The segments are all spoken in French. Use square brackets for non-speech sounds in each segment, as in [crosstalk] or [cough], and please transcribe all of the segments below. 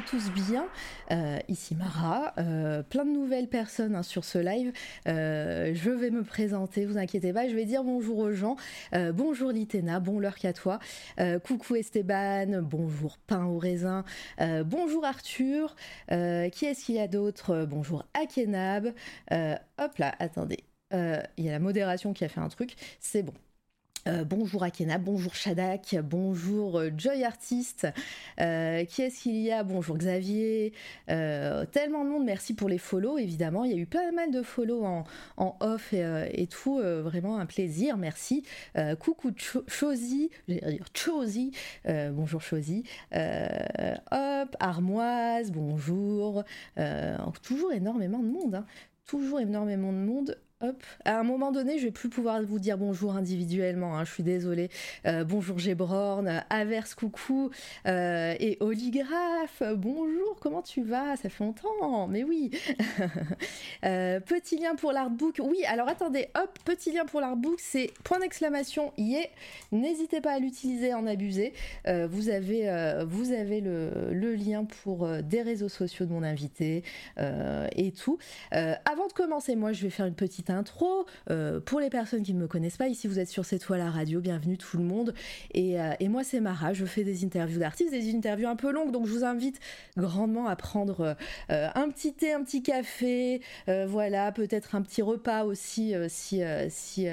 tous bien. Euh, ici Mara, euh, plein de nouvelles personnes hein, sur ce live. Euh, je vais me présenter, vous inquiétez pas. Je vais dire bonjour aux gens. Bonjour Litena, bon l'heure qu'à toi. Coucou Esteban, bonjour Pain au raisin. Bonjour Arthur. Qui est-ce qu'il y a d'autre? Bonjour Akenab. Hop là, attendez. Il y a la modération qui a fait un truc. C'est bon. Euh, bonjour Akena, bonjour Shadak, bonjour euh, Joy Artist, euh, qui est-ce qu'il y a? Bonjour Xavier, euh, tellement de monde, merci pour les follow évidemment, il y a eu pas mal de follow en, en off et, tout, vraiment un plaisir, merci. Coucou Cho- Chosi, euh, bonjour Chosi, Euh, hop, Armoise, bonjour, toujours énormément de monde, hein. toujours énormément de monde. Hop. À un moment donné, je vais plus pouvoir vous dire bonjour individuellement. hein, je suis désolée. Euh, bonjour Gébrorn, Averse, coucou, euh, et Oligraphe. Bonjour, comment tu vas? Ça fait longtemps. Mais oui. [laughs] Euh, petit lien pour l'artbook. Oui, alors attendez. Hop, petit lien pour l'artbook. C'est point d'exclamation. Yeah. N'hésitez pas à l'utiliser, en abuser. Vous avez, le, lien pour des réseaux sociaux de mon invité et tout. Avant de commencer, moi, je vais faire une petite intro. Euh, pour les personnes qui ne me connaissent pas, ici, vous êtes sur cette toile à radio. Bienvenue tout le monde. Et, euh, et moi, c'est Mara. Je fais des interviews d'artistes, des interviews un peu longues. Donc, je vous invite grandement à prendre euh, un petit thé, un petit café. voilà, peut-être un petit repas aussi si,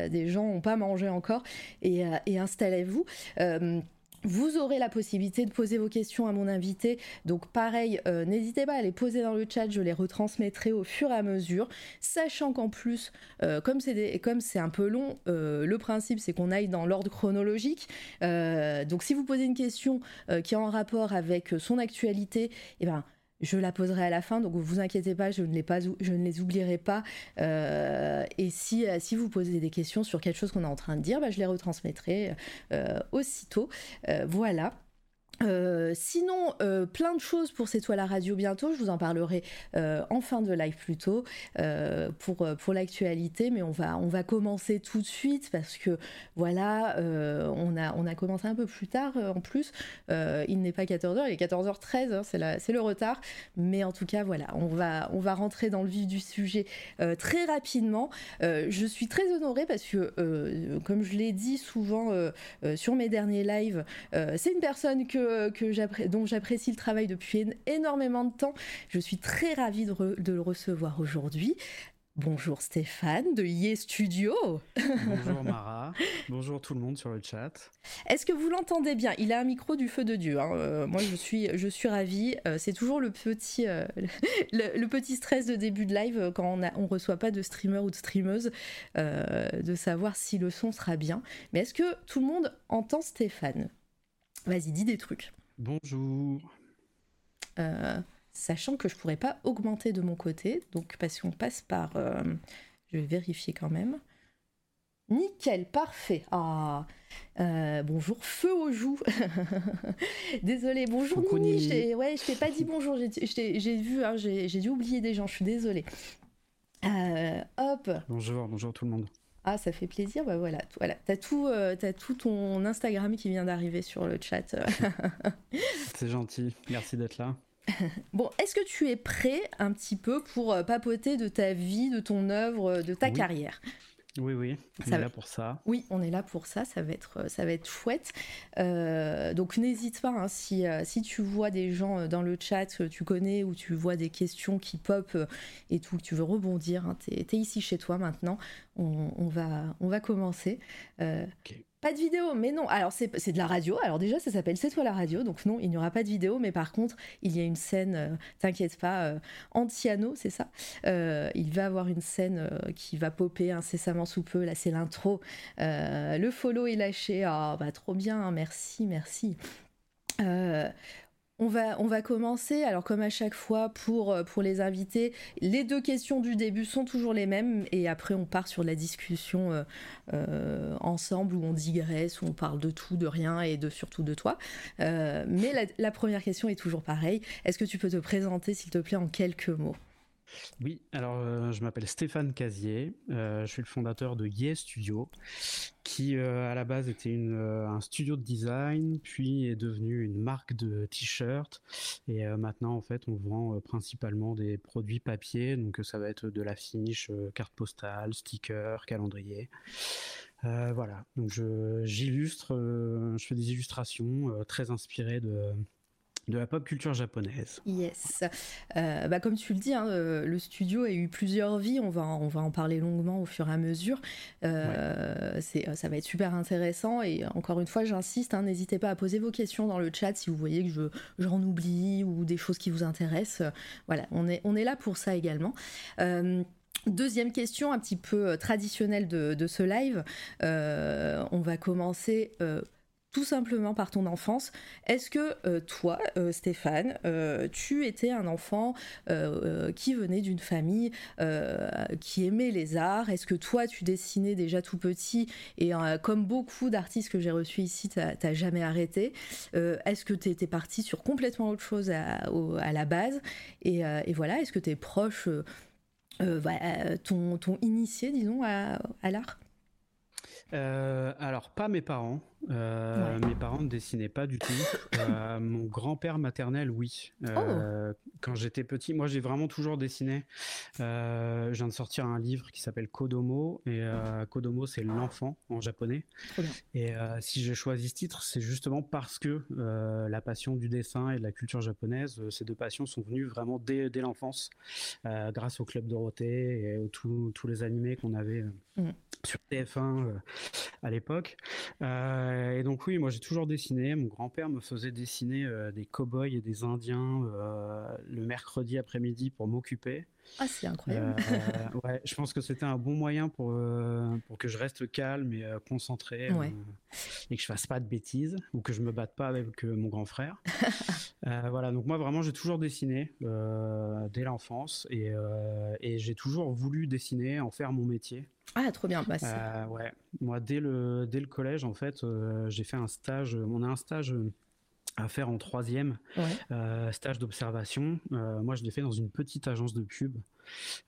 des gens n'ont pas mangé encore. Et, et installez-vous. Vous aurez la possibilité de poser vos questions à mon invité. Donc pareil, euh, n'hésitez pas à les poser dans le chat, je les retransmettrai au fur et à mesure. Sachant qu'en plus, euh, comme c'est un peu long, euh, le principe c'est qu'on aille dans l'ordre chronologique. Donc si vous posez une question qui est en rapport avec son actualité, eh ben je la poserai à la fin, donc vous inquiétez pas, je ne les, oublierai pas. Euh, et si, euh, si vous posez des questions sur quelque chose qu'on est en train de dire, bah, je les retransmettrai euh, aussitôt. Voilà. Euh, sinon, euh, plein de choses pour C'est toi la radio bientôt. Je vous en parlerai euh, en fin de live plutôt euh, pour, pour l'actualité, mais on va, on va commencer tout de suite parce que voilà, on, a, on a commencé un peu plus tard en plus. Il n'est pas 14h, il est 14h13, hein, c'est, le retard. Mais en tout cas, voilà, on va, on va rentrer dans le vif du sujet très rapidement. Je suis très honorée parce que, comme je l'ai dit souvent sur mes derniers lives, c'est une personne que, que j'appré- dont j'apprécie le travail depuis én- énormément de temps. Je suis très ravie de, re- de le recevoir aujourd'hui. Bonjour Stéphane de Ye Studio. Bonjour [laughs] Mara, bonjour tout le monde sur le chat. Est-ce que vous l'entendez bien? Il a un micro du feu de Dieu. hein. Euh, moi, je suis, je suis ravie. Euh, c'est toujours le petit, euh, [laughs] le, le petit stress de début de live euh, quand on ne on reçoit pas de streamer ou de streameuse, euh, de savoir si le son sera bien. Mais est-ce que tout le monde entend Stéphane? Vas-y, dis des trucs. Bonjour. Euh, sachant que je pourrais pas augmenter de mon côté, donc parce qu'on passe par. euh, je vais vérifier quand même. Nickel, parfait. Ah, euh, bonjour, feu aux joues. [laughs] désolée, bonjour Coucou, Nini. Ouais, je t'ai pas dit bonjour. j'ai- vu, hein, j'ai j'ai dû oublier des gens. Je suis désolée. Euh, hop. Bonjour, bonjour tout le monde. Ah, ça fait plaisir. Bah voilà, voilà. T'as tout, euh, t'as tout ton Instagram qui vient d'arriver sur le chat. [laughs] C'est gentil, merci d'être là. [laughs] Bon, est-ce que tu es prêt un petit peu pour euh, papoter de ta vie, de ton œuvre, de ta Oui. carrière? Oui, oui, on Ça est va. là pour ça. Oui, on est là pour ça, ça va être, ça va être chouette. Euh, donc n'hésite pas, hein, si, euh, si tu vois des gens euh, dans le chat que tu connais ou tu vois des questions qui pop et tout, que tu veux rebondir, hein, t'es es ici chez toi maintenant, on, on va, on va commencer. Euh, Ok. Pas de vidéo, mais non. Alors c'est de la radio. Alors déjà ça s'appelle C'est toi la radio, donc non, il n'y aura pas de vidéo, mais par contre il y a une scène, euh, t'inquiète pas, euh, Antiano, c'est ça. Euh, il va avoir une scène qui va popper incessamment sous peu. Là c'est l'intro. Le follow est lâché. Ah bah trop bien, merci, merci. On va, commencer. Alors, comme à chaque fois, pour, euh, pour les invités, les deux questions du début sont toujours les mêmes. Et après, on part sur la discussion euh, euh, ensemble où on digresse, où on parle de tout, de rien et de surtout de toi. Mais la première question est toujours pareille. Est-ce que tu peux te présenter, s'il te plaît, en quelques mots? Oui, alors euh, je m'appelle Stéphane Casier, euh, je suis le fondateur de Yeah Studio, qui euh, à la base était un studio de design, puis est devenu une marque de t-shirts, et maintenant en fait on vend principalement des produits papier, donc ça va être de l'affiche, carte postale, sticker, calendrier. voilà, donc j'illustre, je fais des illustrations très inspirées de de la pop culture japonaise. Yes. Euh, bah comme tu le dis, hein, euh, le studio a eu plusieurs vies. On va, on va en parler longuement au fur et à mesure. Euh, ça va être super intéressant. Et encore une fois, j'insiste, hein, n'hésitez pas à poser vos questions dans le chat si vous voyez que je, j'en oublie ou des choses qui vous intéressent. Voilà, on est, on est là pour ça également. Deuxième question, un petit peu traditionnelle de, de ce live. on va commencer tout simplement par ton enfance. Est-ce que euh, toi, euh, Stéphane, euh, tu étais un enfant qui venait d'une famille qui aimait les arts? Est-ce que toi, tu dessinais déjà tout petit? Et comme beaucoup d'artistes que j'ai reçus ici, t'as jamais arrêté. Est-ce que tu étais parti sur complètement autre chose à, la base? Et, voilà, est-ce que tes proches t'ont initié, disons, à l'art? Alors, pas mes parents. Euh, mes parents ne dessinaient pas du tout. [laughs] Euh, mon grand-père maternel, oui. Euh, oh. Quand j'étais petit, moi j'ai vraiment toujours dessiné. je viens de sortir un livre qui s'appelle Kodomo. Et Kodomo, c'est l'enfant en japonais. Et si j'ai choisi ce titre, c'est justement parce que la passion du dessin et de la culture japonaise, ces deux passions sont venues vraiment dès, l'enfance, grâce au Club Dorothée et tous les animés qu'on avait mm. sur TF1 à l'époque. Euh, et donc oui, moi j'ai toujours dessiné. Mon grand-père me faisait dessiner euh, des cow-boys et des Indiens euh, le mercredi après-midi pour m'occuper. Ah, c'est incroyable. ouais, je pense que c'était un bon moyen pour, pour que je reste calme et concentré et que je fasse pas de bêtises ou que je me batte pas avec mon grand frère. [laughs] voilà, donc moi vraiment j'ai toujours dessiné dès l'enfance et, et j'ai toujours voulu dessiner, en faire mon métier. Ah, trop bien. Bah, euh, ouais. Moi, dès le, dès le collège, en fait, euh, j'ai fait un stage. On a un stage à faire en troisième, euh, stage d'observation. moi, je l'ai fait dans une petite agence de pub.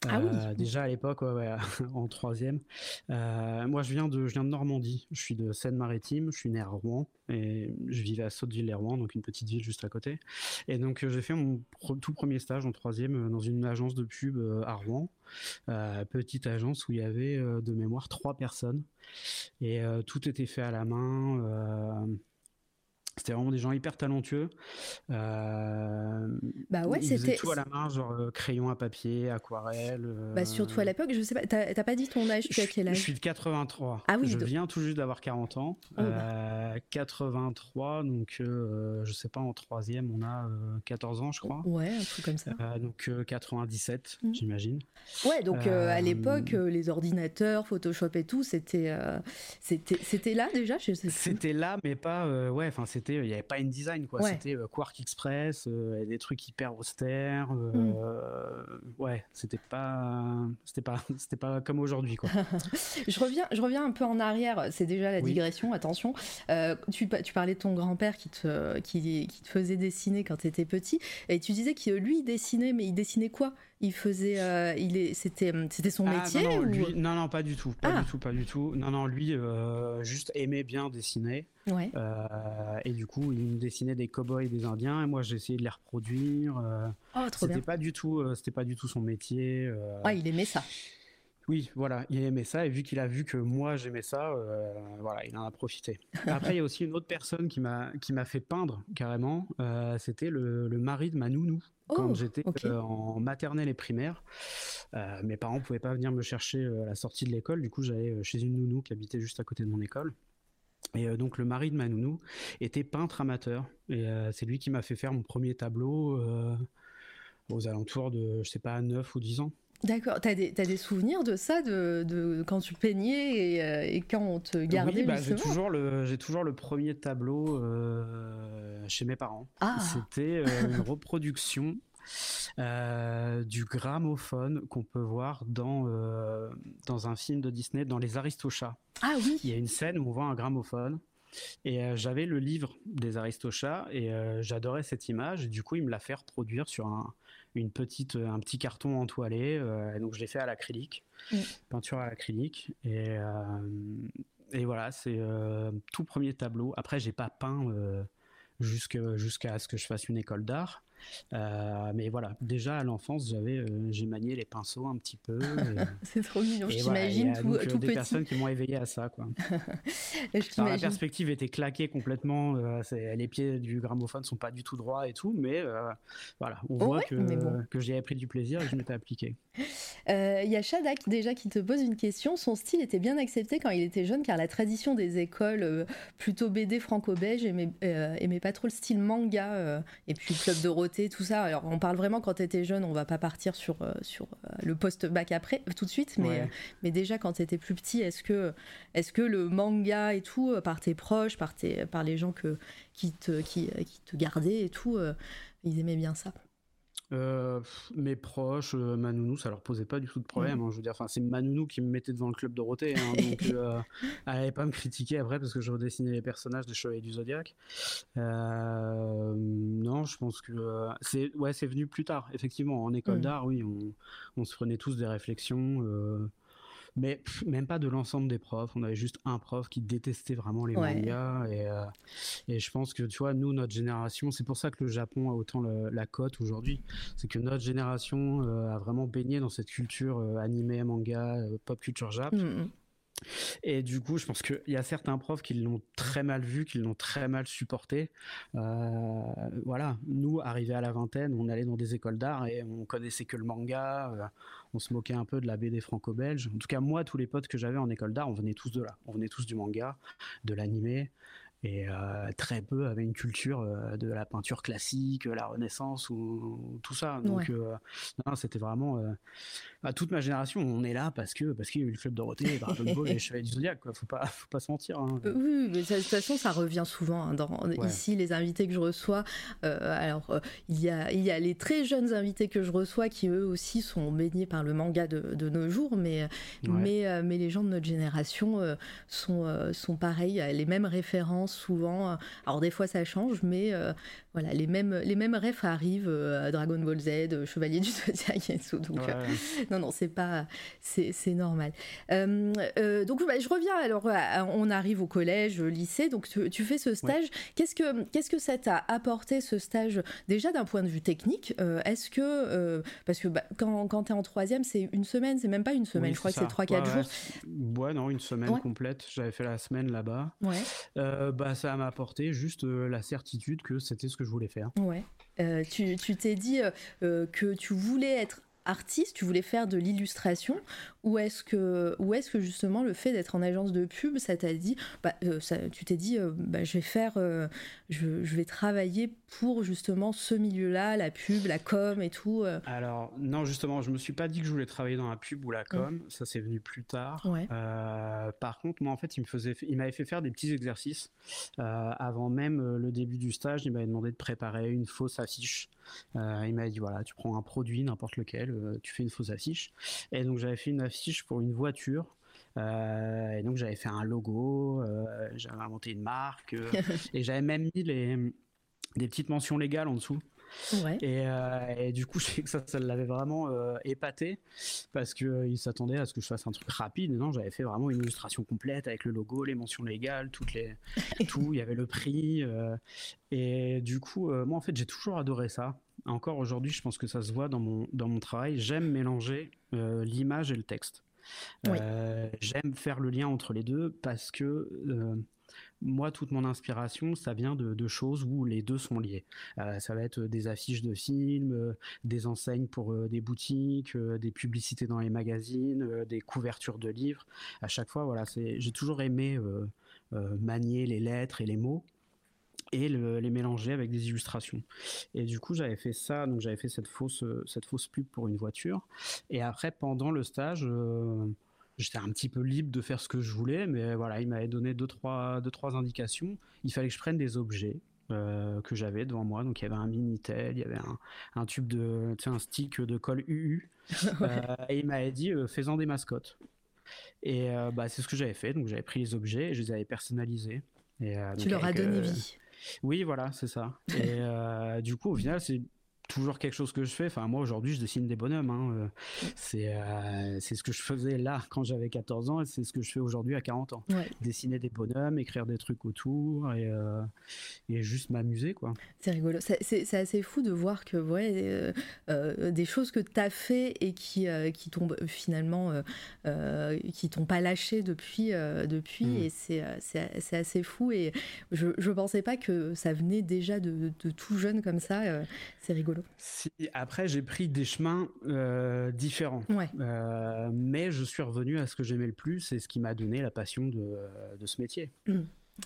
Ah oui. Déjà à l'époque, ouais, [laughs] en troisième. moi, je viens de, je viens de Normandie. Je suis de Seine-Maritime. Je suis né à Rouen et je vivais à Sotteville-les-Rouen, donc une petite ville juste à côté. Et donc, j'ai fait mon tout premier stage en troisième dans une agence de pub à Rouen. Euh, petite agence où il y avait euh, de mémoire trois personnes et euh, tout était fait à la main c'était vraiment des gens hyper talentueux. Euh, bah ouais, c'était tout à la main, genre euh, crayon à papier, aquarelle. Euh, bah surtout à l'époque, je sais pas, t'as pas dit ton âge, tu as quel âge? Je suis de 83. Ah oui. Je viens tout juste d'avoir 40 ans. 83, donc je sais pas en troisième, on a 14 ans, je crois. Ouais, un truc comme ça. donc 97, mm. j'imagine. Ouais, donc à l'époque, les ordinateurs, Photoshop et tout, c'était c'était c'était là déjà. C'était là, mais pas ouais, enfin c'était il n'y avait pas InDesign quoi. C'était euh, Quark Express euh, des trucs hyper austères euh, mm. ouais c'était pas c'était pas [laughs] c'était pas comme aujourd'hui quoi. [laughs] Je reviens je reviens un peu en arrière. C'est déjà la digression attention. Tu, tu parlais de ton grand-père qui te qui, qui te faisait dessiner quand tu étais petit. Et tu disais que lui il dessinait mais il dessinait quoi? Il faisait, euh, il est, c'était, c'était son ah, métier non, non, non, pas du tout, pas ah. du tout, pas du tout. Non, non, lui, euh, juste aimait bien dessiner. Ouais. Euh, et du coup, il me dessinait des cowboys et des indiens, et moi, j'essayais de les reproduire. oh, trop c'était pas du tout, c'était pas du tout son métier. Ah, il aimait ça. Oui, voilà, il aimait ça et vu qu'il a vu que moi j'aimais ça, voilà, il en a profité. [laughs] Après, il y a aussi une autre personne qui m'a qui m'a fait peindre carrément. C'était le, le, mari de ma nounou quand oh, j'étais euh, en maternelle et primaire. Euh, mes parents pouvaient pas venir me chercher euh, à la sortie de l'école, du coup j'allais chez une nounou qui habitait juste à côté de mon école. Et donc le mari de ma nounou était peintre amateur et c'est lui qui m'a fait faire mon premier tableau aux alentours de je sais pas 9 ou 10 ans. D'accord, tu as, des souvenirs de ça, de, quand tu peignais euh, et, quand on te gardait oui, bah, J'ai toujours, le, toujours le premier tableau euh, chez mes parents. Ah. C'était euh, une [laughs] reproduction du gramophone qu'on peut voir dans, dans un film de Disney, dans Les Aristochats. Ah oui Il y a une scène où on voit un gramophone. Et j'avais le livre des Aristochats et j'adorais cette image. Et du coup, il me l'a fait reproduire sur un, une petite, un petit carton entoilé. donc je l'ai fait à l'acrylique, mm. peinture à l'acrylique. Et, et voilà, c'est tout premier tableau. Après, j'ai pas peint jusqu'à ce que je fasse une école d'art. Euh, mais voilà, déjà à l'enfance, j'avais, euh, j'ai manié les pinceaux un petit peu. [laughs] c'est trop mignon, je t'imagine tout, donc, tout des personnes qui m'ont éveillé à ça, quoi. [laughs] la perspective était claquée complètement. Euh, les pieds du gramophone sont pas du tout droits et tout, mais voilà, on voit que, que j'y avais pris du plaisir et que je m'étais appliqué. [laughs] Il y a Shadak déjà qui te pose une question. Son style était bien accepté quand il était jeune, car la tradition des écoles plutôt BD franco-belge aimait, aimait, pas trop le style manga et puis club de tout ça. Alors, on parle vraiment quand tu étais jeune, on va pas partir sur, euh, sur euh, le post-bac après, tout de suite, mais, euh, mais déjà quand tu étais plus petit, est-ce que, est que le manga et tout, par tes proches, par, tes, par les gens que, qui, te, qui, qui te gardaient et tout, ils aimaient bien ça? Euh, mes proches, euh, ma nounou, ça leur posait pas du tout de problème. Hein, je veux dire, enfin, c'est ma nounou qui me mettait devant le club Dorothée, hein, [laughs] donc euh, elle n'allait pas me critiquer après parce que je redessinais les personnages des Chevaliers du Zodiaque. non, je pense que c'est ouais, c'est venu plus tard. Effectivement, en école d'art, oui, on, on, se prenait tous des réflexions mais même pas de l'ensemble des profs. On avait juste un prof qui détestait vraiment les mangas. Et, euh, et, je pense que, tu vois, nous, notre génération, c'est pour ça que le Japon a autant la cote aujourd'hui. C'est que notre génération euh, a vraiment baigné dans cette culture euh, animée, manga, pop culture jap. Mm, mm. Et du coup, je pense qu'il y a certains profs qui l'ont très mal vu, qui l'ont très mal supporté. Euh, voilà, nous, arrivés à la vingtaine, on allait dans des écoles d'art et on connaissait que le manga, euh, on se moquait un peu de la BD franco-belge. En tout cas, moi, tous les potes que j'avais en école d'art, on venait tous de là. On venait tous du manga, de l'animé et euh, très peu avaient une culture euh, de la peinture classique, la Renaissance ou, tout ça. Donc c'était vraiment bah, toute ma génération. On est là parce que parce qu'il y a eu le club Dorothée, Dragon Ball et les [laughs] Chevaliers du Zodiac. Quoi. Faut pas faut pas se mentir. Hein. Oui, mais de toute façon ça revient souvent hein, dans ici les invités que je reçois. alors il y a il y a les très jeunes invités que je reçois qui eux aussi sont baignés par le manga de, de nos jours, mais mais mais les gens de notre génération sont sont pareils, les mêmes références souvent. Euh, alors des fois ça change, mais euh, voilà, les mêmes, les mêmes refs arrivent euh, à Dragon Ball Z, Chevalier du [laughs] Zodiac et tout. Donc, non, non, c'est pas, c'est, normal. donc, bah, je reviens. Alors, on arrive au collège, au lycée. Donc, tu, fais ce stage. Qu'est-ce que, qu'est-ce que ça t'a apporté ce stage? Déjà d'un point de vue technique Est-ce que, parce que bah, quand, quand tu es en troisième, c'est une semaine, c'est même pas une semaine. je crois que c'est 3-4 jours. Ouais, non, une semaine complète. J'avais fait la semaine là-bas. Ouais. bah, ça m'a apporté juste euh, la certitude que c'était ce que je voulais faire. Ouais. Euh, tu t'es dit euh, que tu voulais être artiste, tu voulais faire de l'illustration, ou est-ce que, est-ce que justement le fait d'être en agence de pub, ça t'a dit, bah, euh, ça, tu t'es dit, euh, bah, je vais faire, euh, je, je, vais travailler pour justement ce milieu-là, la pub, la com et tout. Alors non, justement, je me suis pas dit que je voulais travailler dans la pub ou la com, ça c'est venu plus tard. par contre, moi en fait, il me faisait, il m'avait fait faire des petits exercices avant même le début du stage. Il m'avait demandé de préparer une fausse affiche. il m'avait dit voilà, tu prends un produit n'importe lequel euh, tu fais une fausse affiche. Et donc j'avais fait une affiche pour une voiture. Euh, et donc j'avais fait un logo, euh, j'avais inventé une marque [laughs] et j'avais même mis les, des petites mentions légales en dessous. Et, du coup, [laughs] je sais que ça, ça l'avait vraiment épaté parce qu'il il s'attendait à ce que je fasse un truc rapide. Et non, j'avais fait vraiment une illustration complète avec le logo, les mentions légales, toutes les, [laughs] tout. Il y avait le prix. et du coup, moi, en fait, j'ai toujours adoré ça encore aujourd'hui, je pense que ça se voit dans mon, dans mon travail, j'aime mélanger euh, l'image et le texte. Euh, j'aime faire le lien entre les deux parce que euh, moi, toute mon inspiration, ça vient de, choses où les deux sont liés. ça va être des affiches de films, des enseignes pour des boutiques, des publicités dans les magazines, des couvertures de livres. À chaque fois, voilà, j'ai toujours aimé manier les lettres et les mots et les mélanger avec des illustrations. Et du coup, j'avais fait ça, donc j'avais fait cette fausse, cette fausse pub pour une voiture. Et après, pendant le stage, euh, j'étais un petit peu libre de faire ce que je voulais, mais voilà, il m'avait donné deux trois, deux, trois indications. Il fallait que je prenne des objets. Euh, que j'avais devant moi donc il y avait un minitel il y avait un, tube de tu sais, un stick de colle UU [laughs] euh, et il m'avait dit fais-en des mascottes et bah c'est ce que j'avais fait donc j'avais pris les objets et je les avais personnalisés et, tu leur as donné vie oui, voilà, c'est ça. Et euh, du coup, au final, c'est toujours quelque chose que je fais. Enfin, moi aujourd'hui, je dessine des bonhommes. Hein. C'est c'est ce que je faisais là quand j'avais 14 ans et c'est ce que je fais aujourd'hui à 40 ans. Dessiner des bonhommes, écrire des trucs autour et, et juste m'amuser quoi. C'est rigolo. C'est assez fou de voir que ouais, des choses que tu as fait et qui, qui tombent finalement, qui t'ont pas lâché depuis, depuis mmh. et c'est assez fou et je, je pensais pas que ça venait déjà de, tout jeune comme ça. Euh, c'est rigolo. Si, après, j'ai pris des chemins euh, différents. Euh, mais je suis revenu à ce que j'aimais le plus et ce qui m'a donné la passion de, ce métier. Mmh.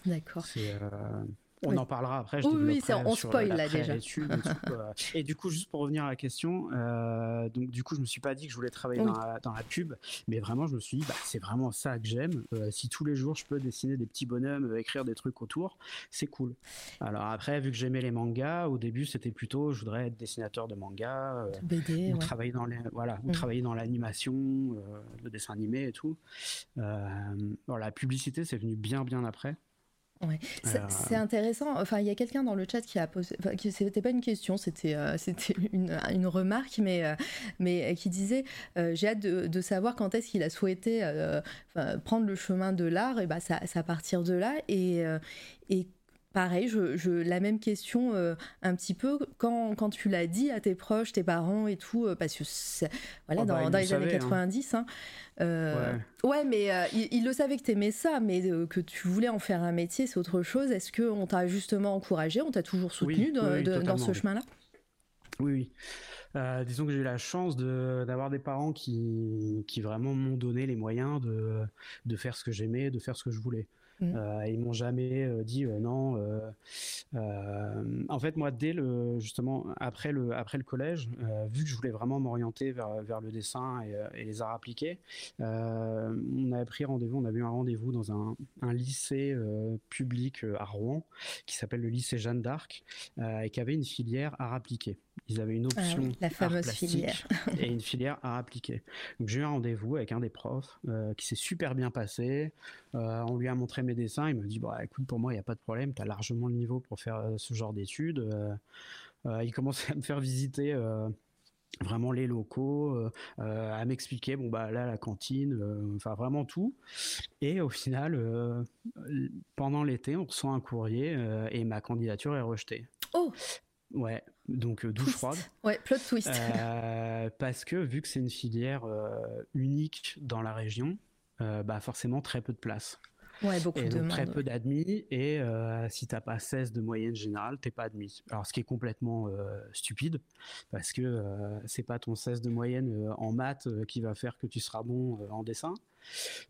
D'accord. On en parlera après. Je oui, oui on spoil là déjà. Euh, [laughs] et du coup, juste pour revenir à la question, euh, donc du coup, je me suis pas dit que je voulais travailler dans, la, pub, mais vraiment, je me suis dit, bah, c'est vraiment ça que j'aime. Euh, si tous les jours je peux dessiner des petits bonhommes, écrire des trucs autour, c'est cool. Alors après, vu que j'aimais les mangas, au début, c'était plutôt, je voudrais être dessinateur de manga, BD, ou travailler dans les, voilà, ou mm. travailler dans l'animation, le dessin animé et tout. la publicité, c'est venu bien, bien après. Ouais. C'est intéressant. Enfin, il y a quelqu'un dans le chat qui a posé. Enfin, c'était pas une question, c'était euh, c'était [laughs] une, une, remarque, mais euh, mais qui disait euh, j'ai hâte de, de, savoir quand est-ce qu'il a souhaité prendre le chemin de l'art. Et bah, ça, ça à partir de là. Et et pareil, je, la même question un petit peu quand, quand tu l'as dit à tes proches, tes parents et tout, parce que voilà, oh, dans, bah, les années 90, hein. Euh, ouais. mais euh, il, le savait que tu aimais ça, mais euh, que tu voulais en faire un métier, c'est autre chose. Est-ce qu'on t'a justement encouragé, on t'a toujours soutenu dans ce chemin-là? Oui, oui. disons que j'ai eu la chance d'avoir des parents qui, qui vraiment m'ont donné les moyens de, de faire ce que j'aimais, de faire ce que je voulais. Mmh. Euh, ils m'ont jamais euh, dit euh, non. en fait, moi, dès le justement après le après le collège, vu que je voulais vraiment m'orienter vers vers le dessin et, les arts appliqués, on avait pris rendez-vous. On a eu un rendez-vous dans un, un lycée public à Rouen qui s'appelle le lycée Jeanne d'Arc et qui avait une filière arts appliqués. Ils avaient une ah option la fameuse filière et une filière à appliquer. J'ai eu un rendez-vous avec un des profs euh, qui s'est super bien passé. Euh, on lui a montré mes dessins. Il me dit bah écoute pour moi il n'y a pas de problème, tu as largement le niveau pour faire euh, ce genre d'études. il commençait à me faire visiter vraiment les locaux, à m'expliquer bon bah là la cantine, enfin vraiment tout. Et au final, pendant l'été, on reçoit un courrier et ma candidature est rejetée. Oh Ouais, donc euh, douche froide. Ouais, plot twist. Euh, parce que vu que c'est une filière euh, unique dans la région, bah forcément très peu de place. Ouais, beaucoup de Très peu d'admis et si t'as pas 16 de moyenne générale, t'es pas admis. Alors ce qui est complètement stupide parce que c'est pas ton 16 de moyenne en maths qui va faire que tu seras bon en dessin.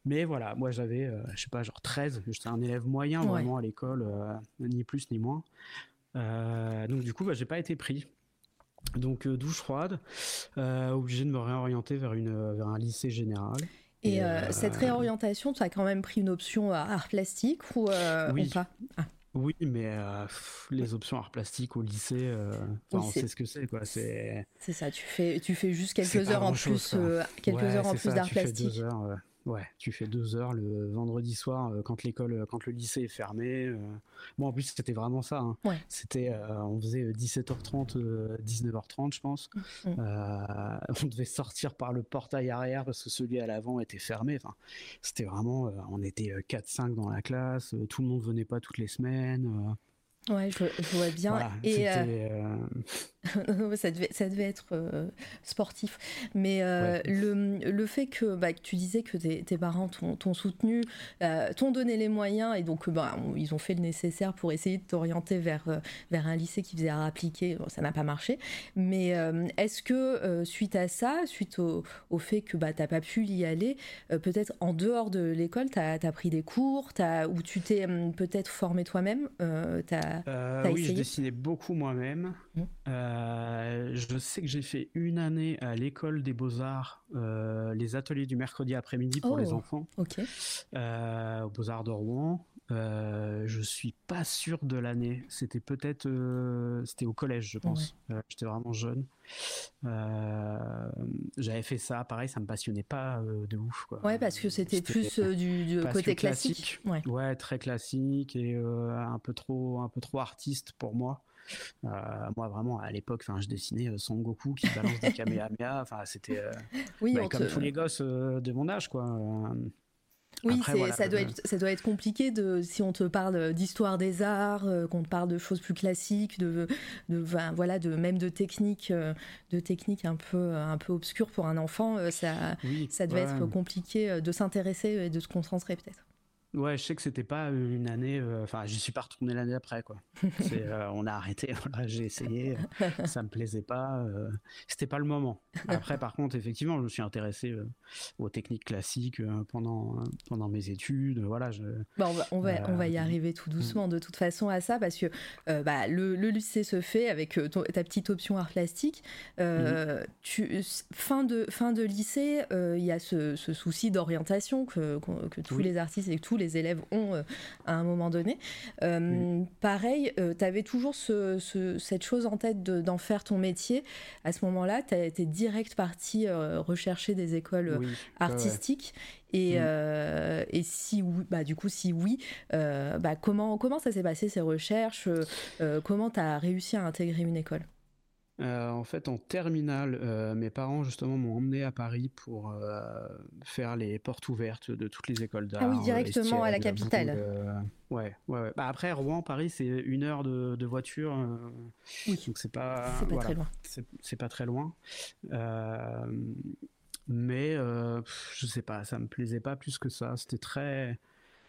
Mais voilà, moi j'avais, je sais pas, genre 13, j'étais un élève moyen vraiment à l'école, ni plus ni moins. Euh, donc du coup, bah, j'ai pas été pris. Donc euh, douche froide, euh, obligé de me réorienter vers, une, vers un lycée général. Et, cette réorientation, tu as quand même pris une option art plastique ou, oui. pas? Ah. Oui, mais les options art plastique au lycée, on sait ce que c'est quoi. C'est. ça. Tu fais, tu fais juste quelques heures en plus, quelques heures en plus d'art plastique. Ouais, tu fais deux heures le vendredi soir euh, quand l'école, euh, quand le lycée est fermé. Euh. Moi, en plus, c'était vraiment ça. Hein. C'était, on faisait 17h30, 19h30, je pense. Mmh. [laughs] on devait sortir par le portail arrière parce que celui à l'avant était fermé. Enfin, c'était vraiment, on était 4-5 dans la classe. tout le monde venait pas toutes les semaines. Ouais, je, vois bien. et [laughs] ça, devait, ça devait être euh, sportif. Mais euh, le, le, fait que, bah, que, tu disais que tes, tes parents t'ont soutenu, euh, t'ont donné les moyens et donc bah, ils ont fait le nécessaire pour essayer de t'orienter vers, vers un lycée qui faisait à appliquer. ça n'a pas marché. Mais est-ce que suite à ça, suite au, au fait que bah, tu n'as pas pu y aller, peut-être en dehors de l'école, tu as, pris des cours as, ou tu t'es hum, peut-être formé toi-même euh, oui, je dessinais beaucoup moi-même. Mmh. Euh, je sais que j'ai fait une année à l'école des beaux-arts, euh, les ateliers du mercredi après-midi pour les oh, enfants, Ok. aux beaux-arts de Rouen. Je suis pas sûr de l'année. C'était peut-être, c'était au collège, je pense. J'étais vraiment jeune. J'avais fait ça, pareil, ça me passionnait pas de ouf. Quoi. Ouais, parce que c'était plus du, côté classique. Ouais. très classique et un peu trop, un peu trop artiste pour moi. moi, vraiment, à l'époque, je dessinais Son Goku qui balance des [laughs] Kamehameha. Enfin, c'était oui, bah, comme tous les gosses de mon âge, quoi. Oui, ça, doit être, ça doit être compliqué de, si on te parle d'histoire des arts, euh, qu'on te parle de choses plus classiques, de, de voilà, de même de techniques, euh, de techniques un peu, un peu obscures pour un enfant. Euh, ça, ça devait être compliqué de s'intéresser et de se concentrer peut-être. Ouais, je sais que c'était pas une année. Euh, enfin, j'y suis pas retourné l'année après, quoi. [laughs] Euh, on a arrêté. [laughs] Voilà, j'ai essayé, ça me plaisait pas. Euh, c'était pas le moment. Après, par contre, effectivement, je me suis intéressé aux techniques classiques pendant pendant mes études. Voilà. Je, bah, on va on va, on va y arriver tout doucement de toute façon à ça parce que bah, le, le, lycée se fait avec ta petite option art plastique. Tu, fin de fin de lycée, il y a ce, ce souci d'orientation que, que, tous les artistes et que tous les élèves ont euh, à un moment donné. Euh, pareil, euh, tu avais toujours cette chose en tête d'en faire ton métier. À ce moment-là, tu es direct parti rechercher des écoles artistiques. Et, mm. et, si oui, bah du coup si oui, bah comment comment ça s'est passé ces recherches? Comment tu as réussi à intégrer une école? Euh, en fait, en terminale, euh, mes parents justement m'ont emmené à Paris pour euh, faire les portes ouvertes de toutes les écoles d'art. Ah oui, directement à la capitale. Ouais, ouais, ouais. Bah, après, Rouen, Paris, c'est une heure de, voiture. oui. Donc c'est pas. C'est pas, très loin. C'est pas très loin. mais je sais pas, ça me plaisait pas plus que ça. C'était très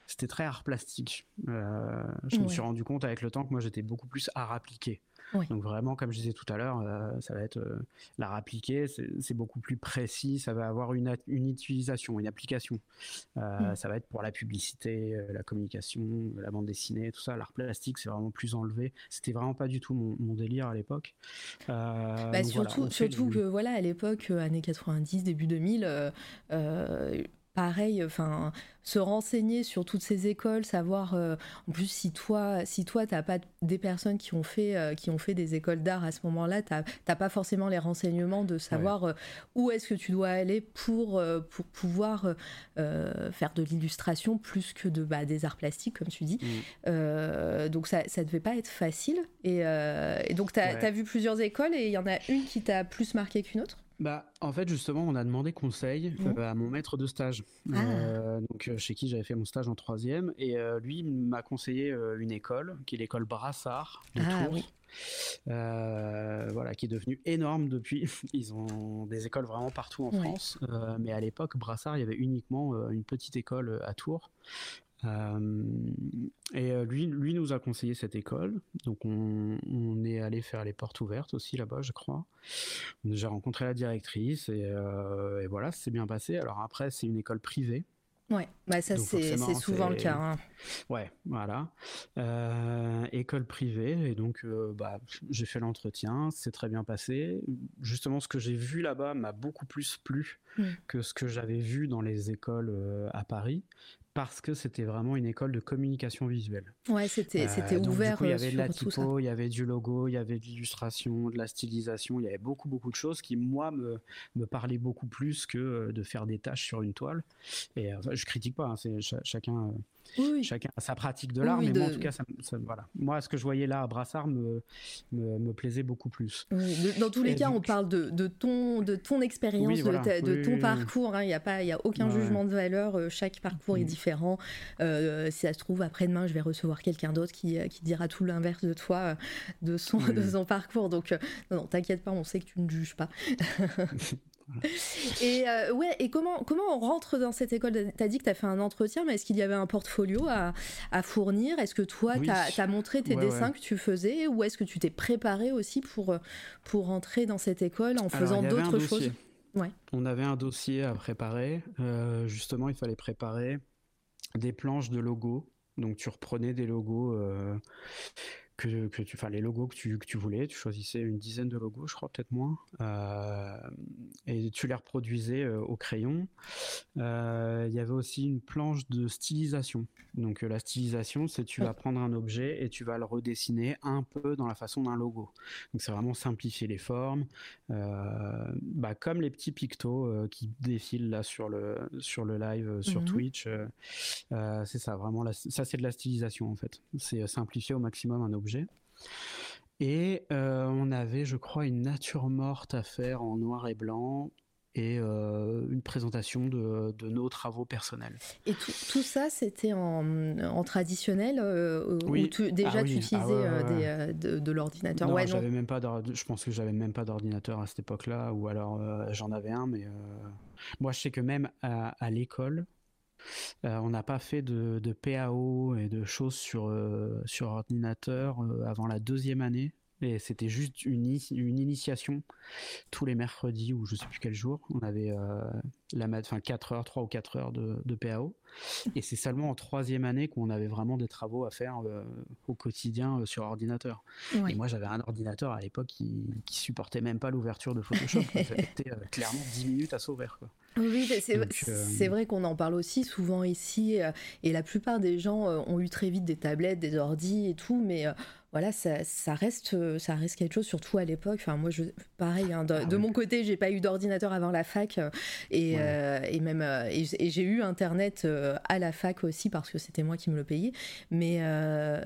c'était très art plastique. je me suis rendu compte avec le temps que moi j'étais beaucoup plus art appliqué. Donc vraiment, comme je disais tout à l'heure, euh, ça va être euh, l'art appliqué, c'est beaucoup plus précis, ça va avoir une, une utilisation, une application. Euh, mm. Ça va être pour la publicité, la communication, la bande dessinée, tout ça. L'art plastique, c'est vraiment plus enlevé. C'était vraiment pas du tout mon, délire à l'époque. Bah, surtout, surtout que voilà, à l'époque, années 90, début 2000, pareil, enfin, se renseigner sur toutes ces écoles, savoir, euh, en plus, si toi, si toi, t'as pas des personnes qui ont fait, euh, qui ont fait des écoles d'art à ce moment-là, t'as pas forcément les renseignements de savoir euh, où est-ce que tu dois aller pour, pour pouvoir faire de l'illustration plus que de, bah, des arts plastiques, comme tu dis. Mm. donc, ça, ça devait pas être facile. Et, donc, tu as vu plusieurs écoles et il y en a une qui t'a plus marqué qu'une autre? Bah, en fait, justement, on a demandé conseil mmh. euh, à mon maître de stage, ah. euh, donc euh, chez qui j'avais fait mon stage en troisième, et lui m'a conseillé une école, qui est l'école Brassard de ah, Tours. voilà, qui est devenue énorme depuis. [laughs] Ils ont des écoles vraiment partout en France, mais à l'époque, Brassard, il y avait uniquement une petite école à Tours. Euh, et euh, lui, lui nous a conseillé cette école. Donc on, est allé faire les portes ouvertes aussi là-bas, je crois. J'ai rencontré la directrice et, euh, et voilà, c'est bien passé. Alors après, c'est une école privée. Ouais, bah ça c'est souvent le cas. Hein. Ouais, voilà. école privée et donc bah, j'ai fait l'entretien, c'est très bien passé. Justement, ce que j'ai vu là-bas m'a beaucoup plus plu mmh. que ce que j'avais vu dans les écoles à Paris parce que c'était vraiment une école de communication visuelle. Ouais, c'était c'était euh, ouvert. il y avait de la typo, il y avait du logo, il y avait de l'illustration, de la stylisation, il y avait beaucoup beaucoup de choses qui moi me me parlaient beaucoup plus que de faire des tâches sur une toile. Et enfin, je critique pas, hein, c'est chacun Chacun a sa pratique de l'art, mais moi, en tout cas, ça, voilà. moi, ce que je voyais là à Brassard me, me, plaisait beaucoup plus. dans tous les cas, on parle de, de, ton, de ton expérience, de, ton parcours. Hein. Il n'y a, pas, y a aucun jugement de valeur. Euh, chaque parcours est mm. différent. Euh, si ça se trouve, après-demain, je vais recevoir quelqu'un d'autre qui, euh, qui dira tout l'inverse de toi, de son, de son parcours. Donc, non, t'inquiète pas, on sait que tu ne juges pas. [laughs] [laughs] [laughs] Et euh, ouais, et comment comment on rentre dans cette école Tu as dit que tu as fait un entretien, mais est-ce qu'il y avait un portfolio à, à fournir? Est-ce que toi, tu as, montré tes dessins que tu faisais? Ou est-ce que tu t'es préparé aussi pour, pour rentrer dans cette école en faisant d'autres choses? ouais. On avait un dossier à préparer. Euh, justement, il fallait préparer des planches de logos. Donc tu reprenais des logos euh, que, tu, enfin les logos que tu, que tu, voulais, tu choisissais une dizaine de logos, je crois peut-être moins, euh, et tu les reproduisais euh, au crayon. Euh, il y avait aussi une planche de stylisation. Donc la stylisation, c'est tu vas prendre un objet et tu vas le redessiner un peu dans la façon d'un logo. Donc c'est vraiment simplifier les formes, bah, comme les petits pictos qui défilent là sur le sur le live sur mhm. Twitch. c'est ça, vraiment, ça c'est de la stylisation en fait. C'est simplifier au maximum un objet. Et on avait, je crois, une nature morte à faire en noir et blanc et une présentation de, nos travaux personnels. Et tout, ça, c'était en, traditionnel oui. déjà ah tu utilisais ah de, l'ordinateur? Non, j'avais même pas je pense que j'avais même pas d'ordinateur à cette époque-là, ou alors j'en avais un, mais moi je sais que même à, l'école, on n'a pas fait de, PAO et de choses sur, sur ordinateur avant la deuxième année. Et c'était juste une, initiation tous les mercredis ou je sais plus quel jour. On avait euh, la enfin 4 heures, 3 ou 4 heures de PAO. Et c'est seulement en troisième année qu'on avait vraiment des travaux à faire euh, au quotidien euh, sur ordinateur. Et moi j'avais un ordinateur à l'époque qui, qui supportait même pas l'ouverture de Photoshop. C'était clairement 10 minutes à s'ouvrir. Quoi. Oui, c'est vrai qu'on en parle aussi souvent ici. et la plupart des gens ont eu très vite des tablettes, des ordis et tout. Mais voilà, ça, ça, reste, ça reste quelque chose, surtout à l'époque. Enfin, moi, je, pareil, hein, de, ah mon côté, j'ai pas eu d'ordinateur avant la fac, euh, et, euh, et, même, euh, et, j'ai eu Internet à la fac aussi parce que c'était moi qui me le payais. Mais,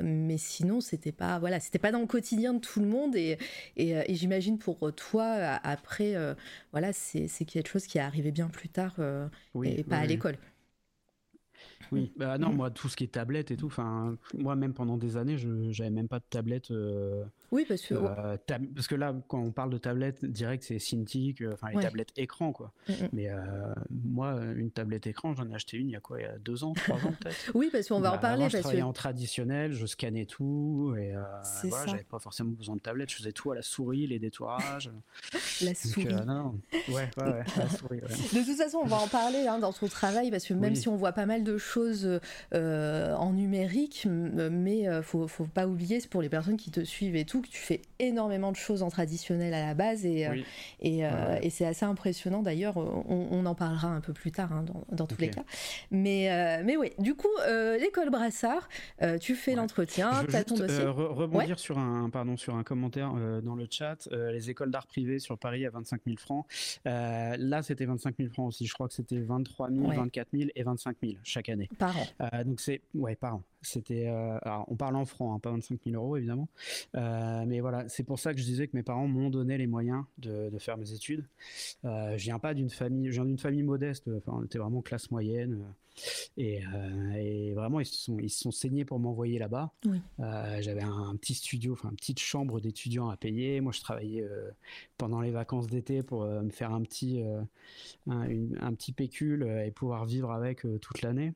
mais sinon, c'était pas, voilà, c'était pas dans le quotidien de tout le monde, et, et, j'imagine pour toi, après, voilà, c'est quelque chose qui est arrivé bien plus tard, et pas à l'école. Oui, [laughs] bah non, moi, tout ce qui est tablette et tout, enfin, moi, même pendant des années, je j'avais même pas de tablette. Euh, oui, parce que. Euh, parce que là, quand on parle de tablette, direct, c'est Cintiq, euh, enfin, les tablettes écran, quoi. Mm, mm. Mais moi, une tablette écran, j'en ai acheté une il y a quoi, il y a deux ans, trois ans peut-être [laughs] Oui, parce qu'on va en bah, parler. je travaillais en traditionnel, je scannais tout, et voilà, j'avais pas forcément besoin de tablette, je faisais tout à la souris, les détourages. [laughs] la souris. non, Ouais, ouais, ouais, la souris, De toute façon, on va en parler hein, dans son travail, parce que même si on voit pas mal de choses, choses euh, en numérique, mais euh, faut, faut pas oublier, c'est pour les personnes qui te suivent et tout, que tu fais énormément de choses en traditionnel à la base et, euh, et, et c'est assez impressionnant d'ailleurs. On, en parlera un peu plus tard hein, dans, dans, tous les cas. Mais, mais oui, du coup, l'école Brassard, tu fais l'entretien, tu as ton dossier. rebondir sur, un, pardon, sur un commentaire dans le chat. les écoles d'art privé sur Paris à 25 000 francs. là, c'était 25 000 francs aussi. Je crois que c'était 23 000, 24 000 et 25 000 chaque année. Par an. Euh, donc c'est ouais par an. C'était, euh, on parle en francs, hein, pas 25 000 euros évidemment, euh, mais voilà, c'est pour ça que je disais que mes parents m'ont donné les moyens de, faire mes études. je viens pas d'une famille, je viens d'une famille modeste, enfin, on était vraiment classe moyenne. Et, vraiment, ils se sont, ils sont saignés pour m'envoyer là-bas. J'avais un, petit studio, enfin une petite chambre d'étudiants à payer. Moi, je travaillais pendant les vacances d'été pour me faire un petit, un, un, petit pécule et pouvoir vivre avec toute l'année.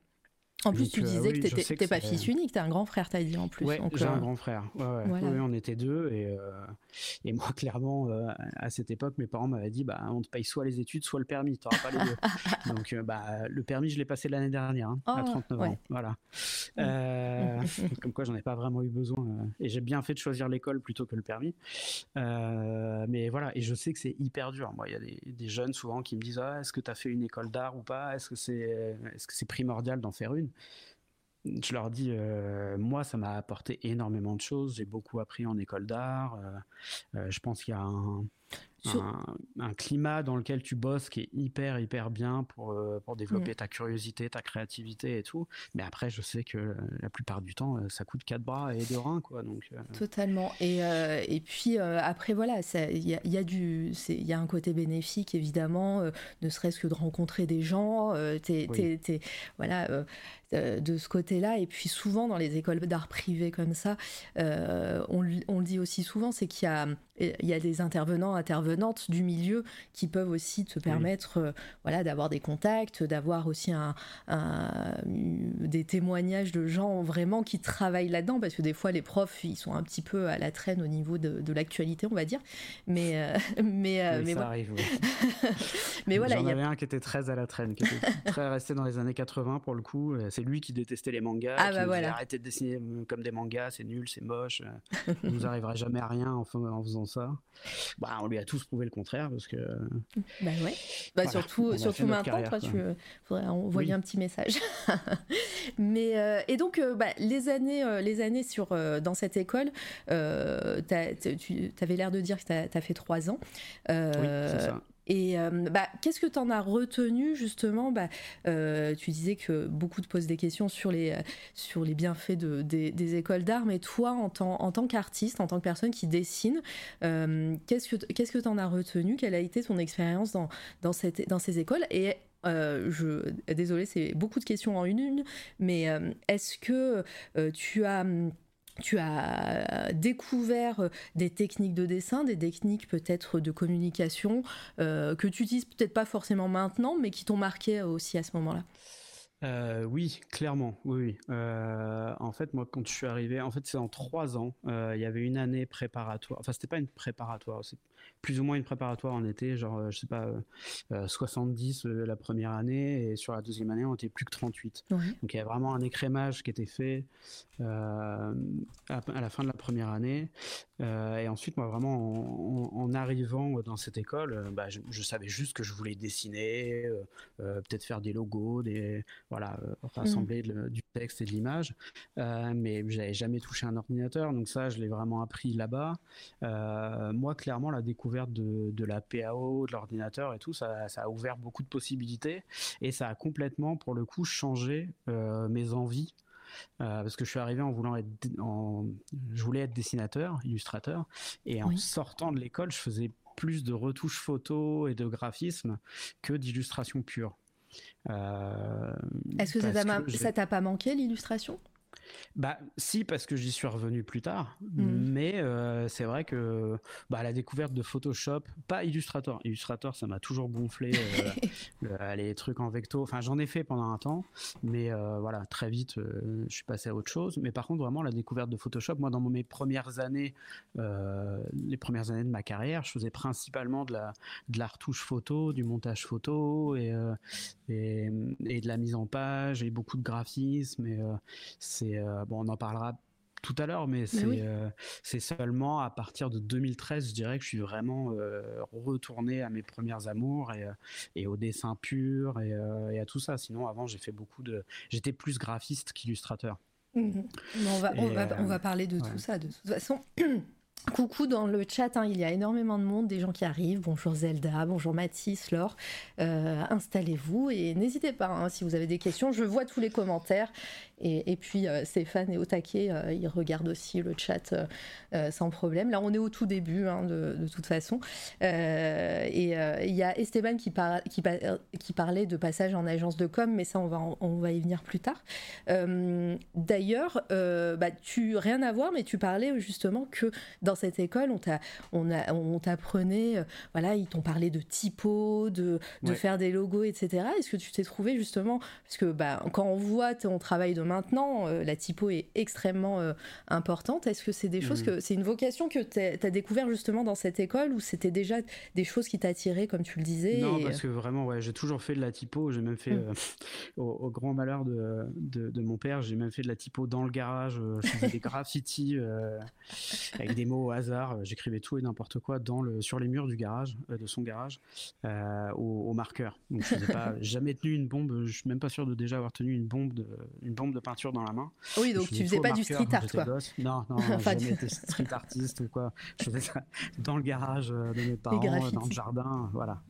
En plus, tu euh, disais que tu n'étais pas fils unique, tu as un grand frère, tu as dit en plus. Oui, j'ai un euh, grand frère. Oui, on était deux. Et, euh, et moi, [laughs] clairement, à cette époque, mes parents m'avaient dit bah, on te paye soit les études, soit le permis, tu n'auras pas les deux. [laughs] Donc, bah, le permis, je l'ai passé l'année dernière, hein, à 39 ans. Voilà. [laughs] comme quoi, j'en ai pas vraiment eu besoin. et j'ai bien fait de choisir l'école plutôt que le permis. mais voilà, et je sais que c'est hyper dur. Moi, il y a des, des, jeunes souvent qui me disent ah, est-ce que tu as fait une école d'art ou pas? Est-ce que c'est est -ce c'est primordial d'en faire une? Je leur dis, euh, moi, ça m'a apporté énormément de choses. J'ai beaucoup appris en école d'art. Euh, euh, je pense qu'il y a un, un, climat dans lequel tu bosses qui est hyper hyper bien pour, euh, pour développer ta curiosité, ta créativité et tout. Mais après, je sais que la plupart du temps, euh, ça coûte quatre bras et deux reins, quoi. Donc euh. totalement. Et, et puis après, voilà, il y a, y a, du, il y a un côté bénéfique évidemment, ne serait-ce que de rencontrer des gens. t'es, voilà. de ce côté-là. Et puis souvent dans les écoles d'art privées comme ça, on, on, le dit aussi souvent, c'est qu'il y a, il y a des intervenants, intervenantes du milieu qui peuvent aussi te permettre euh, voilà, d'avoir des contacts, d'avoir aussi un, des témoignages de gens vraiment qui travaillent là-dedans, parce que des fois les profs, ils sont un petit peu à la traîne au niveau de, l'actualité, on va dire. Mais, euh, [laughs] mais, euh, mais ça arrive, [laughs] mais voilà. J'en avais un qui était très à la traîne, qui était [laughs] très resté dans les années 80 pour le coup. C'est lui qui détestait les mangas, ah, qui bah voilà. arrêté de dessiner comme des mangas, c'est nul, c'est moche, on nous arrivera jamais à rien en, en faisant ça. Bah, on lui a tous prouvé le contraire parce que. Bah ouais. Bah surtout, surtout maintenant, toi, tu faudrait envoyer un petit message. [laughs] Mais euh, et donc, euh, bah, les années, euh, les années sur dans cette école, tu avais l'air de dire que tu as, fait trois ans. oui, c'est ça. Et bah, qu'est-ce que tu en as retenu justement? Bah, Tu disais que beaucoup te posent des questions sur les, sur les bienfaits de, des, écoles d'art, mais toi, en tant, en tant qu'artiste, en tant que personne qui dessine, qu'est-ce que tu en as retenu? Quelle a été ton expérience dans, dans, dans ces écoles? Et euh, je, désolé, c'est beaucoup de questions en une, mais euh, est-ce que euh, tu as tu as découvert des techniques de dessin, des techniques peut-être de communication que tu utilises peut-être pas forcément maintenant, mais qui t'ont marqué aussi à ce moment-là? Euh, oui, clairement, oui. Euh, en fait, moi, quand je suis arrivé, en fait, c'est en trois ans. Euh, il y avait une année préparatoire. Enfin, c'était pas une préparatoire, plus ou moins une préparatoire en été, genre, je sais pas, 70 la première année, et sur la deuxième année, on était plus que 38. Donc, il y a vraiment un écrémage qui était fait à, la fin de la première année. et ensuite, moi, vraiment, en, arrivant dans cette école, bah, je, je, savais juste que je voulais dessiner, peut-être faire des logos, des voilà, euh, rassembler du texte et de l'image. Euh, mais j'avais jamais touché un ordinateur, donc ça, je l'ai vraiment appris là-bas. Euh, moi, clairement, la découverte de, la PAO, de l'ordinateur et tout, ça, a ouvert beaucoup de possibilités et ça a complètement, pour le coup, changé mes envies. parce que je suis arrivé en voulant être, en, je voulais être dessinateur, illustrateur, et en sortant de l'école, je faisais plus de retouches photos et de graphisme que d'illustration pure. Euh, Est-ce que ça t'a pas manqué l'illustration? Bah si parce que j'y suis revenu plus tard, mmh. mais euh, c'est vrai que bah, la découverte de Photoshop, pas Illustrator, Illustrator ça m'a toujours gonflé euh, [laughs] les trucs en vecto. Enfin j'en ai fait pendant un temps, mais euh, voilà très vite je suis passé à autre chose. Mais par contre vraiment la découverte de Photoshop, moi dans mes premières années, les premières années de ma carrière, je faisais principalement de la de la retouche photo, du montage photo et et, et de la mise en page et beaucoup de graphisme et c'est euh, bon, on en parlera tout à l'heure, mais euh, c'est seulement à partir de 2013, je dirais, que je suis vraiment euh, retourné à mes premières amours et, au dessin pur et, à tout ça. Sinon, avant, j'ai fait beaucoup de. J'étais plus graphiste qu'illustrateur. Mmh on, va, on, va, parler de tout ça de toute façon. [clears throat] Coucou dans le chat, hein, il y a énormément de monde, des gens qui arrivent. Bonjour Zelda, bonjour Mathis, Laure. Installez-vous et n'hésitez pas hein, si vous avez des questions. Je vois tous les commentaires et, puis euh, Stéphane est au taquet, euh, il regarde aussi le chat euh, sans problème. Là, on est au tout début, hein, de, toute façon. et il y a Esteban qui, qui, parlait de passage en agence de com, mais ça, on va, on va y venir plus tard. D'ailleurs, bah, tu rien à voir, mais tu parlais justement que dans cette école, on t'apprenait, on, voilà, ils t'ont parlé de typo, de, de faire des logos, etc. Est-ce que tu t'es trouvé justement, parce que bah, quand on voit ton travail de maintenant, euh, la typo est extrêmement euh, importante. Est-ce que c'est des choses mm. que c'est une vocation que tu as découvert justement dans cette école ou c'était déjà des choses qui t'attiraient comme tu le disais Non, parce que vraiment, ouais, j'ai toujours fait de la typo. J'ai même fait, mm. euh, [laughs] au, grand malheur de, de, mon père, j'ai même fait de la typo dans le garage. je faisais des [laughs] graffitis avec des mots au hasard. J'écrivais tout et n'importe quoi dans le, sur les murs du garage, de son garage, au, marqueur. Donc je n'ai pas [laughs] jamais tenu une bombe. Je suis même pas sûr de déjà avoir tenu une bombe de, une bombe de peinture dans la main. Oui, donc tu faisais pas du street art, quoi. Non, [laughs] non, enfin, jamais été street artiste ou quoi. Je faisais ça dans le garage de mes parents, dans le jardin, voilà.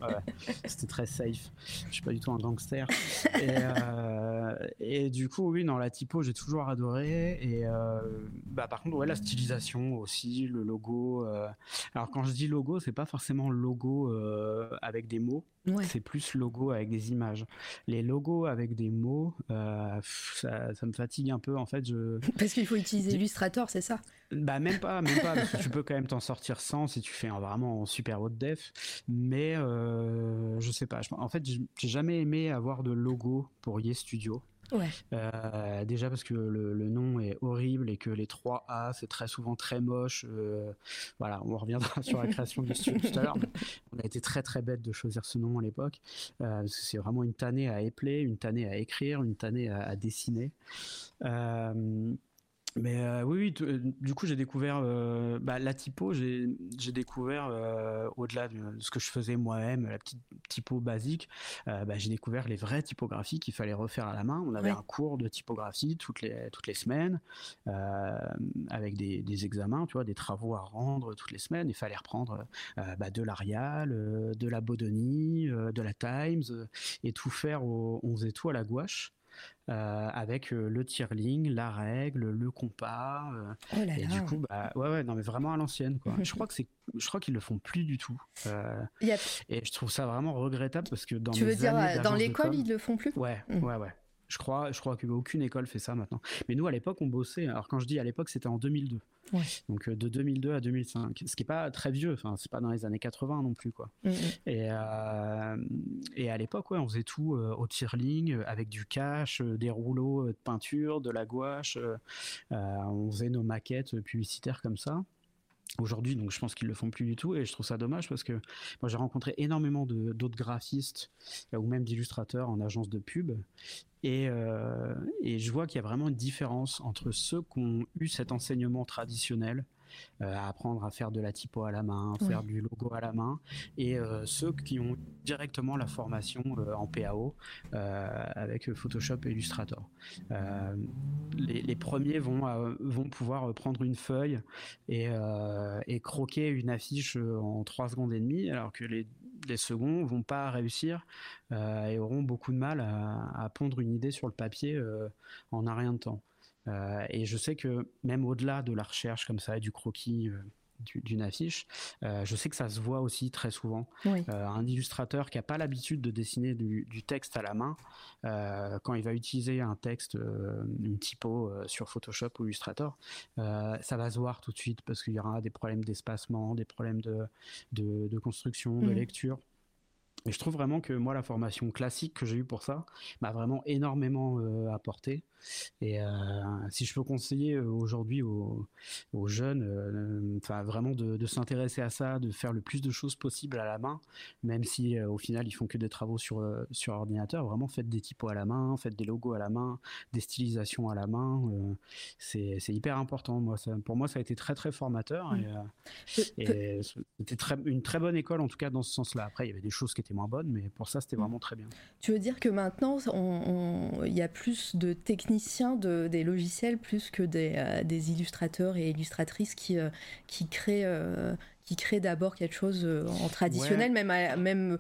C'était très safe. Je suis pas du tout un gangster. [laughs] Et, euh, et du coup, oui, dans la typo, j'ai toujours adoré. Et euh, bah, par contre, ouais, la stylisation aussi, le logo. Euh. Alors quand je dis logo, c'est pas forcément logo avec des mots. C'est plus logo avec des images. Les logos avec des mots, ça, ça me fatigue un peu en fait. Je... [laughs] Parce qu'il faut utiliser Illustrator, c'est ça? Bah même pas, même pas, parce que [laughs] tu peux quand même t'en sortir sans si tu fais un vraiment en super haute def. Mais euh, je sais pas. En fait, j'ai jamais aimé avoir de logo pour Yes Studio. Euh, déjà parce que le, nom est horrible et que les trois A c'est très souvent très moche. Euh, voilà, on reviendra [laughs] sur la création du studio tout à l'heure. On a été très très bête de choisir ce nom à l'époque euh, c'est vraiment une tannée à épeler, une tannée à écrire, une tannée à dessiner. Mais euh, oui, oui euh, du coup, j'ai découvert euh, bah, la typo. J'ai découvert au-delà de ce que je faisais moi-même, la petite typo basique. Bah, j'ai découvert les vraies typographies qu'il fallait refaire à la main. On avait un cours de typographie toutes les toutes les semaines, avec des, des, examens, tu vois, des travaux à rendre toutes les semaines. Il fallait reprendre bah, de l'Arial, de la Bodoni, de la Times, et tout faire. on faisait tout à la gouache. Euh, avec euh, le tirling, la règle, le compas. Euh, oh et du coup, bah, ouais, ouais, non, mais vraiment à l'ancienne, quoi. [laughs] je crois que c'est, je crois qu'ils le font plus du tout. Et je trouve ça vraiment regrettable parce que dans tu veux dire dans l'école ils le font plus? Ouais, mmh. ouais, ouais. Je crois, je crois qu'aucune école fait ça maintenant. Mais nous, à l'époque, on bossait. Alors, quand je dis à l'époque, c'était en 2002. Donc, euh, de 2002 à 2005. Ce qui n'est pas très vieux. Enfin, c'est pas dans les années 80 non plus, quoi. Mm, mm. Et, euh, et à l'époque, ouais, on faisait tout euh, au tirling, avec du cash, des rouleaux de peinture, de la gouache. on faisait nos maquettes publicitaires comme ça aujourd'hui, donc je pense qu'ils le font plus du tout et je trouve ça dommage parce que moi j'ai rencontré énormément d'autres graphistes ou même d'illustrateurs en agence de pub et, euh, et je vois qu'il y a vraiment une différence entre ceux qui ont eu cet enseignement traditionnel euh, à apprendre à faire de la typo à la main, faire du logo à la main, et euh, ceux qui ont directement la formation euh, en PAO avec Photoshop et Illustrator. Les, premiers vont, vont pouvoir prendre une feuille et, et, croquer une affiche en 3 secondes et demie, alors que les, les seconds vont pas réussir et auront beaucoup de mal à, à, pondre une idée sur le papier en un rien de temps. Euh, et je sais que même au-delà de la recherche comme ça, du croquis, euh, d'une affiche. Euh, je sais que ça se voit aussi très souvent. un illustrateur qui n'a pas l'habitude de dessiner du, texte à la main, quand il va utiliser un texte, une typo sur Photoshop ou Illustrator, ça va se voir tout de suite parce qu'il y aura des problèmes d'espacement, des problèmes de, de, construction, de mm. lecture. Et je trouve vraiment que moi, la formation classique que j'ai eue pour ça m'a vraiment énormément apporté. Et euh, si je peux conseiller euh, aujourd'hui aux, jeunes, euh, vraiment de, s'intéresser à ça, de faire le plus de choses possibles à la main, même si au final ils font que des travaux sur sur ordinateur. Vraiment, faites des typos à la main, faites des logos à la main, des stylisations à la main. c'est hyper important. Moi, ça, pour moi, ça a été très très formateur et, c'était très, une très bonne école en tout cas dans ce sens-là. Après, il y avait des choses qui étaient moins bonnes, mais pour ça, c'était mm. vraiment très bien. Tu veux dire que maintenant, il y a plus de techniciens de, des logiciels plus que des, euh, des illustrateurs et illustratrices qui, euh, qui créent euh, qui créent d'abord quelque chose en traditionnel, même, même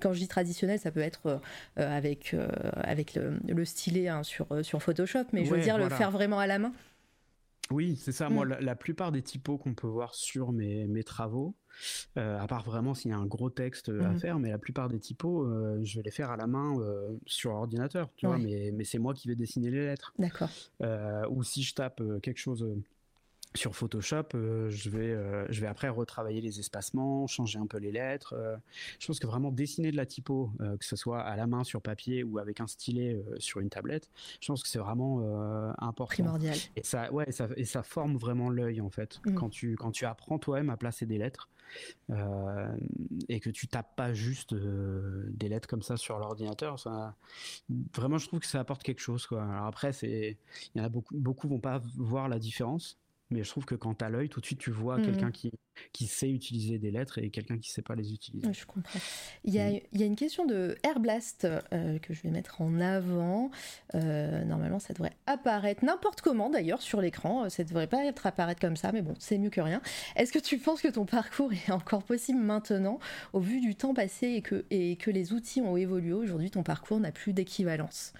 quand je dis traditionnel, ça peut être avec, avec le, le stylet hein, sur, sur Photoshop, mais je veux dire le faire vraiment à la main. Oui, c'est ça. Moi, mm. la, plupart des typos qu'on peut voir sur mes, mes travaux, euh, à part vraiment s'il y a un gros texte à mm. faire, mais la plupart des typos, euh, je vais les faire à la main euh, sur ordinateur, tu vois, mais, mais c'est moi qui vais dessiner les lettres. D'accord. ou si je tape quelque chose sur Photoshop, euh, je, vais, euh, je vais après retravailler les espacements, changer un peu les lettres. Euh. je pense que vraiment dessiner de la typo, que ce soit à la main sur papier ou avec un stylet sur une tablette, je pense que c'est vraiment important. Primordial. Et ça, ouais, ça, et ça forme vraiment l'œil en fait. Mm. Quand, tu, quand tu apprends toi-même à placer des lettres et que tu tapes pas juste des lettres comme ça sur l'ordinateur, ça, vraiment je trouve que ça apporte quelque chose. Après, il y en a beaucoup, beaucoup vont pas voir la différence mais je trouve que quand tu as l'œil, tout de suite, tu vois mmh. quelqu'un qui, qui sait utiliser des lettres et quelqu'un qui ne sait pas les utiliser. Je comprends. Il y a, mmh. il y a une question de Airblast euh, que je vais mettre en avant. Euh, normalement, ça devrait apparaître n'importe comment d'ailleurs sur l'écran. Ça ne devrait pas être apparaître comme ça, mais bon, c'est mieux que rien. Est-ce que tu penses que ton parcours est encore possible maintenant, au vu du temps passé et que, et que les outils ont évolué? Aujourd'hui, ton parcours n'a plus d'équivalence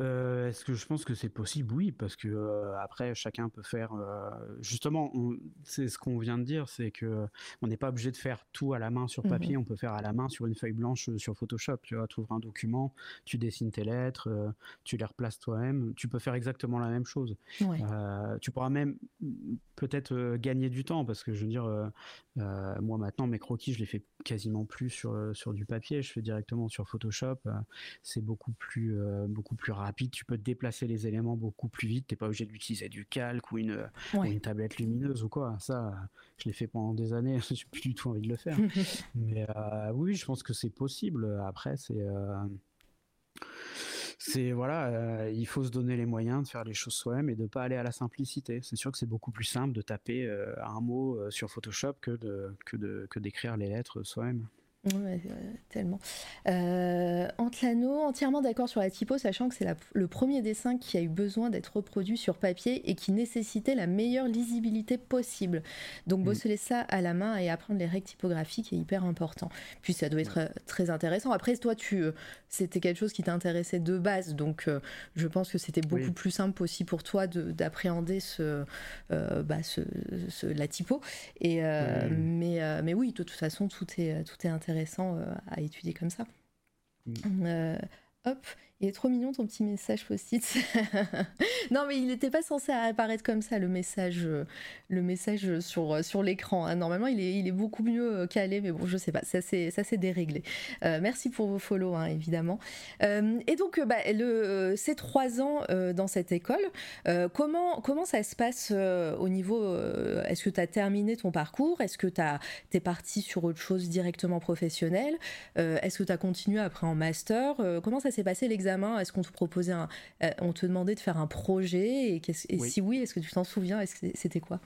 euh, est-ce que je pense que c'est possible? Oui, parce que euh, après chacun peut faire. Euh, justement, c'est ce qu'on vient de dire, c'est que on n'est pas obligé de faire tout à la main sur papier. Mhm. On peut faire à la main sur une feuille blanche sur Photoshop. Tu vois, tu ouvres un document, tu dessines tes lettres, tu les replaces toi-même. Tu peux faire exactement la même chose. tu pourras même peut-être gagner du temps parce que je veux dire, moi maintenant mes croquis, je les fais quasiment plus sur sur du papier. Je fais directement sur Photoshop. c'est beaucoup plus beaucoup plus rapide rapide, tu peux déplacer les éléments beaucoup plus vite. T'es pas obligé d'utiliser du calque ou une, une tablette lumineuse ou quoi. Ça, je l'ai fait pendant des années. [laughs] J'ai plus du tout envie de le faire. [laughs] Mais euh, oui, je pense que c'est possible. Après, c'est euh, c'est voilà, il faut se donner les moyens de faire les choses soi-même et de pas aller à la simplicité. C'est sûr que c'est beaucoup plus simple de taper un mot sur Photoshop que de que de que d'écrire les lettres soi-même. Ouais, tellement. Euh, Antlano, entièrement d'accord sur la typo, sachant que c'est le premier dessin qui a eu besoin d'être reproduit sur papier et qui nécessitait la meilleure lisibilité possible. Donc mm. bosser ça à la main et apprendre les règles typographiques est hyper important. Puis ça doit être euh, très intéressant. Après, toi, tu, euh, c'était quelque chose qui t'intéressait de base, donc euh, je pense que c'était beaucoup plus simple aussi pour toi d'appréhender ce, bah, ce, la typo. Et, Mais, mais oui, de toute façon, tout est, tout est intéressant intéressant euh, à étudier comme ça. Mm. Euh, hop, il est trop mignon ton petit message post-it. [laughs] non, mais il n'était pas censé apparaître comme ça, le message, euh, le message sur, euh, sur l'écran. Hein. Normalement, il est, il est beaucoup mieux euh, calé, mais bon, je sais pas, ça s'est déréglé. merci pour vos follow, hein, évidemment. et donc, bah, le, ces trois ans dans cette école, comment, comment ça se passe au niveau. Est-ce que tu as terminé ton parcours? Est-ce que tu es parti sur autre chose directement professionnel Est-ce que tu as continué après en master? Comment ça s'est passé l'examen est-ce qu'on te proposait un, euh, on te demandait de faire un projet et, si oui, est-ce que tu t'en souviens Est-ce que c'était quoi?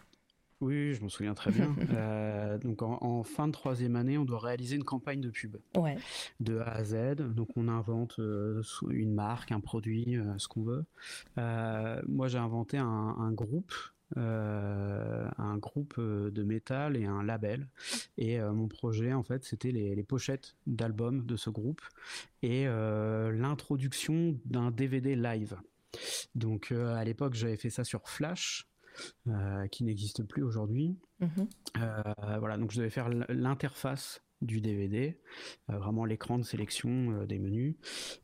Oui, je m'en souviens très bien. [laughs] Euh, donc en, fin de troisième année, on doit réaliser une campagne de pub. Ouais. De A à Z. Donc on invente euh, une marque, un produit, ce qu'on veut. moi, j'ai inventé un groupe un groupe euh, de métal et un label. Et euh, mon projet, en fait, c'était les, pochettes d'albums de ce groupe et l'introduction d'un DVD live. Donc à l'époque, j'avais fait ça sur Flash. qui n'existe plus aujourd'hui. Mm-hmm. voilà, donc je devais faire l'interface du DVD, euh, vraiment l'écran de sélection euh, des menus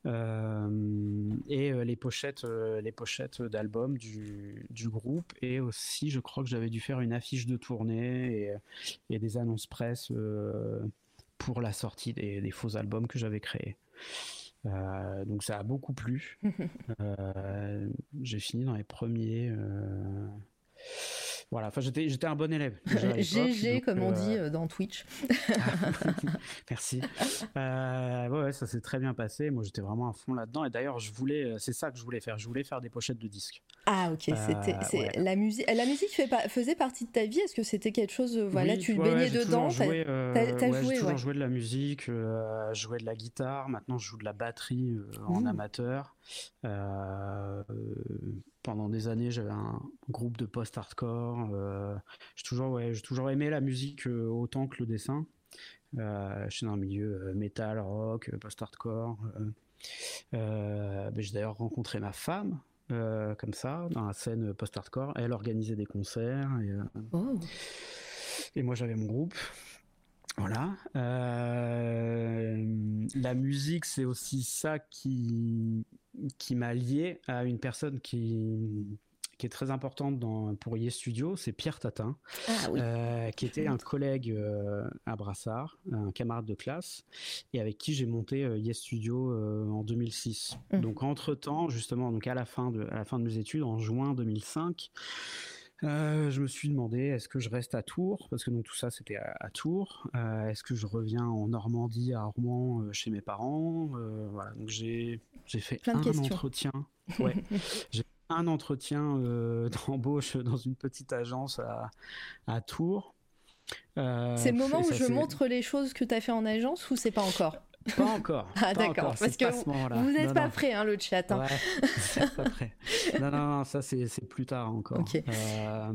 euh, et les pochettes, les pochettes d'albums du, du, groupe et aussi je crois que j'avais dû faire une affiche de tournée et, des annonces presse pour la sortie des, des, faux albums que j'avais créés. donc ça a beaucoup plu. [laughs] J'ai fini dans les premiers voilà, enfin j'étais j'étais un bon élève. [laughs] GG comme on dit euh, euh, dans Twitch. [laughs] Merci. Euh, ouais, ça s'est très bien passé. Moi j'étais vraiment à fond là-dedans et d'ailleurs je voulais, c'est ça que je voulais faire. Je voulais faire des pochettes de disques. Ah ok, c'était la musique. La musique fait faisait partie de ta vie? Est-ce que c'était quelque chose, voilà, tu baignais dedans? Joué, as, joué, toujours joué de la musique, joué de la guitare. Maintenant je joue de la batterie en mmh. amateur. Pendant des années, j'avais un groupe de post-hardcore. j'ai toujours, ouais, j'ai toujours aimé la musique autant que le dessin. je suis dans un milieu metal, rock, post-hardcore. Ben, j'ai d'ailleurs rencontré ma femme comme ça dans la scène post-hardcore. Elle organisait des concerts et, oh. et moi j'avais mon groupe. Voilà. Euh, la musique, c'est aussi ça qui, qui m'a lié à une personne qui, qui est très importante dans, pour Yes Studio, c'est Pierre Tatin, ah euh, qui était un collègue euh, à Brassard, un camarade de classe, et avec qui j'ai monté Yes Studio en 2006. Mmh. Donc entre temps, justement, donc à la fin de, à la fin de mes études, en juin 2005. Euh, je me suis demandé est-ce que je reste à Tours? Parce que donc tout ça c'était à, Tours. Euh, est-ce que je reviens en Normandie à Rouen euh, chez mes parents? Voilà donc j'ai j'ai fait [laughs] un entretien. Ouais, j'ai un entretien d'embauche dans une petite agence à, à Tours. c'est le moment où je montre les choses que tu as fait en agence ou c'est pas encore? Pas encore. Ah d'accord, parce que vous n'êtes pas prêt, hein, le chat. Hein. Ouais, pas prêt. [laughs] Non, non, non, ça c'est plus tard encore. Euh,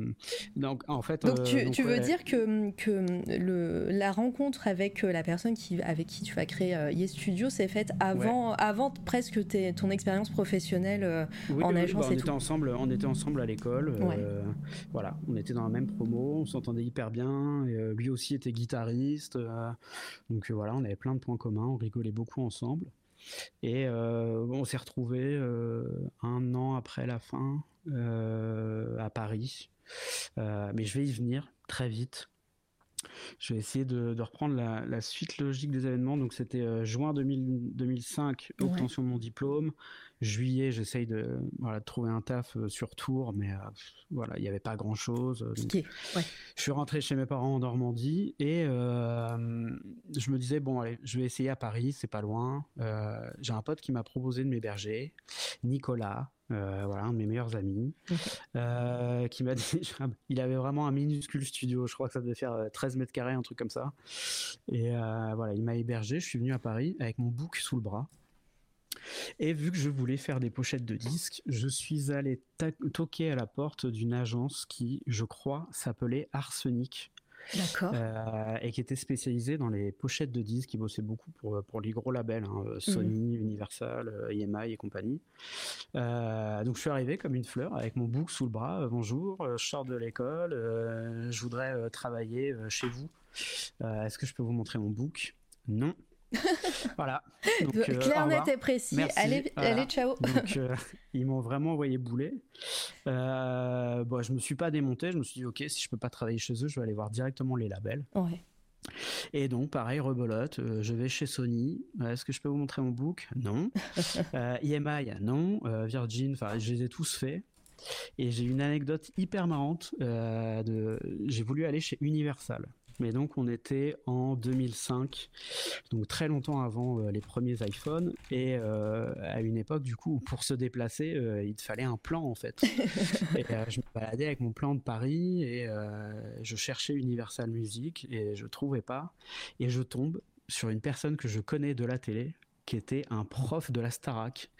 donc en fait. Donc tu, euh, tu veux dire que, que le, la rencontre avec euh, la personne qui, avec qui tu vas créer Yes Studio s'est faite avant, avant presque tes, ton expérience professionnelle en agence bah, on était ensemble, on était ensemble à l'école. voilà, on était dans la même promo, on s'entendait hyper bien. Et, lui aussi était guitariste. donc voilà, on avait plein de points communs rigolait beaucoup ensemble. Et euh, on s'est retrouvé euh, un an après la fin euh, à Paris. mais je vais y venir très vite. Je vais essayer de, reprendre la, suite logique des événements. Donc c'était juin 2005, obtention de mon diplôme juillet, j'essaye de, voilà, de trouver un taf euh, sur Tours, mais euh, voilà, il n'y avait pas grand chose. Euh, je suis rentré chez mes parents en Normandie et je me disais, bon, allez, je vais essayer à Paris, c'est pas loin. j'ai un pote qui m'a proposé de m'héberger, Nicolas, voilà, un de mes meilleurs amis, qui m'a [laughs] dit, il avait vraiment un minuscule studio, je crois que ça devait faire 13 mètres carrés, un truc comme ça. Et voilà, il m'a hébergé, je suis venu à Paris avec mon book sous le bras. Et vu que je voulais faire des pochettes de disques, je suis allé toquer à la porte d'une agence qui, je crois, s'appelait Arsenic. D'accord. Euh, et qui était spécialisée dans les pochettes de disques, qui bossait beaucoup pour, pour les gros labels, hein, euh, Sony, mhm. Universal, EMI euh, et compagnie. donc je suis arrivé comme une fleur avec mon book sous le bras. bonjour, je sors de l'école, je voudrais travailler chez vous. Est-ce que je peux vous montrer mon book Non. [laughs] voilà. Donc, euh, Clair, net et précis. Allez, allez, ciao. Donc, [laughs] euh, ils m'ont vraiment envoyé bouler. Euh, bon, je me suis pas démonté. Je me suis dit, ok, si je peux pas travailler chez eux, je vais aller voir directement les labels. Ouais. Et donc, pareil, rebelote, je vais chez Sony. Est-ce que je peux vous montrer mon book? Non. [laughs] EMI Non. Virgin, enfin, je les ai tous faits. Et j'ai une anecdote hyper marrante. de... J'ai voulu aller chez Universal. Mais donc on était en 2005, donc très longtemps avant euh, les premiers iPhones, et euh, à une époque du coup pour se déplacer, euh, il fallait un plan en fait. [laughs] et je me baladais avec mon plan de Paris et je cherchais Universal Music et je trouvais pas, et je tombe sur une personne que je connais de la télé, qui était un prof de la Starac. [laughs]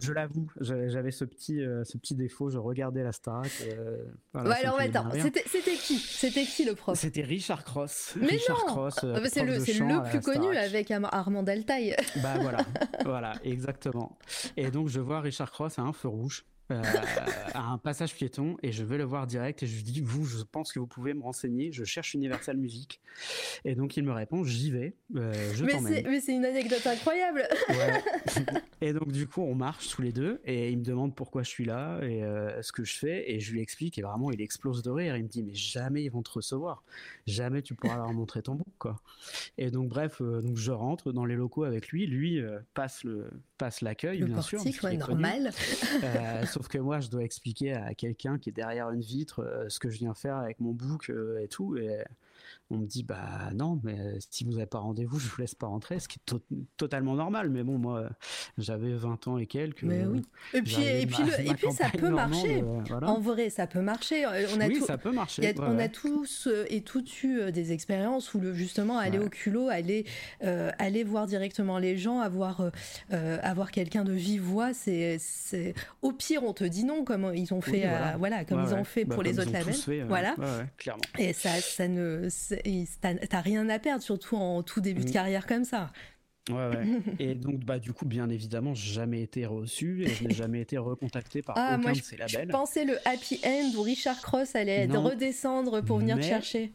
je, l'avoue, j'avais ce petit, euh, ce petit défaut, je regardais la Starac. Euh, alors attends, c'était qui? C'était qui le prof? C'était Richard Cross. Mais Richard non euh, ah, C'est le, le plus connu avec Armand Altaï. bah voilà, [laughs] voilà, exactement. Et donc je vois Richard Cross à un feu rouge. Euh, à un passage piéton et je vais le voir direct et je lui dis vous je pense que vous pouvez me renseigner je cherche Universal Music. Et donc il me répond j'y vais euh, je t'emmène. mais c'est une anecdote incroyable. [laughs] Et donc du coup on marche tous les deux et il me demande pourquoi je suis là et euh, ce que je fais et je lui explique et vraiment il explose de rire. Il me dit mais jamais ils vont te recevoir. Jamais tu pourras leur montrer ton book quoi. Et donc bref donc je rentre dans les locaux avec lui. Lui passe le passe l'accueil bien sûr ouais, normal sauf que moi, je dois expliquer à quelqu'un qui est derrière une vitre euh, ce que je viens faire avec mon book euh, et tout. Et on me dit bah non mais euh, si vous n'avez pas rendez-vous [laughs] je vous laisse pas rentrer ce qui est totalement normal. Mais bon moi j'avais 20 ans et quelques mais oui. Et puis et puis, [laughs] et puis ça peut marcher. en vrai ça peut marcher. On a oui ça peut marcher on a tous et toutes eu des expériences où le justement aller au culot aller aller voir directement les gens avoir avoir quelqu'un de vive voix c'est au pire on te dit non comme ils ont fait voilà. comme ils ont fait pour les autres labels voilà. Clairement. Et ça ça ne t'as rien à perdre, surtout en tout début de mm. carrière comme ça. Ouais, ouais. Et donc, bah, du coup, bien évidemment, jamais été reçu et je n'ai jamais été recontacté par ah, aucun de ces labels. Je pensais le happy end où Richard Cross allait redescendre pour venir te chercher.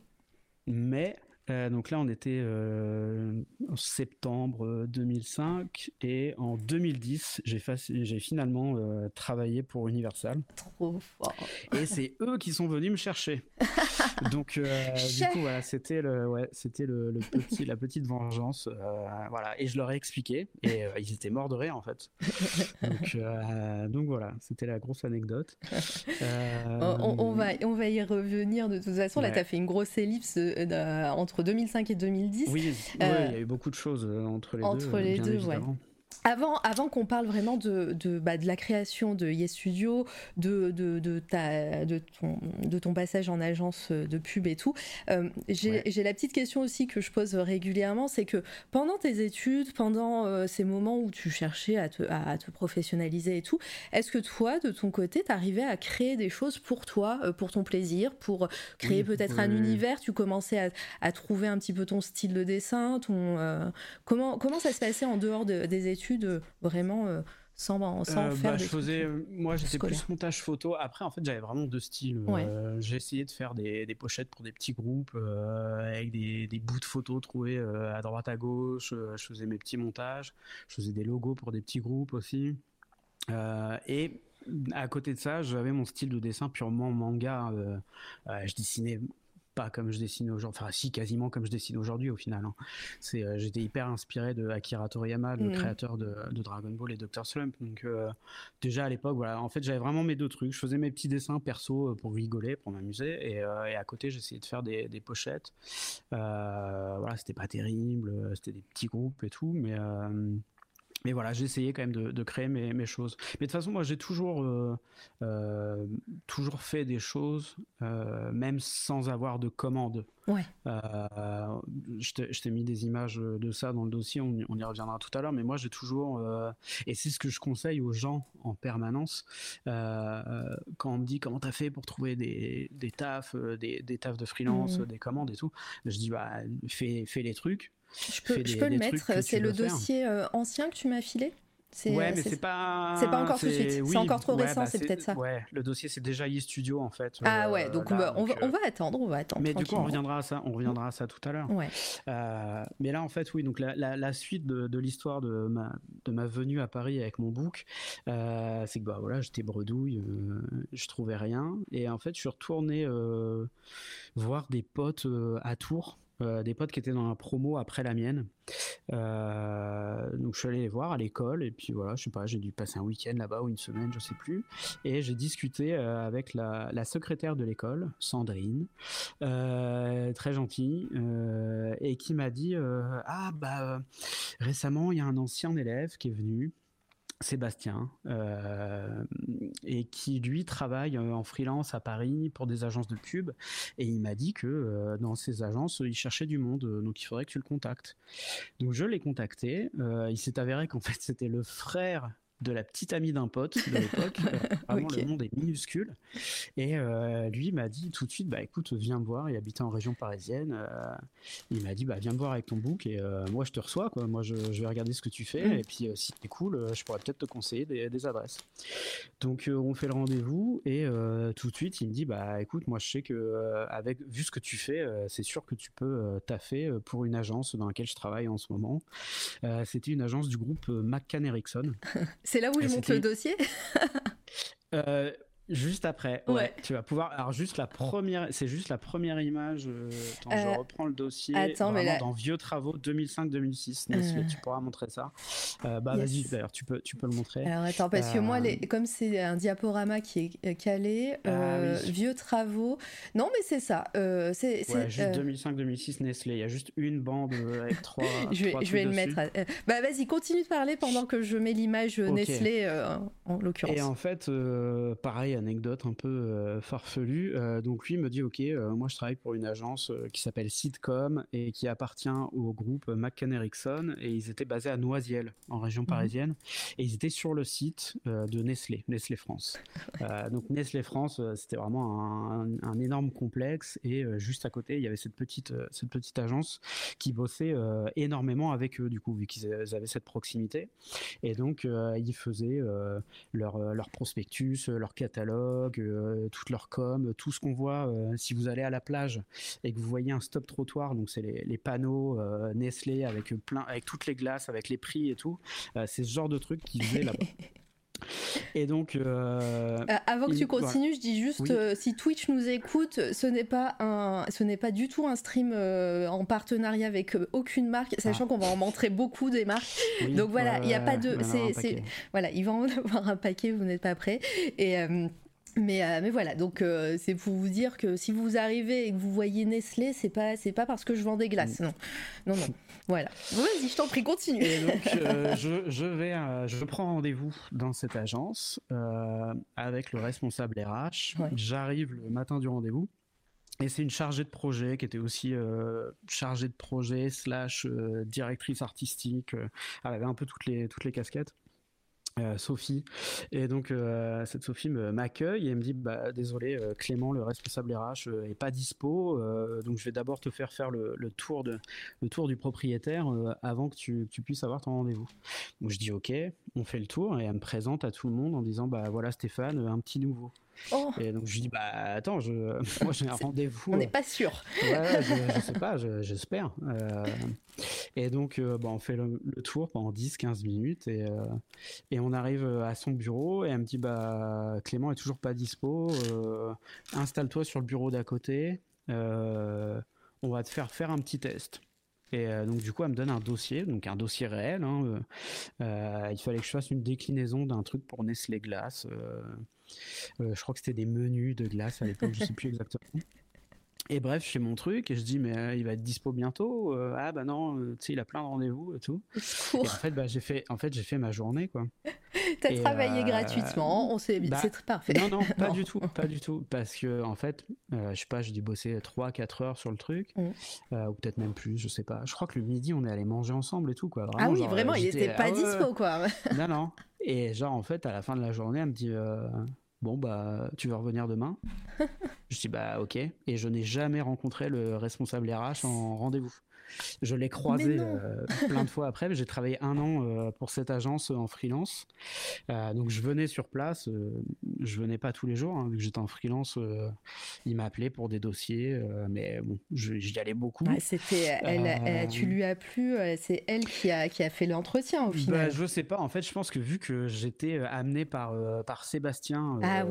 Mais euh, donc là, on était euh, en septembre 2005 euh, et en 2010, j'ai finalement travaillé pour Universal. Trop fort. Et c'est eux qui sont venus me chercher. [laughs] donc du coup, voilà, c'était le, ouais, c'était le, petit, la petite vengeance, voilà. Et je leur ai expliqué et ils étaient morts de rire en fait. Donc, donc voilà, c'était la grosse anecdote. On, va, on va y revenir de toute façon. Là, tu as fait une grosse ellipse entre 2005 et 2010. Oui, il y a eu beaucoup de choses euh, entre les deux. Entre les deux, ouais. Avant, avant qu'on parle vraiment de, de, bah, de, la création de Yes Studio, de, ta, ton, de ton passage en agence de pub et tout, euh, j'ai la petite question aussi que je pose régulièrement, c'est que pendant tes études, pendant euh, ces moments où tu cherchais à te, à, te professionnaliser et tout, est-ce que toi, de ton côté, t'arrivais à créer des choses pour toi, euh, pour ton plaisir, pour créer peut-être un univers Tu commençais à, à, trouver un petit peu ton style de dessin ton, comment, comment ça se passait en dehors des études de vraiment euh, sans, sans euh, faire bah, je faisais, moi j'étais plus montage photo. Après en fait j'avais vraiment deux styles euh, j'ai essayé de faire des, des, pochettes pour des petits groupes avec des, des, bouts de photos trouvés à droite à gauche je faisais mes petits montages je faisais des logos pour des petits groupes aussi. Et à côté de ça j'avais mon style de dessin purement manga je dessinais pas comme je dessine aujourd'hui, enfin si quasiment comme je dessine aujourd'hui au final. Hein. C'est, euh, j'étais hyper inspiré de Akira Toriyama, le mm. créateur de, Dragon Ball et Dr Slump. Donc euh, déjà à l'époque, voilà, en fait j'avais vraiment mes deux trucs. Je faisais mes petits dessins perso euh, pour rigoler, pour m'amuser, et, à côté j'essayais de faire des, des pochettes. voilà, c'était pas terrible, c'était des petits groupes et tout, mais mais voilà, j'ai essayé quand même de, créer mes, choses. Mais de toute façon, moi, j'ai toujours, euh, euh, toujours fait des choses, euh, même sans avoir de commande. Ouais. je t'ai mis des images de ça dans le dossier, on, y reviendra tout à l'heure, mais moi, j'ai toujours, et c'est ce que je conseille aux gens en permanence, quand on me dit comment t'as fait pour trouver des, des tafs, des, des tafs de freelance, mmh. des commandes et tout, je dis, bah, fais, fais les trucs, je peux, je peux le mettre. C'est le dossier euh, ancien que tu m'as filé Ouais, mais c'est pas. C'est pas encore tout de suite. c'est encore trop récent, bah, c'est peut-être ça. Ouais, le dossier c'est déjà eStudio en fait. Ah ouais, euh, donc, on, va, on, va, attendre, on va attendre. Mais du coup, on reviendra à ça, on reviendra à ça tout à l'heure. Ouais. Euh, mais là, en fait, oui, donc la, la, suite de, de l'histoire de ma, de ma venue à Paris avec mon book, c'est que bah voilà, j'étais bredouille, je trouvais rien, et en fait, je suis retourné voir des potes à Tours euh, des potes qui étaient dans la promo après la mienne. Euh, donc je suis allé les voir à l'école et puis voilà, je sais pas, j'ai dû passer un week-end là-bas ou une semaine, je sais plus. Et j'ai discuté euh, avec la, secrétaire de l'école, Sandrine, très gentille, et qui m'a dit ah bah récemment il y a un ancien élève qui est venu Sébastien, euh, et qui lui travaille euh, en freelance à Paris pour des agences de pub. Et il m'a dit que euh, dans ces agences, il cherchait du monde, donc il faudrait que tu le contactes. Donc je l'ai contacté. il s'est avéré qu'en fait c'était le frère de la petite amie d'un pote de [laughs] l'époque. Vraiment, le monde est minuscule. Et euh, lui m'a dit tout de suite, bah écoute, viens me voir. Il habitait en région parisienne. Euh, il m'a dit, bah viens me voir avec ton book et euh, moi je te reçois. Quoi. Moi je, vais regarder ce que tu fais. Mm. Et puis si c'est cool, je pourrais peut-être te conseiller des, adresses. Donc on fait le rendez-vous et tout de suite il me dit, bah écoute, moi je sais que avec vu ce que tu fais, c'est sûr que tu peux taffer pour une agence dans laquelle je travaille en ce moment. C'était une agence du groupe McCann Erickson. [laughs] C'est là où je monte le dossier? Euh, Juste après, ouais. Tu vas pouvoir. Alors juste la première, c'est juste la première image. Euh, attends, je euh, reprends le dossier. Attends, mais là... dans vieux travaux 2005-2006. tu pourras montrer ça. bah vas-y, d'ailleurs, tu peux, tu peux le montrer. Alors attends, parce que moi, les... comme c'est un diaporama qui est calé, ah vieux travaux. Non, mais c'est ça. c'est ouais, juste 2005-2006 Nestlé. Il y a juste une bande avec trois. [laughs] je vais, je vais le mettre. Bah vas-y, continue de parler pendant que je mets l'image Nestlé en l'occurrence. Et en fait, pareil anecdote un peu euh, farfelue. Euh, donc lui me dit ok, euh, moi je travaille pour une agence qui s'appelle Sitcom et qui appartient au groupe McCann Erickson et ils étaient basés à Noisiel en région mhm. parisienne et ils étaient sur le site de Nestlé, Nestlé France. [laughs] donc Nestlé France, c'était vraiment un, énorme complexe et juste à côté il y avait cette petite cette petite agence qui bossait énormément avec eux du coup vu qu'ils avaient cette proximité et donc ils faisaient leur leur prospectus, leur catalogue euh, toute leur com, tout ce qu'on voit euh, si vous allez à la plage et que vous voyez un stop trottoir, donc c'est les, panneaux euh, Nestlé avec plein, avec toutes les glaces, avec les prix et tout. c'est ce genre de truc qu'ils faisaient là-bas. [laughs] Et donc, avant que tu continues, je dis juste si Twitch nous écoute, ce n'est pas un, ce n'est pas du tout un stream en partenariat avec aucune marque, sachant ah. qu'on va en montrer beaucoup des marques. [laughs] donc voilà, il n'y a pas de, c'est, voilà, il va en [laughs] avoir un paquet, vous n'êtes pas prêts. Et mais, euh, mais voilà, donc euh, c'est pour vous dire que si vous arrivez et que vous voyez Nestlé, c'est pas c'est pas parce que je vends des glaces, non, non, non. Voilà. Vas-y, je t'en prie, continue. Et donc euh, je, je, vais, je prends rendez-vous dans cette agence avec le responsable RH. J'arrive le matin du rendez-vous. Et c'est une chargée de projet qui était aussi chargée de projet slash directrice artistique. elle avait un peu toutes les toutes les casquettes. Euh, Sophie. Et donc euh, cette Sophie m'accueille et me dit bah désolé euh, Clément le responsable RH est pas dispo donc je vais d'abord te faire faire le, tour de le tour du propriétaire avant que tu, tu, puisses avoir ton rendez-vous. Donc je dis ok, on fait le tour et elle me présente à tout le monde en disant bah voilà Stéphane un petit nouveau. Oh. Et donc je lui dis bah attends, je, [laughs] moi j'ai un rendez-vous. On n'est pas sûr. Ouais, je, sais pas, j'espère. Euh, et donc euh, bah, on fait le, tour pendant 10-15 minutes et, euh, et on arrive à son bureau et elle me dit bah Clément est toujours pas dispo. Installe-toi sur le bureau d'à côté. on va te faire faire un petit test. Et donc du coup, elle me donne un dossier, donc un dossier réel. Hein, il fallait que je fasse une déclinaison d'un truc pour Nestlé Glace. Euh, je crois que c'était des menus de glace à l'époque, je sais plus exactement. Et bref, je fais mon truc et je dis mais euh, il va être dispo bientôt. Euh, ah bah non, euh, tu sais il a plein de rendez-vous et tout. Et en fait bah j'ai fait en fait j'ai fait ma journée quoi. [laughs] T'as travaillé gratuitement, on sait bah, c'est parfait. Non non, [laughs] pas du tout, pas du tout parce que en fait je sais pas, j'ai dû bosser 3 4 heures sur le truc mmh. ou peut-être même plus, je sais pas. Je crois que le midi on est allé manger ensemble et tout quoi. ah oui, vraiment, il était pas ah dispo quoi. non non. Et genre en fait à la fin de la journée, elle me dit bon bah tu veux revenir demain [laughs] Je dis bah ok. Et je n'ai jamais rencontré le responsable RH en rendez-vous. Je l'ai croisé euh, plein de fois après. J'ai travaillé un an euh, pour cette agence en freelance. Euh, donc je venais sur place. je venais pas tous les jours, hein, vu que j'étais en freelance. il m'appelait pour des dossiers, mais bon, j'y allais beaucoup. c'était, elle, tu lui as plu. c'est elle qui a qui a fait l'entretien au bah, final. je sais pas. En fait, je pense que vu que j'étais amené par par Sébastien, ah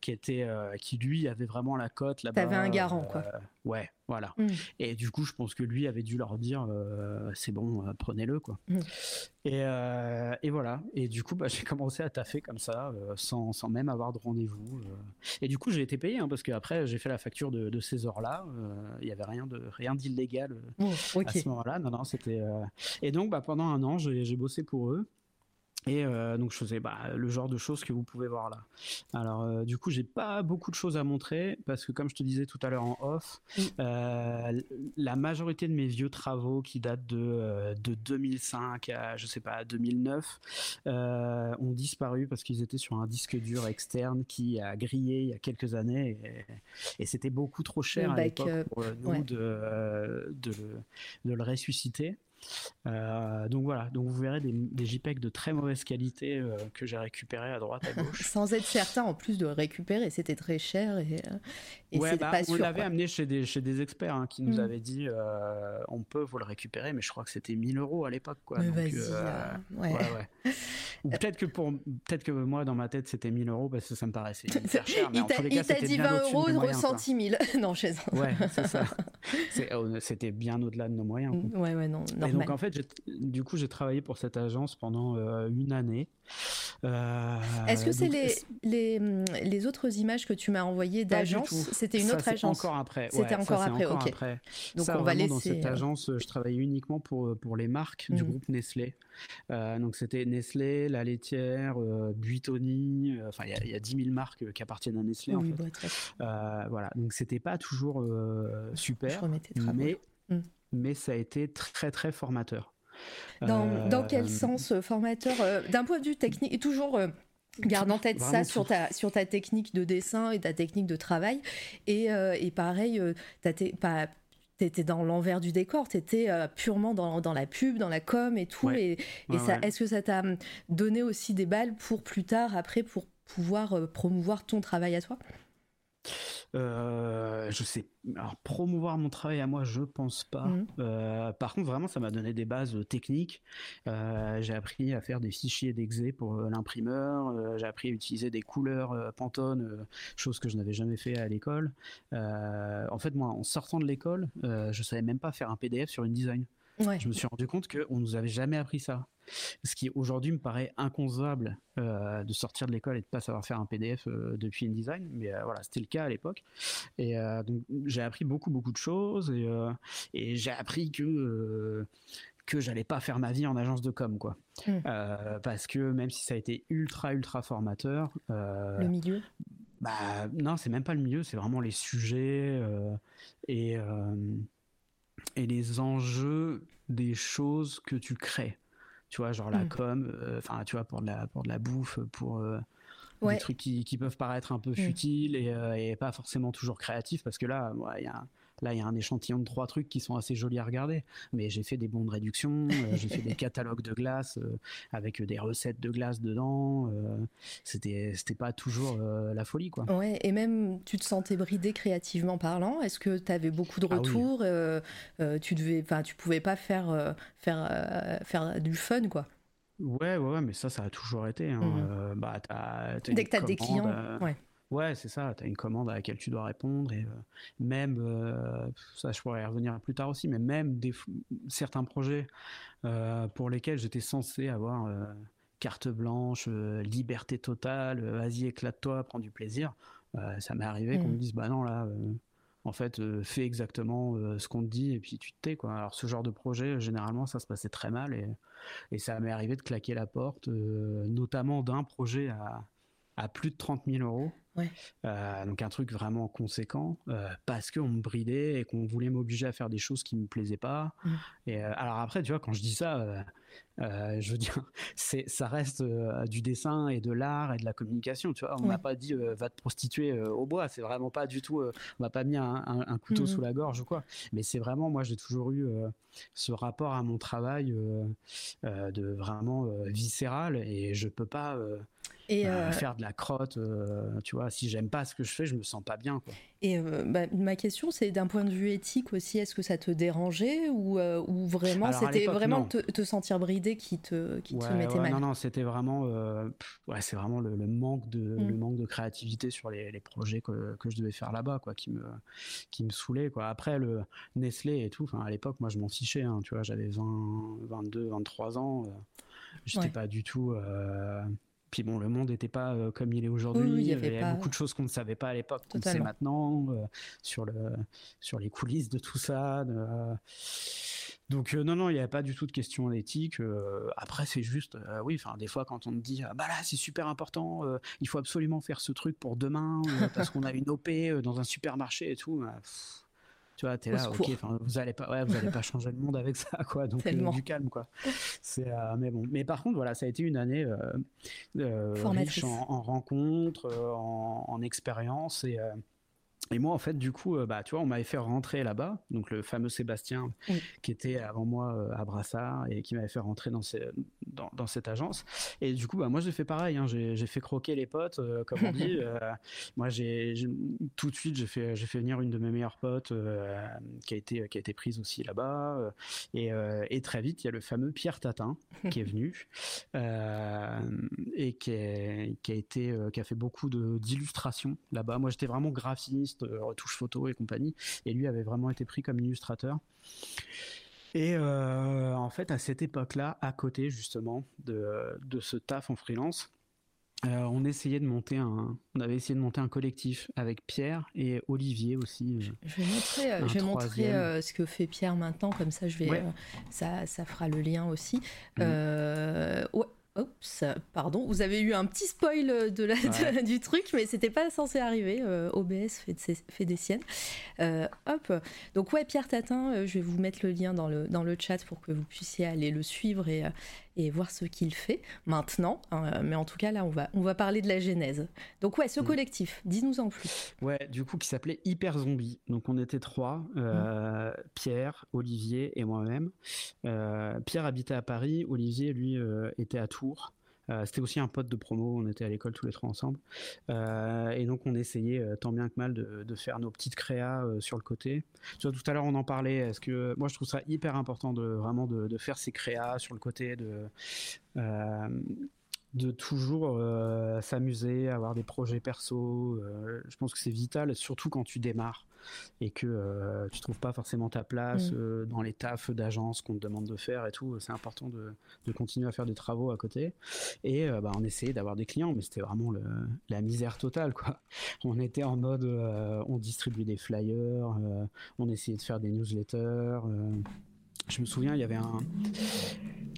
qui était qui lui avait vraiment la cote là-bas. T'avais un garant quoi. Ouais, voilà. Mmh. Et du coup, je pense que lui avait dû leur dire euh, c'est bon, euh, prenez-le quoi. Mmh. Et, euh, et, voilà. Et du coup, bah, [laughs] j'ai commencé à taffer comme ça, sans, sans, même avoir de rendez-vous. Et du coup, j'ai été payé hein, parce qu'après, j'ai fait la facture de, de ces heures-là. Il n'y avait rien de rien d'illégal mmh, à ce moment-là. Non, non, c'était. Et donc, bah, pendant un an, j'ai bossé pour eux. Et euh, donc je faisais bah, le genre de choses que vous pouvez voir là. Alors euh, du coup j'ai pas beaucoup de choses à montrer parce que comme je te disais tout à l'heure en off, euh, la majorité de mes vieux travaux qui datent de, de 2005 à je sais pas 2009 ont disparu parce qu'ils étaient sur un disque dur externe qui a grillé il y a quelques années et, c'était beaucoup trop cher à l'époque pour nous de, de, de, le ressusciter. Euh, donc voilà, donc vous verrez des, des JPEG de très mauvaise qualité euh, que j'ai récupéré à droite à [laughs] gauche. Sans être certain en plus de récupérer, c'était très cher et, euh, et ouais, bah, On l'avait amené chez des, chez des experts hein, qui nous mm. avaient dit on peut vous le récupérer, mais je crois que c'était 1000 euros à l'époque. Quoi. Donc, ouais. ouais, [laughs] peut-être que, pour, peut que moi dans ma tête c'était 1000 euros parce que ça me paraissait [laughs] hyper cher. Mais il t'a dit 20 euros, ressenti 1000. [laughs] non, chez Ouais, c'est ça. [laughs] Oh, c'était bien au-delà de nos moyens. Quoi. Ouais, ouais, non donc en fait, du coup, j'ai travaillé pour cette agence pendant euh, une année. Euh, Est-ce que c'est les, les, hum, les, autres images que tu m'as envoyées d'agence C'était une autre agence. Encore après. C'était encore après. ok. Donc on va laisser. Dans cette euh, agence, je travaillais uniquement pour pour les marques du mmh. groupe Nestlé. donc c'était Nestlé, la laitière, Buitoni. Enfin, il y, a 10 000 marques qui appartiennent à Nestlé. en fait. voilà. Donc c'était pas toujours super, mais mmh mais ça a été très très formateur. Dans, dans quel euh, sens euh, formateur euh, D'un point de vue technique, toujours garde en tête ça sur ta, sur ta technique de dessin et ta technique de travail. Et, et pareil, tu étais dans l'envers du décor, tu étais purement dans, dans, la pub, dans la com et tout. Et, et ça, est-ce que ça t'a donné aussi des balles pour plus tard, après, pour pouvoir promouvoir ton travail à toi? Euh, je sais. Alors, promouvoir mon travail à moi, je pense pas. Mmh. Euh, par contre, vraiment, ça m'a donné des bases techniques. Euh, j'ai appris à faire des fichiers d'exé pour l'imprimeur. j'ai appris à utiliser des couleurs Pantone, chose que je n'avais jamais fait à l'école. en fait, moi, en sortant de l'école, je savais même pas faire un PDF sur une design. Je me suis rendu compte qu'on nous avait jamais appris ça. Ce qui aujourd'hui me paraît inconcevable euh, de sortir de l'école et de pas savoir faire un PDF euh, depuis InDesign, mais euh, voilà, c'était le cas à l'époque. Et donc j'ai appris beaucoup beaucoup de choses et, et j'ai appris que que j'allais pas faire ma vie en agence de com quoi hmm. parce que même si ça a été ultra ultra formateur le milieu? bah non c'est même pas le milieu c'est vraiment les sujets et et les enjeux des choses que tu crées. Tu vois, genre la mm. com, euh, enfin, tu vois, pour de la, pour de la bouffe, pour euh, des trucs qui, qui, peuvent paraître un peu mm. futiles et, euh, et, pas forcément toujours créatifs, parce que là, il y a Là, il y a un échantillon de trois trucs qui sont assez jolis à regarder. Mais j'ai fait des bons de réduction, euh, j'ai fait des [laughs] catalogues de glace euh, avec des recettes de glace dedans. Euh, c'était, c'était pas toujours la folie, quoi. Ouais, et même tu te sentais bridé créativement parlant. Est-ce que tu avais beaucoup de ah retours Tu devais, enfin, tu pouvais pas faire faire faire du fun, quoi? Ouais, ouais, mais ça, ça a toujours été. Hein. Mmh. bah, Dès que tu as des clients, ouais. Ouais, c'est ça, tu as une commande à laquelle tu dois répondre et euh, même, euh, ça je pourrais y revenir plus tard aussi, mais même des, certains projets euh, pour lesquels j'étais censé avoir carte blanche, liberté totale, vas-y éclate-toi, prends du plaisir, ça m'est arrivé qu'on me mmh. dise bah non là en fait, fais exactement ce qu'on te dit et puis tu te tais, quoi. Alors, ce genre de projet, généralement, ça se passait très mal et, et ça m'est arrivé de claquer la porte, notamment d'un projet à, à plus de 30 000 euros. Euh, donc un truc vraiment conséquent euh, parce qu'on me bridait et qu'on voulait m'obliger à faire des choses qui me plaisaient pas. Mm. Et euh, alors après, tu vois, quand je dis ça, je veux dire, [laughs] c'est ça reste du dessin et de l'art et de la communication. Tu vois, on m'a pas dit va te prostituer au bois. C'est vraiment pas du tout. on m'a pas mis un, couteau mm. sous la gorge ou quoi. Mais c'est vraiment, moi, j'ai toujours eu ce rapport à mon travail de vraiment viscéral et je peux pas et bah, euh, faire de la crotte, euh, tu vois, si j'aime pas ce que je fais, je me sens pas bien. Quoi. Et euh, bah, ma question, c'est d'un point de vue éthique aussi, est-ce que ça te dérangeait ou, ou vraiment c'était vraiment te, te, sentir bridé qui te, qui te mettait mal? Non, non, c'était vraiment, ouais, c'est vraiment le, manque de, mm. le manque de créativité sur les, les projets que, que, je devais faire là-bas, quoi, qui me, qui me saoulait, quoi. Après, le Nestlé et tout, à l'époque, moi, je m'en fichais, hein, tu vois, j'avais 20, 22, 23 ans, j'étais pas du tout puis bon, le monde n'était pas euh, comme il est aujourd'hui. il y avait, beaucoup de choses qu'on ne savait pas à l'époque, qu'on sait maintenant, euh, sur, le, sur les coulisses de tout ça. Euh. Donc non, non, il n'y avait pas du tout de question d'éthique. après, c'est juste, oui, enfin, des fois, quand on te dit, ah, bah là, c'est super important, il faut absolument faire ce truc pour demain, parce qu'on a une OP dans un supermarché et tout. Bah, tu vois, t'es là, ok, vous allez pas, ouais, vous allez pas changer le monde avec ça, quoi. Donc euh, du calme, quoi. C'est, euh, mais bon, mais par contre, voilà, ça a été une année euh, riche en, en rencontres, en, en expériences et et moi, en fait, du coup, euh, bah, tu vois, on m'avait fait rentrer là-bas, donc le fameux Sébastien, qui était avant moi euh, à Brassard et qui m'avait fait rentrer dans, dans, dans, cette agence. Et du coup, bah, moi, j'ai fait pareil. Hein, j'ai fait croquer les potes, euh, comme on dit. [laughs] moi, j'ai tout de suite, j'ai fait, fait venir une de mes meilleures potes qui a été, qui a été prise aussi là-bas. et, et, très vite, il y a le fameux Pierre Tatin qui est venu [laughs] et qui, est, qui a été, qui a fait beaucoup d'illustrations là-bas. Moi, j'étais vraiment graphiste retouches photo et compagnie. Et lui avait vraiment été pris comme illustrateur. Et euh, en fait, à cette époque-là, à côté justement de, de ce taf en freelance, euh, on essayait de monter un, on avait essayé de monter un collectif avec Pierre et Olivier aussi. Euh, je vais montrer, je vais montrer ce que fait Pierre maintenant, comme ça je vais, ça, ça fera le lien aussi. Mmh. ouais Oups, pardon, vous avez eu un petit spoil de la, [laughs] du truc, mais c'était pas censé arriver. Euh, OBS fait, fait, des siennes. Euh, hop, donc ouais, Pierre Tatin, euh, je vais vous mettre le lien dans le, dans le chat pour que vous puissiez aller le suivre et, et voir ce qu'il fait maintenant. Hein, mais en tout cas, là, on va, on va parler de la genèse. Donc, ouais, ce mm. collectif, dis-nous en plus. Ouais, du coup, qui s'appelait Hyper Zombie. Donc, on était trois euh, mm. Pierre, Olivier et moi-même. Euh, Pierre habitait à Paris, Olivier, lui, euh, était à Tours. Euh, c'était aussi un pote de promo, on était à l'école tous les trois ensemble. Euh, et donc on essayait euh, tant bien que mal de, faire nos petites créas sur le côté. Tu tout à l'heure on en parlait. Est-ce que moi je trouve ça hyper important de vraiment de, de faire ces créas sur le côté de de toujours euh, s'amuser, avoir des projets perso. Euh, je pense que c'est vital, surtout quand tu démarres et que euh, tu trouves pas forcément ta place mm. dans les tafs d'agence qu'on te demande de faire et tout. C'est important de, de, continuer à faire des travaux à côté. Et bah, on essayait d'avoir des clients, mais c'était vraiment le, la misère totale. Quoi. [laughs] On était en mode, on distribuait des flyers, on essayait de faire des newsletters je me souviens, il y avait un,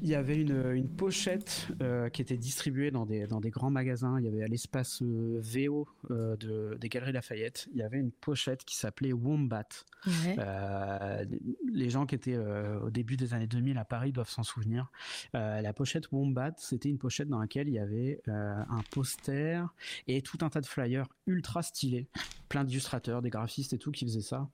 il y avait une, une pochette euh, qui était distribuée dans des, dans des grands magasins. Il y avait à l'espace euh, VO euh, de, des Galeries Lafayette, il y avait une pochette qui s'appelait Wombat. les gens qui étaient au début des années 2000 à Paris doivent s'en souvenir. la pochette Wombat, c'était une pochette dans laquelle il y avait un poster et tout un tas de flyers ultra stylés, plein d'illustrateurs, des graphistes et tout qui faisaient ça.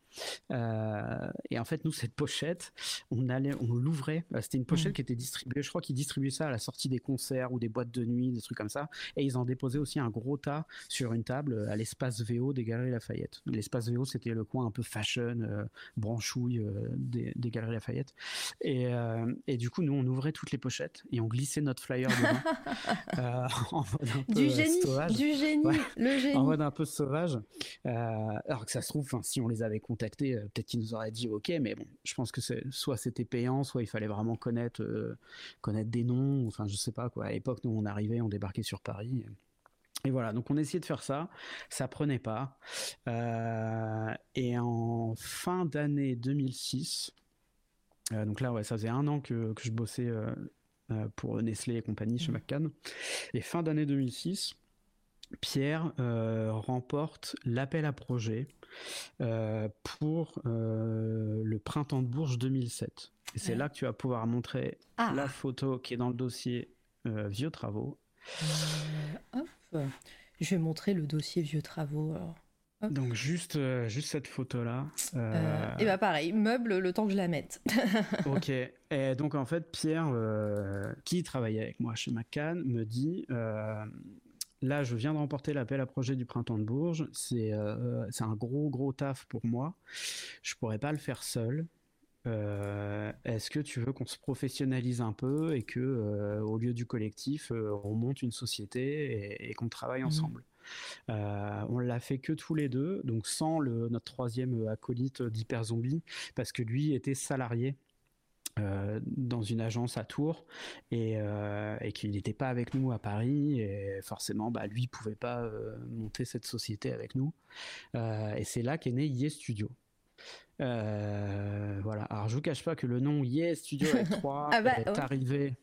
et en fait, nous, cette pochette, on on allait, on l'ouvrait. Euh, c'était une pochette mm. qui était distribuée. Je crois qu'ils distribuaient ça à la sortie des concerts ou des boîtes de nuit, des trucs comme ça. Et ils en déposaient aussi un gros tas sur une table euh, à l'espace VO des Galeries Lafayette. L'espace VO, c'était le coin un peu fashion, euh, branchouille des, Galeries Lafayette. Et, et, du coup, nous, on ouvrait toutes les pochettes et on glissait notre flyer dedans. [laughs] en mode un peu du génie, sauvage. du génie, le génie. En mode un peu sauvage. alors que ça se trouve, si on les avait contactés, peut-être qu'ils nous auraient dit OK, mais bon, je pense que c'est soit c'est c'était payant, soit il fallait vraiment connaître, euh, connaître des noms. Enfin, je sais pas quoi. À l'époque, nous, on arrivait, on débarquait sur Paris. Et voilà, donc on essayait de faire ça, ça prenait pas. et en fin d'année 2006, donc là, ouais, ça faisait un an que, que je bossais pour Nestlé et compagnie chez mmh. McCann. Et fin d'année 2006, Pierre remporte l'appel à projet pour le printemps de Bourges 2007. Et c'est là que tu vas pouvoir montrer ah. la photo qui est dans le dossier Vieux Travaux. hop. Je vais montrer le dossier Vieux Travaux. Donc juste, juste cette photo-là. et bah pareil, meuble le temps que je la mette. [laughs] ok. Et donc en fait, Pierre, qui travaillait avec moi chez McCann, me dit là, je viens de remporter l'appel à projet du printemps de Bourges. C'est euh, un gros, gros taf pour moi. Je pourrais pas le faire seul. Euh, est-ce que tu veux qu'on se professionnalise un peu et que, euh, au lieu du collectif, on monte une société et, qu'on travaille mmh. ensemble? On l'a fait que tous les deux, donc sans le, notre troisième acolyte d'Hyper Zombie, parce que lui était salarié euh, dans une agence à Tours et, euh, et qu'il n'était pas avec nous à Paris et forcément bah, lui pouvait pas euh, monter cette société avec nous. Et c'est là qu'est né Ye Studio. Voilà. Alors je vous cache pas que le nom Ye Studio avec [laughs] 3 ah bah, est arrivé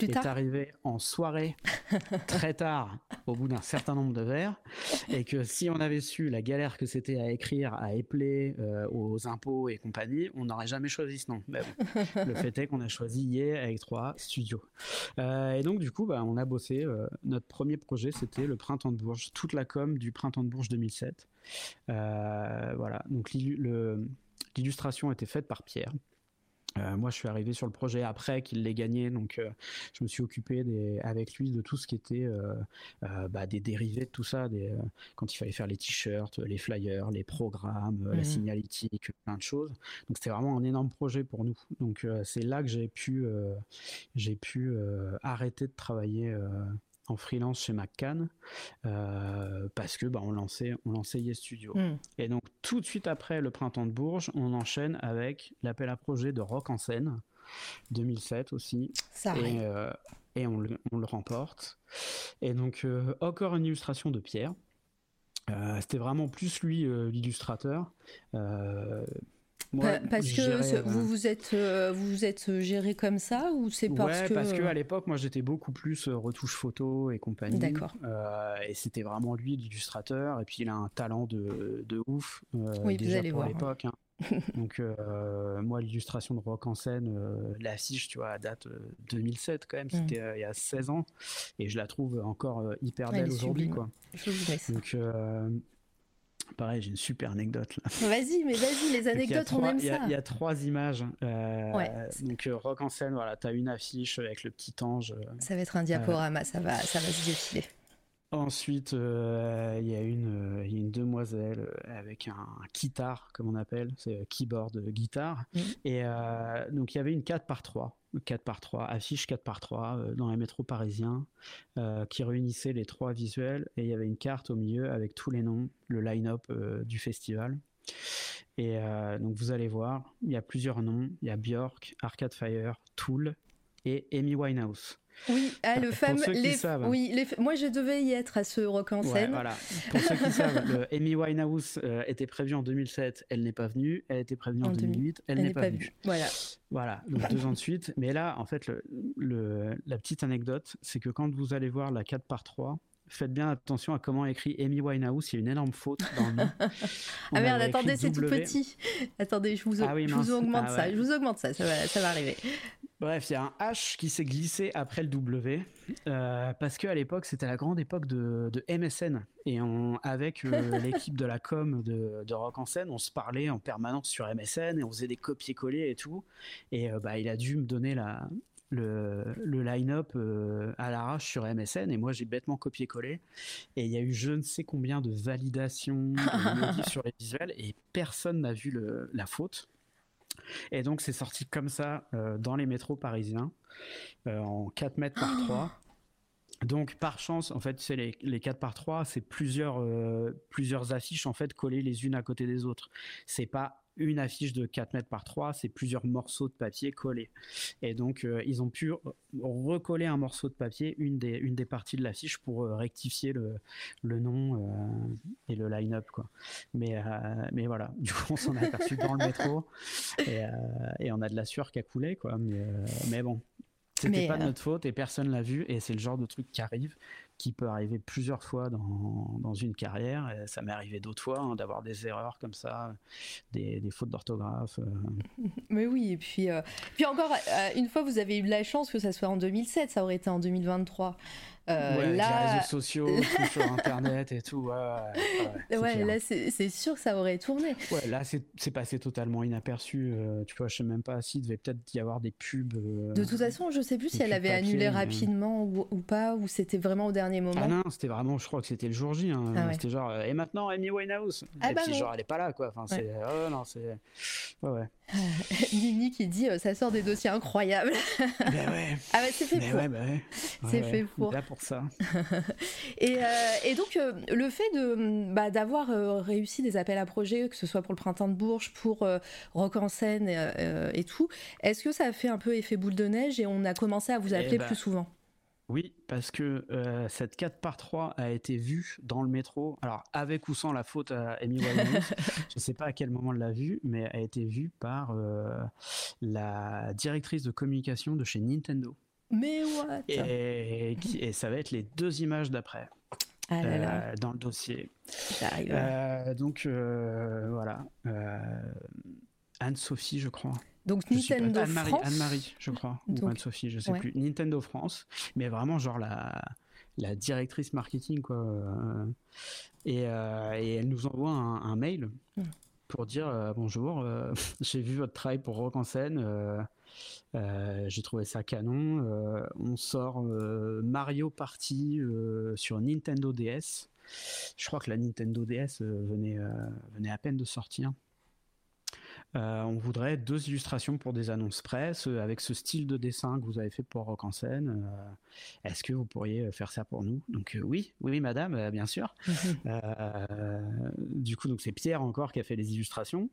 est arrivé en soirée [laughs] très tard au bout d'un certain nombre de verres et que si on avait su la galère que c'était à écrire, à épeler euh, aux impôts et compagnie, on n'aurait jamais choisi ce nom. le [laughs] fait est qu'on a choisi Yé avec trois studios. Euh, et donc du coup, bah, on a bossé. Euh, notre premier projet, c'était le Printemps de Bourges, toute la com du Printemps de Bourges 2007. voilà. Donc l'illustration était faite par Pierre. Euh, moi, je suis arrivé sur le projet après qu'il l'ait gagné, donc euh, je me suis occupé des, avec lui de tout ce qui était euh, bah, des dérivés de tout ça, des, quand il fallait faire les t-shirts, les flyers, les programmes, la mmh. signalétique, plein de choses. Donc c'était vraiment un énorme projet pour nous. Donc c'est là que j'ai pu, j'ai pu arrêter de travailler en freelance chez McCann euh, parce que bah, on lançait on lançait Yes Studio. Hmm. et donc tout de suite après le printemps de Bourges on enchaîne avec l'appel à projet de Rock en scène 2007 aussi. Ça et, euh, et on, le, on, le, remporte. Et donc euh, encore une illustration de Pierre. C'était vraiment plus lui l'illustrateur parce que vous vous êtes euh, vous vous êtes géré comme ça ou c'est parce ouais, que parce que à l'époque moi j'étais beaucoup plus euh, retouche photo et compagnie. D'accord. Euh, et c'était vraiment lui l'illustrateur et puis il a un talent de, de ouf oui, déjà vous allez pour voir. l'époque. Hein. [laughs] Donc moi l'illustration de Rock en scène, l'affiche tu vois à date 2007 quand même, mm. c'était il y a 16 ans et je la trouve encore hyper belle aujourd'hui quoi. Je vous laisse. Donc Pareil, j'ai une super anecdote là. Vas-y, mais vas-y, les [laughs] anecdotes, on aime ça. Il y, a trois images. Euh, donc, euh, rock en scène, voilà, tu as une affiche avec le petit ange. Euh, ça va être un diaporama, ça, va, ça va se défiler. Ensuite, il y, a une, y a une demoiselle avec un, un comme on appelle, c'est keyboard guitare. Mm. Et donc, il y avait une 4 par 3 4 par 3 affiche 4 par 3 euh, dans les métros parisiens euh, qui réunissait les trois visuels et il y avait une carte au milieu avec tous les noms, le line-up euh, du festival. Et donc vous allez voir, il y a plusieurs noms, il y a Björk, Arcade Fire, Tool et Amy Winehouse. Oui, ah, le fameux. Les, oui, les, moi je devais y être à ce rock en scène. voilà. Pour ceux qui savent, [laughs] Amy Winehouse euh, était prévu en 2007, elle n'est pas venue. Elle était prévue en, 2008, elle, n'est pas, venue. Voilà. Voilà, donc deux ans de suite. Mais là, en fait, le, la petite anecdote, c'est que quand vous allez voir la 4 par 3, faites bien attention à comment écrit Amy Winehouse. Il y a une énorme faute dans le nom. [laughs] ah merde, attendez, c'est tout petit. Attendez, je vous, ah je vous augmente ah ça. Je vous augmente ça, ça va, ça va arriver. Bref, il y a un H qui s'est glissé après le W euh, parce qu'à l'époque, c'était la grande époque de, MSN. Et on, avec euh, [laughs] l'équipe de la com de, Rock en scène, on se parlait en permanence sur MSN et on faisait des copier-coller et tout. Et euh, bah, il a dû me donner la, le, le line-up euh, à l'arrache sur MSN et moi j'ai bêtement copié-collé et il y a eu je ne sais combien de validations [laughs] sur les visuels et personne n'a vu le, la faute. Et donc c'est sorti comme ça euh, dans les métros parisiens euh, en 4 mètres par 3. Donc par chance, en fait, c'est les, les 4 par 3, c'est plusieurs, plusieurs affiches en fait collées les unes à côté des autres. C'est pas une affiche de 4 mètres par 3, c'est plusieurs morceaux de papier collés. Et donc, euh, ils ont pu recoller un morceau de papier, une des, une des parties de l'affiche, pour euh, rectifier le, le nom euh, et le line-up. Quoi. Mais, mais voilà, du coup, on s'en est aperçu dans le métro [laughs] et, et, on a de la sueur qui a coulé. Quoi. Mais, mais bon, c'était pas de notre faute et personne l'a vu et c'est le genre de truc qui arrive qui peut arriver plusieurs fois dans, dans une carrière. Ça m'est arrivé d'autres fois hein, d'avoir des erreurs comme ça, des, des fautes d'orthographe. Euh. Mais oui, et puis, euh, puis encore, euh, une fois, vous avez eu la chance que ça soit en 2007, ça aurait été en 2023. Euh, ouais, là... les réseaux [laughs] sociaux, tout sur Internet et tout. Ouais, ouais, là, c'est sûr que ça aurait tourné. Ouais, là, c'est passé totalement inaperçu. Euh, tu vois, je sais même pas s'il devait peut-être y avoir des pubs. Euh, de toute façon, je sais plus si elle avait annulé rapidement ou, pas, ou c'était vraiment au dernier moment. Ah non, c'était vraiment, je crois que c'était le jour J. Hein. Ah c'était genre, et maintenant, Amy Winehouse? Ah et bah puis, genre, elle est pas là, quoi. Enfin, c'est. Oh, non, c'est. Ouais, ouais. [laughs] Nini qui dit ça sort des dossiers incroyables. [laughs] Ben ouais. Ah bah c'est fait pour. Ouais, bah ouais. c'est fait pour. Là pour ça. [laughs] et, euh, et, donc euh, le fait de bah, d'avoir euh, réussi des appels à projets, que ce soit pour le printemps de Bourges, pour Rock en scène et, tout, est-ce que ça a fait un peu effet boule de neige et on a commencé à vous eh appeler bah, plus souvent? Oui, parce que cette 4 par 3 a été vue dans le métro, alors avec ou sans la faute à Amy Winehouse, [laughs] je ne sais pas à quel moment elle l'a vue, mais a été vue par la directrice de communication de chez Nintendo. Mais what? Et, et, ça va être les deux images d'après. Ah euh, dans le dossier. Euh, donc euh, voilà. Anne-Sophie, je crois. Donc Nintendo France. Anne-Marie, je crois. Ou Anne-Sophie, je sais plus. Nintendo France. Mais vraiment, genre la, la directrice marketing, quoi. Et, et elle nous envoie un, mail hmm. pour dire bonjour, [laughs] j'ai vu votre travail pour Rock en scène. Euh, j'ai trouvé ça canon. Euh, on sort euh, Mario Party sur Nintendo DS. Je crois que la Nintendo DS venait, venait à peine de sortir. Euh, on voudrait deux illustrations pour des annonces presse euh, avec ce style de dessin que vous avez fait pour Rock en scène. Euh, est-ce que vous pourriez faire ça pour nous? Donc oui, oui, madame, bien sûr. [laughs] du coup, donc c'est Pierre encore qui a fait les illustrations.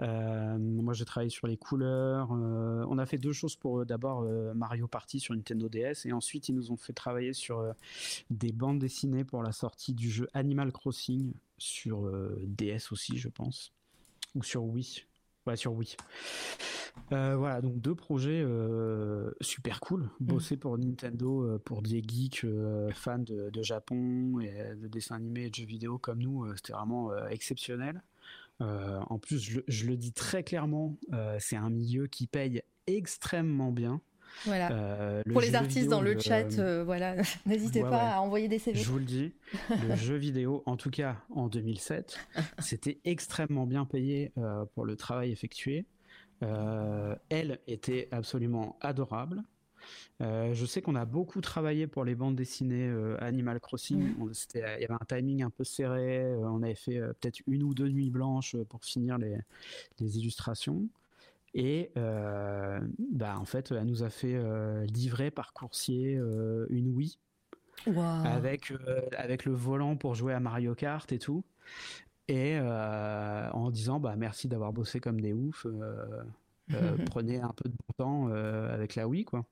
moi, j'ai travaillé sur les couleurs. on a fait deux choses pour d'abord Mario Party sur Nintendo DS et ensuite ils nous ont fait travailler sur des bandes dessinées pour la sortie du jeu Animal Crossing sur DS aussi, je pense, ou sur Wii. Ouais, sur Wii. Euh, voilà, donc deux projets euh, super cool. Mm. Bosser pour Nintendo, euh, pour des geeks fans de, Japon et de dessins animés et de jeux vidéo comme nous, c'était vraiment exceptionnel. en plus, je, je, le dis très clairement, c'est un milieu qui paye extrêmement bien. Voilà. Euh, Pour les artistes dans le chat, euh, voilà, [laughs] n'hésitez pas à envoyer des CV. Je vous le dis, le [laughs] jeu vidéo, en tout cas en 2007, c'était extrêmement bien payé euh, pour le travail effectué. elle était absolument adorable. je sais qu'on a beaucoup travaillé pour les bandes dessinées Animal Crossing. Mm. il y avait un timing un peu serré. on avait fait peut-être une ou deux nuits blanches pour finir les, les illustrations. Et euh, bah, en fait, elle nous a fait euh, livrer par coursier euh, une Wii. Avec, avec le volant pour jouer à Mario Kart et tout. Et en disant bah, merci d'avoir bossé comme des oufs. [laughs] prenez un peu de bon temps avec la Wii, quoi.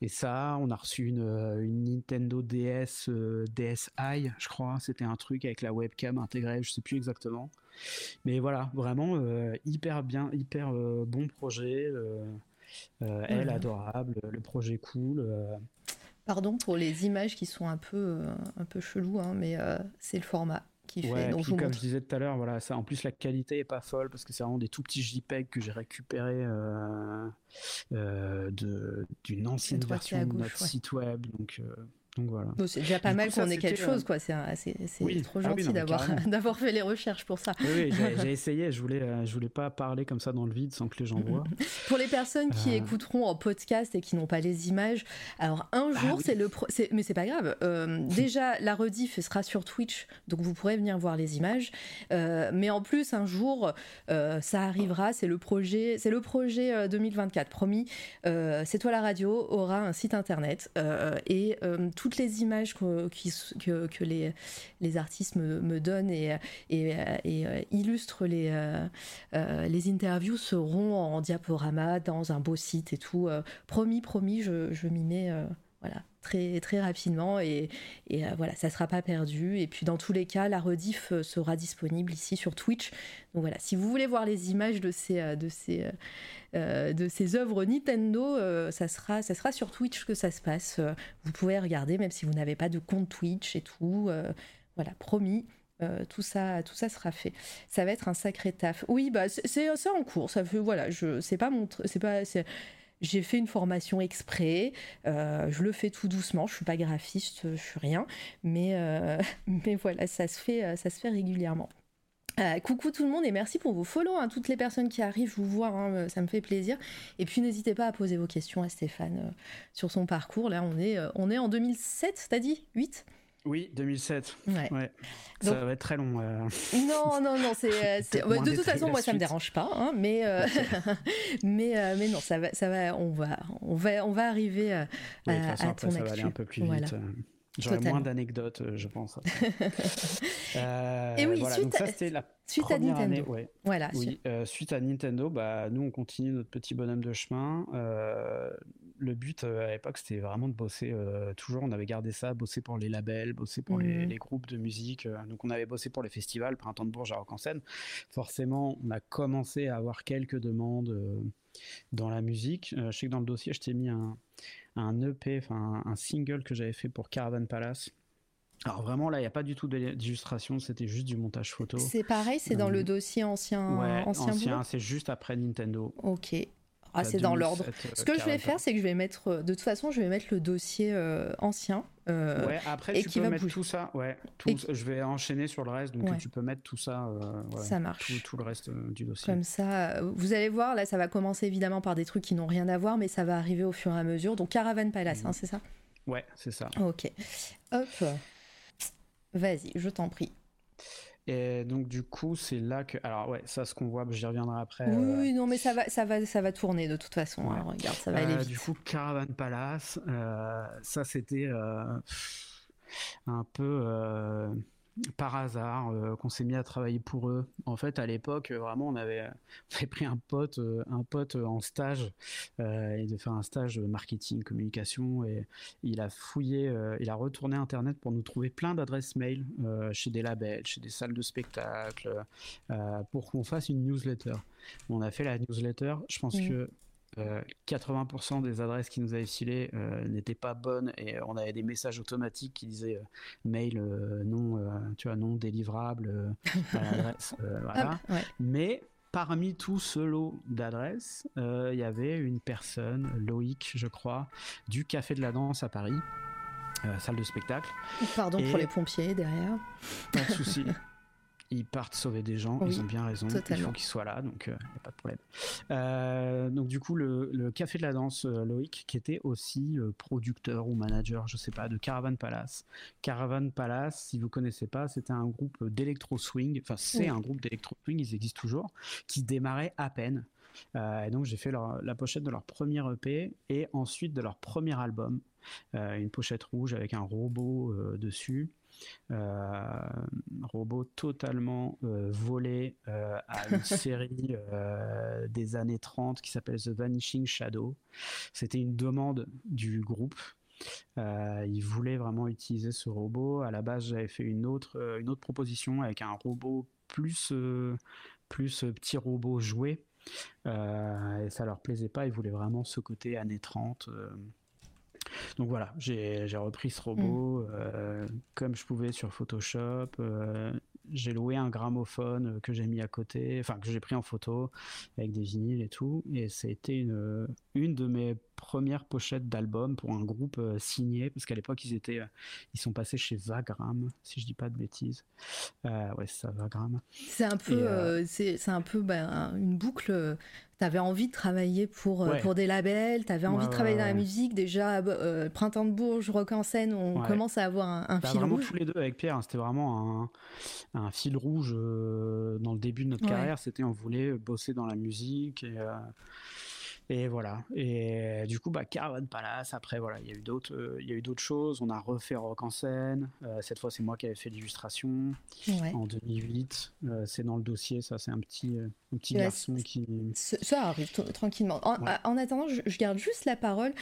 Et ça, on a reçu une, une Nintendo DS DSi, je crois. C'était un truc avec la webcam intégrée, je sais plus exactement. Mais voilà, vraiment euh, hyper bien, hyper euh, bon projet. Euh, elle adorable, le projet cool. Pardon pour les images qui sont un peu, un peu chelou, hein, mais c'est le format qui fait. Donc je comme je disais tout à l'heure, voilà, ça, en plus la qualité est pas folle parce que c'est vraiment des tout petits JPEG que j'ai récupérés d'une ancienne version de notre site web. Donc donc voilà. c'est déjà pas mal qu'on ait quelque chose, quoi. C'est trop ah gentil d'avoir [laughs] d'avoir fait les recherches pour ça. Oui, [laughs] j'ai essayé. Je voulais euh, je voulais pas parler comme ça dans le vide sans que les gens voient. [laughs] pour les personnes qui euh. écouteront en podcast et qui n'ont pas les images, alors un ah jour c'est le mais c'est pas grave. Euh, déjà la rediff sera sur Twitch, donc vous pourrez venir voir les images. mais en plus un jour ça arrivera. C'est le projet c'est le projet 2024 promis. c'est toi la radio aura un site internet et toutes les images que, les, artistes me, donnent et, et illustrent les, les interviews seront en diaporama dans un beau site et tout. promis, promis, je, je m'y mets voilà, très, très rapidement et, et voilà, ça ne sera pas perdu. Et puis dans tous les cas, la rediff sera disponible ici sur Twitch. Donc voilà, si vous voulez voir les images de ces, de ces, euh, de ces œuvres Nintendo, euh, ça, sera, ça sera sur Twitch que ça se passe. Euh, vous pouvez regarder, même si vous n'avez pas de compte Twitch et tout. voilà, promis. tout ça, tout ça sera fait. Ça va être un sacré taf. Oui, bah c'est en cours. Ça fait voilà, je c'est pas mon, c'est pas, j'ai fait une formation exprès. je le fais tout doucement. Je suis pas graphiste, je suis rien, mais [laughs] mais voilà, ça se fait, ça se fait régulièrement. Euh, coucou tout le monde et merci pour vos follow, hein, toutes les personnes qui arrivent, vous vois, hein, ça me fait plaisir. Et puis n'hésitez pas à poser vos questions à Stéphane euh, sur son parcours. Là, on est, euh, on est en 2007, t'as dit? 8 oui, 2007. Ouais. Ça va être très long. [laughs] Non, non, non. C'est, [laughs] de toute façon, moi, ça me dérange pas, hein, mais, [laughs] mais, mais non, ça va, ça va, on va, on va, on va arriver à, à, ton ça va aller un peu plus vite. J'aurais moins d'anecdotes, euh, je pense. euh, et oui, voilà. suite, Donc ça, c'était la suite à Nintendo. Année, ouais. Voilà. Oui, euh, suite à Nintendo, bah, nous, on continue notre petit bonhomme de chemin. Euh, le but à l'époque, c'était vraiment de bosser. toujours, on avait gardé ça, bosser pour les labels, bosser pour les, les, groupes de musique. donc, on avait bossé pour les festivals, Printemps de Bourges à Rock en scène. Forcément, on a commencé à avoir quelques demandes dans la musique. je sais que dans le dossier, je t'ai mis un un EP, enfin un single que j'avais fait pour Caravan Palace. Alors vraiment là, il n'y a pas du tout d'illustration, c'était juste du montage photo. C'est pareil, c'est dans le euh, dossier ancien. Ouais, ancien, c'est juste après Nintendo. Ok. Ah, c'est dans l'ordre. Ce que je vais faire, c'est que je vais mettre, euh, de toute façon, je vais mettre le dossier euh, ancien. Euh, ouais, après, et tu peux mettre tout ça. Ouais, tout, je vais enchaîner sur le reste, donc tu peux mettre tout ça. ça marche. Tout, le reste du dossier. Comme ça, vous allez voir, là, ça va commencer évidemment par des trucs qui n'ont rien à voir, mais ça va arriver au fur et à mesure. Donc, Caravan Palace, hein, c'est ça? Ouais, c'est ça. Ok. Hop. Vas-y, je t'en prie. Et donc du coup, c'est là que, alors ouais, ça, ce qu'on voit, j'y reviendrai après. Oui, euh, non, mais ça va, ça va, ça va tourner de toute façon. Hein, regarde, ça va aller euh, vite. Du coup, Caravan Palace, euh, ça c'était un peu par hasard euh, qu'on s'est mis à travailler pour eux. En fait, à l'époque, euh, vraiment, on avait, [laughs] on avait pris un pote, euh, un pote en stage, et de faire un stage marketing, communication, et il a fouillé, il a retourné Internet pour nous trouver plein d'adresses mail chez des labels, chez des salles de spectacle, pour qu'on fasse une newsletter. On a fait la newsletter. Je pense que 80% euh, des adresses qui nous avaient filées euh, n'étaient pas bonnes et on avait des messages automatiques qui disaient euh, mail non, tu vois, non délivrable [laughs] à l'adresse. voilà. Ah, Mais parmi tout ce lot d'adresses, il y avait une personne, Loïc, je crois, du Café de la Danse à Paris. salle de spectacle. Pardon pour les pompiers derrière. Pas de souci. [laughs] ils partent sauver des gens, ils ont bien raison, il faut qu'ils soient là, donc il euh, n'y a pas de problème. Euh, donc du coup, le, Café de la Danse, euh, Loïc, qui était aussi producteur ou manager, je sais pas, de Caravan Palace. Caravan Palace, si vous connaissez pas, c'était un groupe d'électro swing, enfin c'est un groupe d'électro swing, ils existent toujours, qui démarrait à peine. et donc j'ai fait la pochette de leur premier EP et ensuite de leur premier album, une pochette rouge avec un robot dessus. Euh, robot totalement euh, volé euh, à une [laughs] série des années 30 qui s'appelle The Vanishing Shadow. C'était une demande du groupe. il voulait vraiment utiliser ce robot. À la base, j'avais fait une autre, une autre proposition avec un robot plus, plus petit robot joué. et ça leur plaisait pas. Ils voulaient vraiment ce côté années 30. Donc voilà, j'ai repris ce robot mm. euh, comme je pouvais sur Photoshop. Euh, j'ai loué un gramophone que j'ai mis à côté, enfin que j'ai pris en photo avec des vinyles et tout. Et c'était une, une de mes premières pochettes d'album pour un groupe euh, signé, parce qu'à l'époque ils étaient, ils sont passés chez Vagram, si je dis pas de bêtises. ouais, c'est ça, Vagram. C'est un peu, c'est un peu ben, une boucle tu envie de travailler pour, euh, pour des labels, tu avais envie de travailler dans la musique. Déjà, euh, Printemps de Bourges, Rock en scène, on commence à avoir un, bah, fil vraiment rouge. tous les deux avec Pierre, hein, c'était vraiment un, un, fil rouge euh, dans le début de notre carrière. C'était on voulait bosser dans la musique et Et voilà. Et du coup, bah, Caravan Palace. Après, voilà, il y a eu d'autres, euh, il y a eu d'autres choses. On a refait Rock en scène. Euh, cette fois, c'est moi qui avais fait l'illustration en 2008. Euh, c'est dans le dossier. Ça, c'est un petit, un petit garçon qui. Ça arrive tranquillement. En, attendant, je, garde juste la parole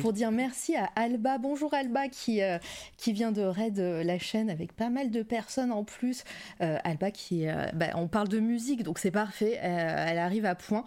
pour dire merci à Alba. Bonjour Alba qui qui vient de Raid la chaîne avec pas mal de personnes en plus. Alba qui, bah, on parle de musique, donc c'est parfait. elle arrive à point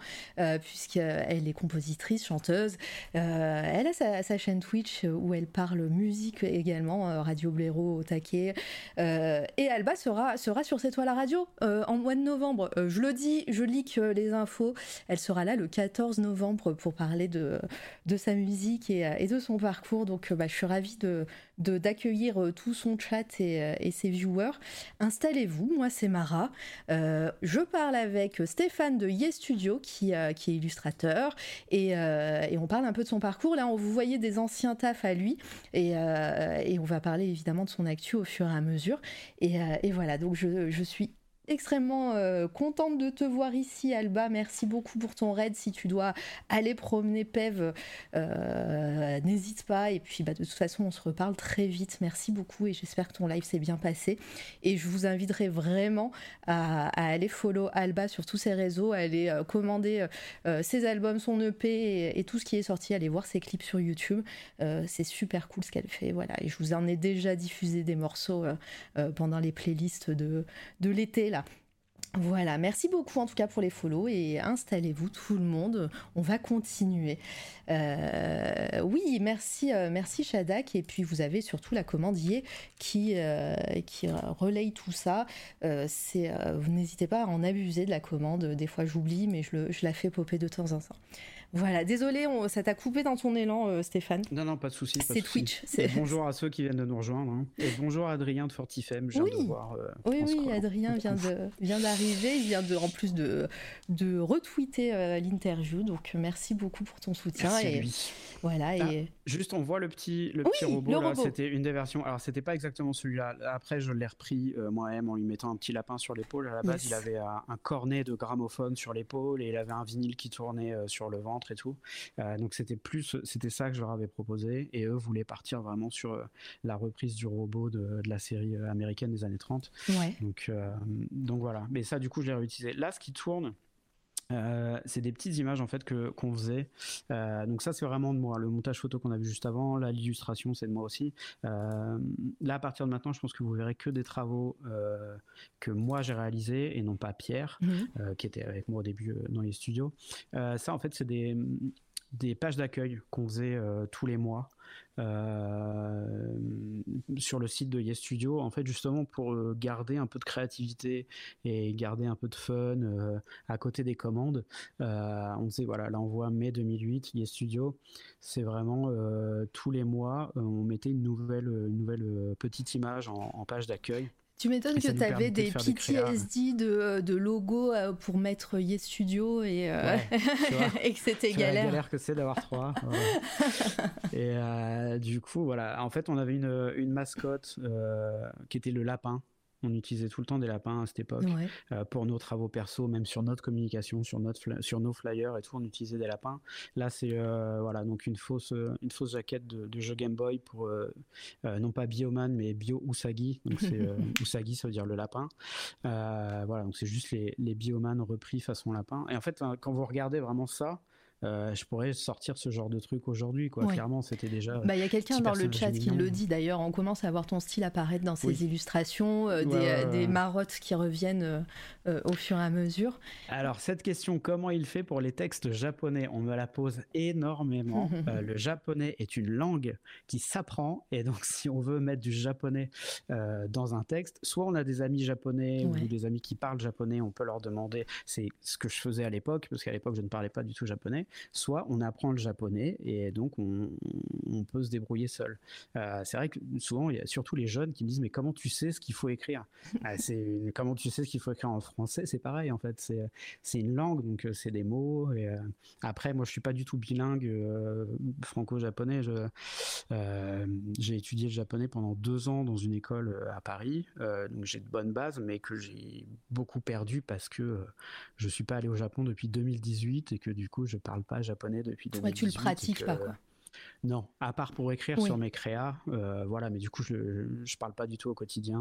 puisqu'elle est compositrice, chanteuse. Euh, elle a sa, chaîne Twitch où elle parle musique également, euh, Radio Blaireau au taquet. Euh, et Alba sera, sera sur cette toile à radio en mois de novembre. je le dis, je leak les infos. Elle sera là le 14 novembre pour parler de, de sa musique et, de son parcours. Donc bah, je suis ravie de, d'accueillir tout son chat et, et ses viewers. Installez-vous, moi c'est Mara. je parle avec Stéphane de Yes Studio qui, qui est illustrateur euh, et, on parle un peu de son parcours. Là, on vous voyez des anciens tafs à lui euh, et, on va parler évidemment de son actu au fur et à mesure. Et, euh, voilà, donc je suis extrêmement euh, contente de te voir ici, Alba. Merci beaucoup pour ton raid. Si tu dois aller promener Pev, euh, n'hésite pas. Et puis, bah, de toute façon, on se reparle très vite. Merci beaucoup et j'espère que ton live s'est bien passé. Et je vous inviterai vraiment à, aller follow Alba sur tous ses réseaux, à aller euh, commander ses albums, son EP et, tout ce qui est sorti. Aller voir ses clips sur YouTube. C'est super cool ce qu'elle fait. Voilà. Et je vous en ai déjà diffusé des morceaux pendant les playlists de, de l'été. Voilà, merci beaucoup en tout cas pour les follow et installez-vous tout le monde, on va continuer. Euh, oui, merci, euh, merci Shadak et puis vous avez surtout la commandier qui, euh, qui relaye tout ça. vous n'hésitez pas à en abuser de la commande, des fois j'oublie mais je, je la fais popper de temps en temps. Voilà, désolé, ça t'a coupé dans ton élan, euh, Stéphane. Non, non, pas de souci. C'est Twitch. bonjour à ceux qui viennent de nous rejoindre. Hein. Et bonjour Adrien de Fortifem. oui, de voir, euh, oui, oui, Adrien vient de vient d'arriver. Il vient de, en plus de de retweeter euh, l'interview. Donc merci beaucoup pour ton soutien. Merci et lui. voilà. et juste, on voit le petit le petit robot. C'était une des versions. Alors c'était pas exactement celui-là. Après, je l'ai repris moi-même en lui mettant un petit lapin sur l'épaule. À la base, il avait un, un cornet de gramophone sur l'épaule et il avait un vinyle qui tournait sur le ventre et tout. Euh, donc c'était plus, c'était ça que je leur avais proposé et eux voulaient partir vraiment sur euh, la reprise du robot de, la série euh, américaine des années 30. Donc, donc voilà. Mais ça, du coup, je l'ai réutilisé. Là, ce qui tourne, c'est des petites images en fait que qu'on faisait. donc ça c'est vraiment de moi. Le montage photo qu'on a vu juste avant, là l'illustration c'est de moi aussi. là à partir de maintenant, je pense que vous verrez que des travaux que moi j'ai réalisés et non pas Pierre mhm. qui était avec moi au début dans les studios. ça en fait c'est des des pages d'accueil qu'on faisait euh, tous les mois euh, sur le site de Yes Studio, en fait justement pour euh, garder un peu de créativité et garder un peu de fun à côté des commandes. on faisait voilà l'envoi mai 2008 Yes Studio, c'est vraiment tous les mois on mettait une nouvelle, une nouvelle petite image en page d'accueil. Tu m'étonnes que tu avais des PTSD de, euh, de logos euh, pour mettre Yes Studio et, euh, [laughs] et que c'était galère. La galère que c'est d'avoir trois. [laughs] et du coup, voilà. En fait, on avait une, une mascotte qui était le lapin. On utilisait tout le temps des lapins à cette époque euh, pour nos travaux perso, même sur notre communication, sur notre sur nos flyers et tout, on utilisait des lapins. Là, c'est euh, voilà donc une fausse une fausse jaquette de, jeu Game Boy pour euh, non pas Bioman mais Bio Usagi. Donc c'est [laughs] Usagi, ça veut dire le lapin. voilà, donc c'est juste les les Bioman repris façon lapin. Et en fait, quand vous regardez vraiment ça, euh, je pourrais sortir ce genre de truc aujourd'hui. Quoi. Clairement, c'était déjà. Bah, il y a quelqu'un dans le chat qui le dit d'ailleurs. On commence à voir ton style apparaître dans ces illustrations, euh, des, marottes qui reviennent euh, au fur et à mesure. Alors, cette question, comment il fait pour les textes japonais? On me la pose énormément. [laughs] le japonais est une langue qui s'apprend. Et donc, [laughs] si on veut mettre du japonais dans un texte, soit on a des amis japonais ou des amis qui parlent japonais, on peut leur demander. C'est ce que je faisais à l'époque, parce qu'à l'époque, je ne parlais pas du tout japonais soit on apprend le japonais et donc on, peut se débrouiller seul. Euh, c'est vrai que souvent, il y a surtout les jeunes qui me disent mais comment tu sais ce qu'il faut écrire? [laughs] Ah, C'est comment tu sais ce qu'il faut écrire en français? C'est pareil en fait. C'est c'est une langue donc euh, c'est des mots. Et euh, après, moi je suis pas du tout bilingue franco-japonais. j'ai étudié le japonais pendant deux ans dans une école à Paris, donc j'ai de bonnes bases, mais que j'ai beaucoup perdu parce que je suis pas allé au Japon depuis 2018 et que du coup je parle parle pas japonais depuis 2018. Ouais, tu le pratiques pas, quoi. Non, à part pour écrire sur mes créas, voilà, mais du coup, je, je parle pas du tout au quotidien.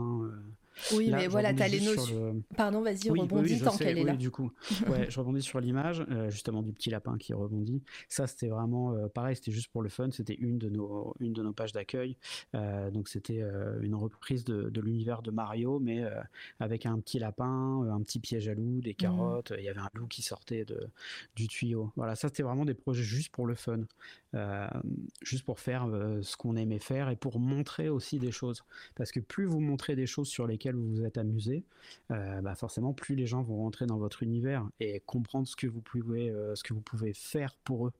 Oui, mais voilà, tu as les notions. Pardon, vas-y, rebondis tant qu'elle est là. du coup, [laughs] ouais, je rebondis sur l'image, euh, justement, du petit lapin qui rebondit. Ça, c'était vraiment euh, pareil, c'était juste pour le fun. C'était une, de nos, une de nos pages d'accueil. Euh, donc, c'était une reprise de, de l'univers de Mario, mais avec un petit lapin, un petit piège à loup, des mmh. carottes. Il y avait un loup qui sortait de, du tuyau. Voilà, ça, c'était vraiment des projets juste pour le fun. Juste pour faire ce qu'on aimait faire et pour montrer aussi des choses. Parce que plus vous montrez des choses sur lesquelles vous vous êtes amusé, euh, bah forcément plus les gens vont rentrer dans votre univers et comprendre ce que vous pouvez, euh, ce que vous pouvez faire pour eux.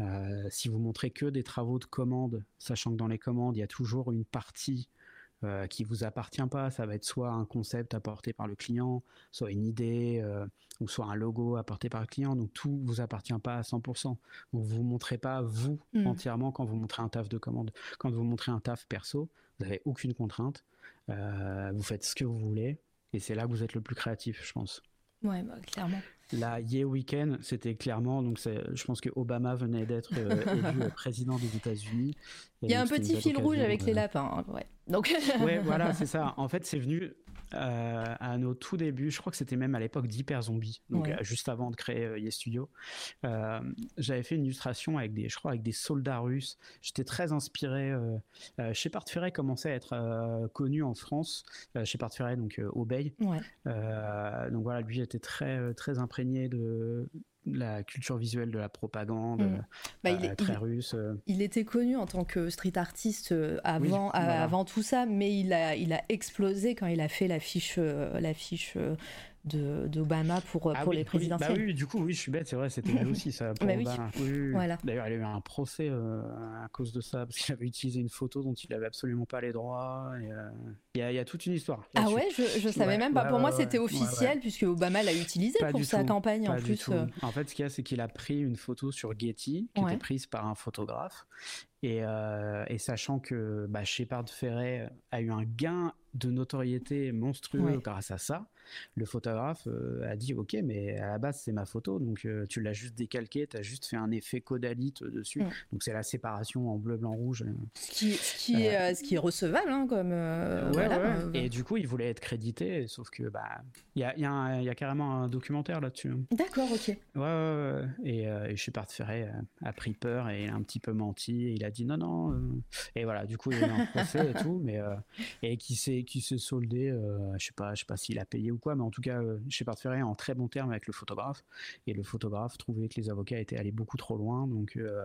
Euh, si vous montrez que des travaux de commande, sachant que dans les commandes il y a toujours une partie qui vous appartient pas, ça va être soit un concept apporté par le client, soit une idée, ou soit un logo apporté par le client. Donc tout vous appartient pas à 100%. Vous vous montrez pas vous mmh. entièrement quand vous montrez un taf de commande. Quand vous montrez un taf perso, vous n'avez aucune contrainte. Euh, vous faites ce que vous voulez. Et c'est là que vous êtes le plus créatif, je pense. Ouais, bah, clairement. La Yeah Weekend, c'était clairement, donc je pense que Obama venait d'être euh, élu [laughs] président des États-Unis. Il y a un petit fil rouge avec les lapins, hein, ouais. Donc. [laughs] ouais, voilà, c'est ça. [laughs] En fait, c'est venu euh, à nos tout débuts, je crois que c'était même à l'époque d'Hyper Zombie, donc euh, juste avant de créer euh, Yes Studio. J'avais fait une illustration avec des, je crois, avec des soldats russes. J'étais très inspiré. Shepard Ferret commençait à être connu en France. Shepard Ferret, donc Obey. Ouais. donc voilà, lui était très très imprégné de la culture visuelle de la propagande mm. bah, il est, très russe. Il était connu en tant que street artiste avant, avant tout ça, mais il a, il a explosé quand il a fait l'affiche l'affiche d'Obama pour, ah pour les présidentielles. Bah oui, du coup, oui, je suis bête, c'est vrai, c'était lui aussi ça. [laughs] Pour bah oui. Voilà. D'ailleurs, il a eu un procès euh, à cause de ça, parce qu'il avait utilisé une photo dont il avait absolument pas les droits. Euh, il y, a toute une histoire. Ah ouais, je, je savais même pas. pour moi, c'était officiel, puisque Obama l'a utilisé pour sa campagne en plus. Euh. En fait, ce qu'il y a, c'est qu'il a pris une photo sur Getty, qui était prise par un photographe. Et, et, sachant que bah, Shepard Ferret a eu un gain de notoriété monstrueux grâce à ça, le photographe euh, a dit ok mais à la base c'est ma photo donc euh, tu l'as juste décalqué tu as juste fait un effet codalite dessus. Mm. donc c'est la séparation en bleu blanc rouge ce qui, qui est, euh, ce qui est recevable hein, comme et du coup il voulait être crédité sauf que bah il y a, y, a y a, carrément un documentaire là-dessus hein. d'accord ok. Ouais, et, et je suis parti Ferré a pris peur et il a un petit peu menti. Et il a dit non non et voilà du coup il y a eu un procès et tout mais et qui s'est qui s'est soldé je sais pas je sais pas s'il a payé ou quoi, mais en tout cas, euh, Shepard Ferret en très bon terme avec le photographe. Et le photographe trouvait que les avocats étaient allés beaucoup trop loin. Donc, euh,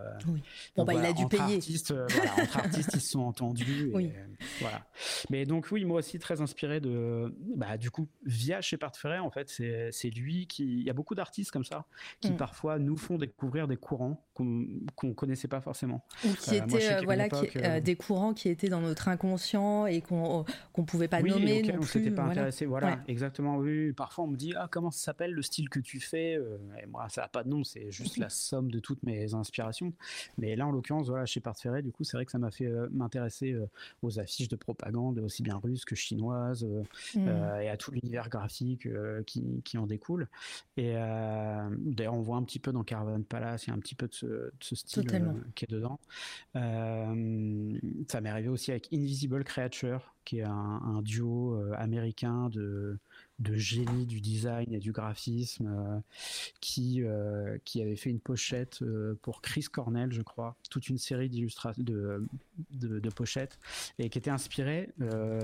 bon, bah, il a dû payer. Artistes, euh, entre artistes, ils se sont entendus. oui. voilà. Mais donc, oui, moi aussi, très inspiré de. Bah, du coup, via Shepard Ferret, en fait, c'est lui qui. Il y a beaucoup d'artistes comme ça qui mm. parfois nous font découvrir des courants qu'on ne connaissait pas forcément. Ou qui étaient, voilà, des courants qui étaient dans notre inconscient et qu'on qu'on pouvait pas nommer non plus. pas intéressé. Voilà, exactement oui. Parfois, on me dit ah comment ça s'appelle le style que tu fais. Euh, et moi, ça n'a pas de nom, c'est juste la somme de toutes mes inspirations. Mais là, en l'occurrence, voilà, chez Ferré, du coup, c'est vrai que ça m'a fait euh, m'intéresser euh, aux affiches de propagande, aussi bien russes que chinoises, mmh. et à tout l'univers graphique qui, en découle. Et d'ailleurs, on voit un petit peu dans Caravan Palace, il y a un petit peu de ce, style qui est dedans. Ça m'est arrivé aussi avec Invisible Creature, qui est un duo américain de de génie du design et du graphisme euh, qui, euh, qui avait fait une pochette euh, pour Chris Cornell, je crois, toute une série de, de, pochettes et qui était inspirée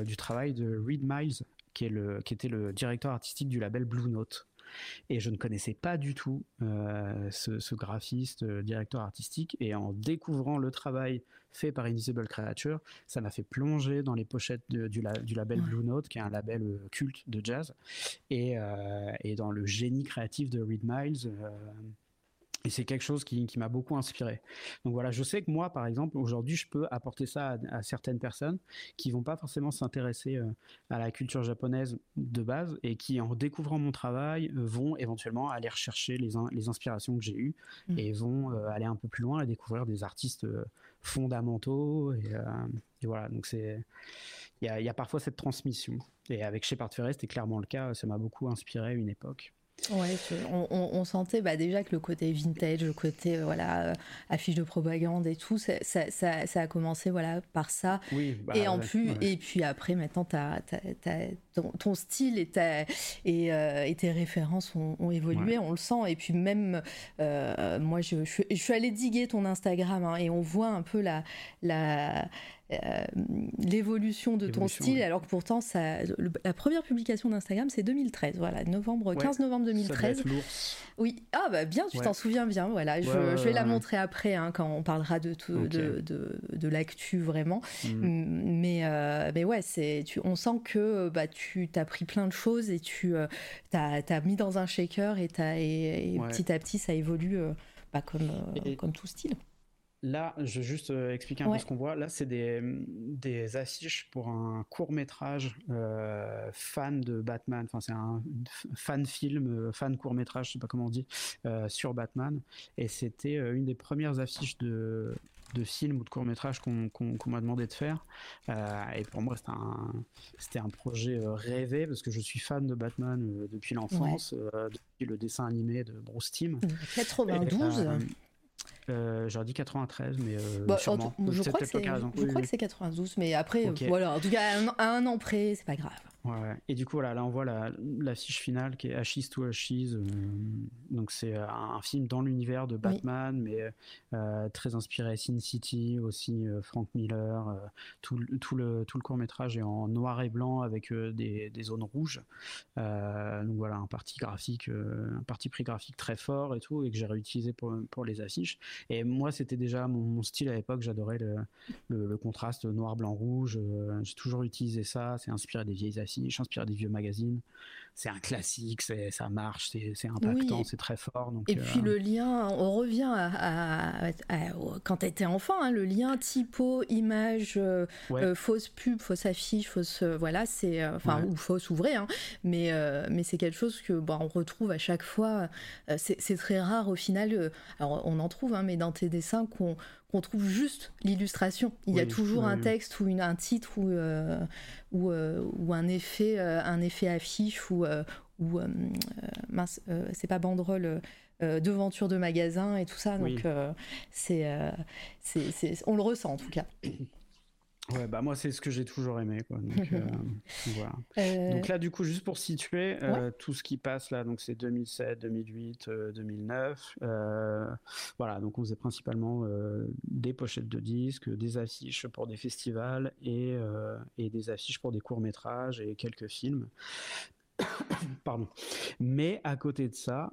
du travail de Reed Miles, qui, est le, qui était le directeur artistique du label Blue Note. Et je ne connaissais pas du tout euh, ce, graphiste, euh, directeur artistique. Et en découvrant le travail fait par Invisible Creature, ça m'a fait plonger dans les pochettes du, label Blue Note, qui est un label euh, culte de jazz, et, et dans le génie créatif de Reed Miles et c'est quelque chose qui, qui m'a beaucoup inspiré. Donc voilà, je sais que moi, par exemple, aujourd'hui, je peux apporter ça à, certaines personnes qui vont pas forcément s'intéresser euh, à la culture japonaise de base et qui, en découvrant mon travail, euh, vont éventuellement aller rechercher les, les inspirations que j'ai eues mmh. et vont euh, aller un peu plus loin et découvrir des artistes fondamentaux. Et, et, voilà, donc c'est il y a, y a, parfois cette transmission. Et avec Shepard Ferret, c'était clairement le cas. Ça m'a beaucoup inspiré à une époque. Ouais, on, sentait bah, déjà que le côté vintage, le côté voilà affiche de propagande et tout, ça, ça, a commencé voilà par ça. Oui, bah, et en plus, et puis après maintenant, as, ton, style et, et, et, tes références ont, évolué, on le sent. Et puis même moi, je, je, suis allée diguer ton Instagram hein, et on voit un peu la, la euh, l'évolution de ton style, alors que pourtant, ça, la première publication d'Instagram, c'est 2013, voilà, novembre, 15 novembre 2013. Oui, ah bah bien, tu t'en souviens bien, voilà, je, vais la montrer après hein, quand on parlera de, tout, de, de, l'actu vraiment. Mm. Mais, euh, mais ouais, c'est, tu, on sent que bah, tu as pris plein de choses et tu euh, as, mis dans un shaker et, et, et petit à petit, ça évolue bah, comme, comme tout style. Là, je vais juste euh, expliquer un peu ce qu'on voit. Là, c'est des, des, affiches pour un court métrage euh, fan de Batman. Enfin, c'est un fan film, euh, fan court métrage, je sais pas comment on dit, sur Batman. Et c'était une des premières affiches de, de film ou de court métrage qu'on m'a demandé de faire. et pour moi, c'était un, un projet rêvé parce que je suis fan de Batman depuis l'enfance, depuis le dessin animé de Bruce Timm. 92 euh, J'aurais dit 93, mais euh, bah, sûrement. je crois que c'est 92, mais après, voilà. En tout cas, à un an près, c'est pas grave. Ouais, Et du coup, là, là on voit la, la fiche finale qui est Ashes to Ashes. Euh, donc, c'est euh, un, film dans l'univers de Batman, mais euh, très inspiré Sin City, aussi Frank Miller. tout, tout, le, tout le court-métrage est en noir et blanc avec des, des, zones rouges. donc, voilà, un parti graphique, un parti pris graphique très fort et tout, et que j'ai réutilisé pour, pour les affiches. Et moi, c'était déjà mon, style à l'époque. J'adorais le, le, le, contraste noir-blanc-rouge. j'ai toujours utilisé ça. C'est inspiré des vieilles affiches je inspiré des vieux magazines. C'est un classique, ça marche, c'est impactant, c'est très fort. et puis euh, le lien, on revient à, quand tu étais enfant, hein, le lien typo, image, euh, euh, fausse pub, fausse affiche, fausse, voilà, c'est, enfin, ou fausse ou vrai, hein, mais, mais c'est quelque chose que bon, on retrouve à chaque fois. c'est très rare au final, alors on en trouve, hein, mais dans tes dessins qu'on qu'on trouve juste l'illustration. Il y a toujours un texte ou une, un titre ou, ou, ou, un effet, un effet affiche ou, ou mince, c'est pas banderole. devanture de magasin et tout ça donc c'est, c'est, on le ressent en tout cas [coughs] Ouais, bah moi c'est ce que j'ai toujours aimé quoi. Donc, [laughs] euh, voilà. Euh, donc là du coup juste pour situer euh, tout ce qui passe là donc c'est 2007, 2008, 2009. voilà donc on faisait principalement des pochettes de disques, des affiches pour des festivals et, et des affiches pour des courts métrages et quelques films. [coughs] Pardon. Mais à côté de ça,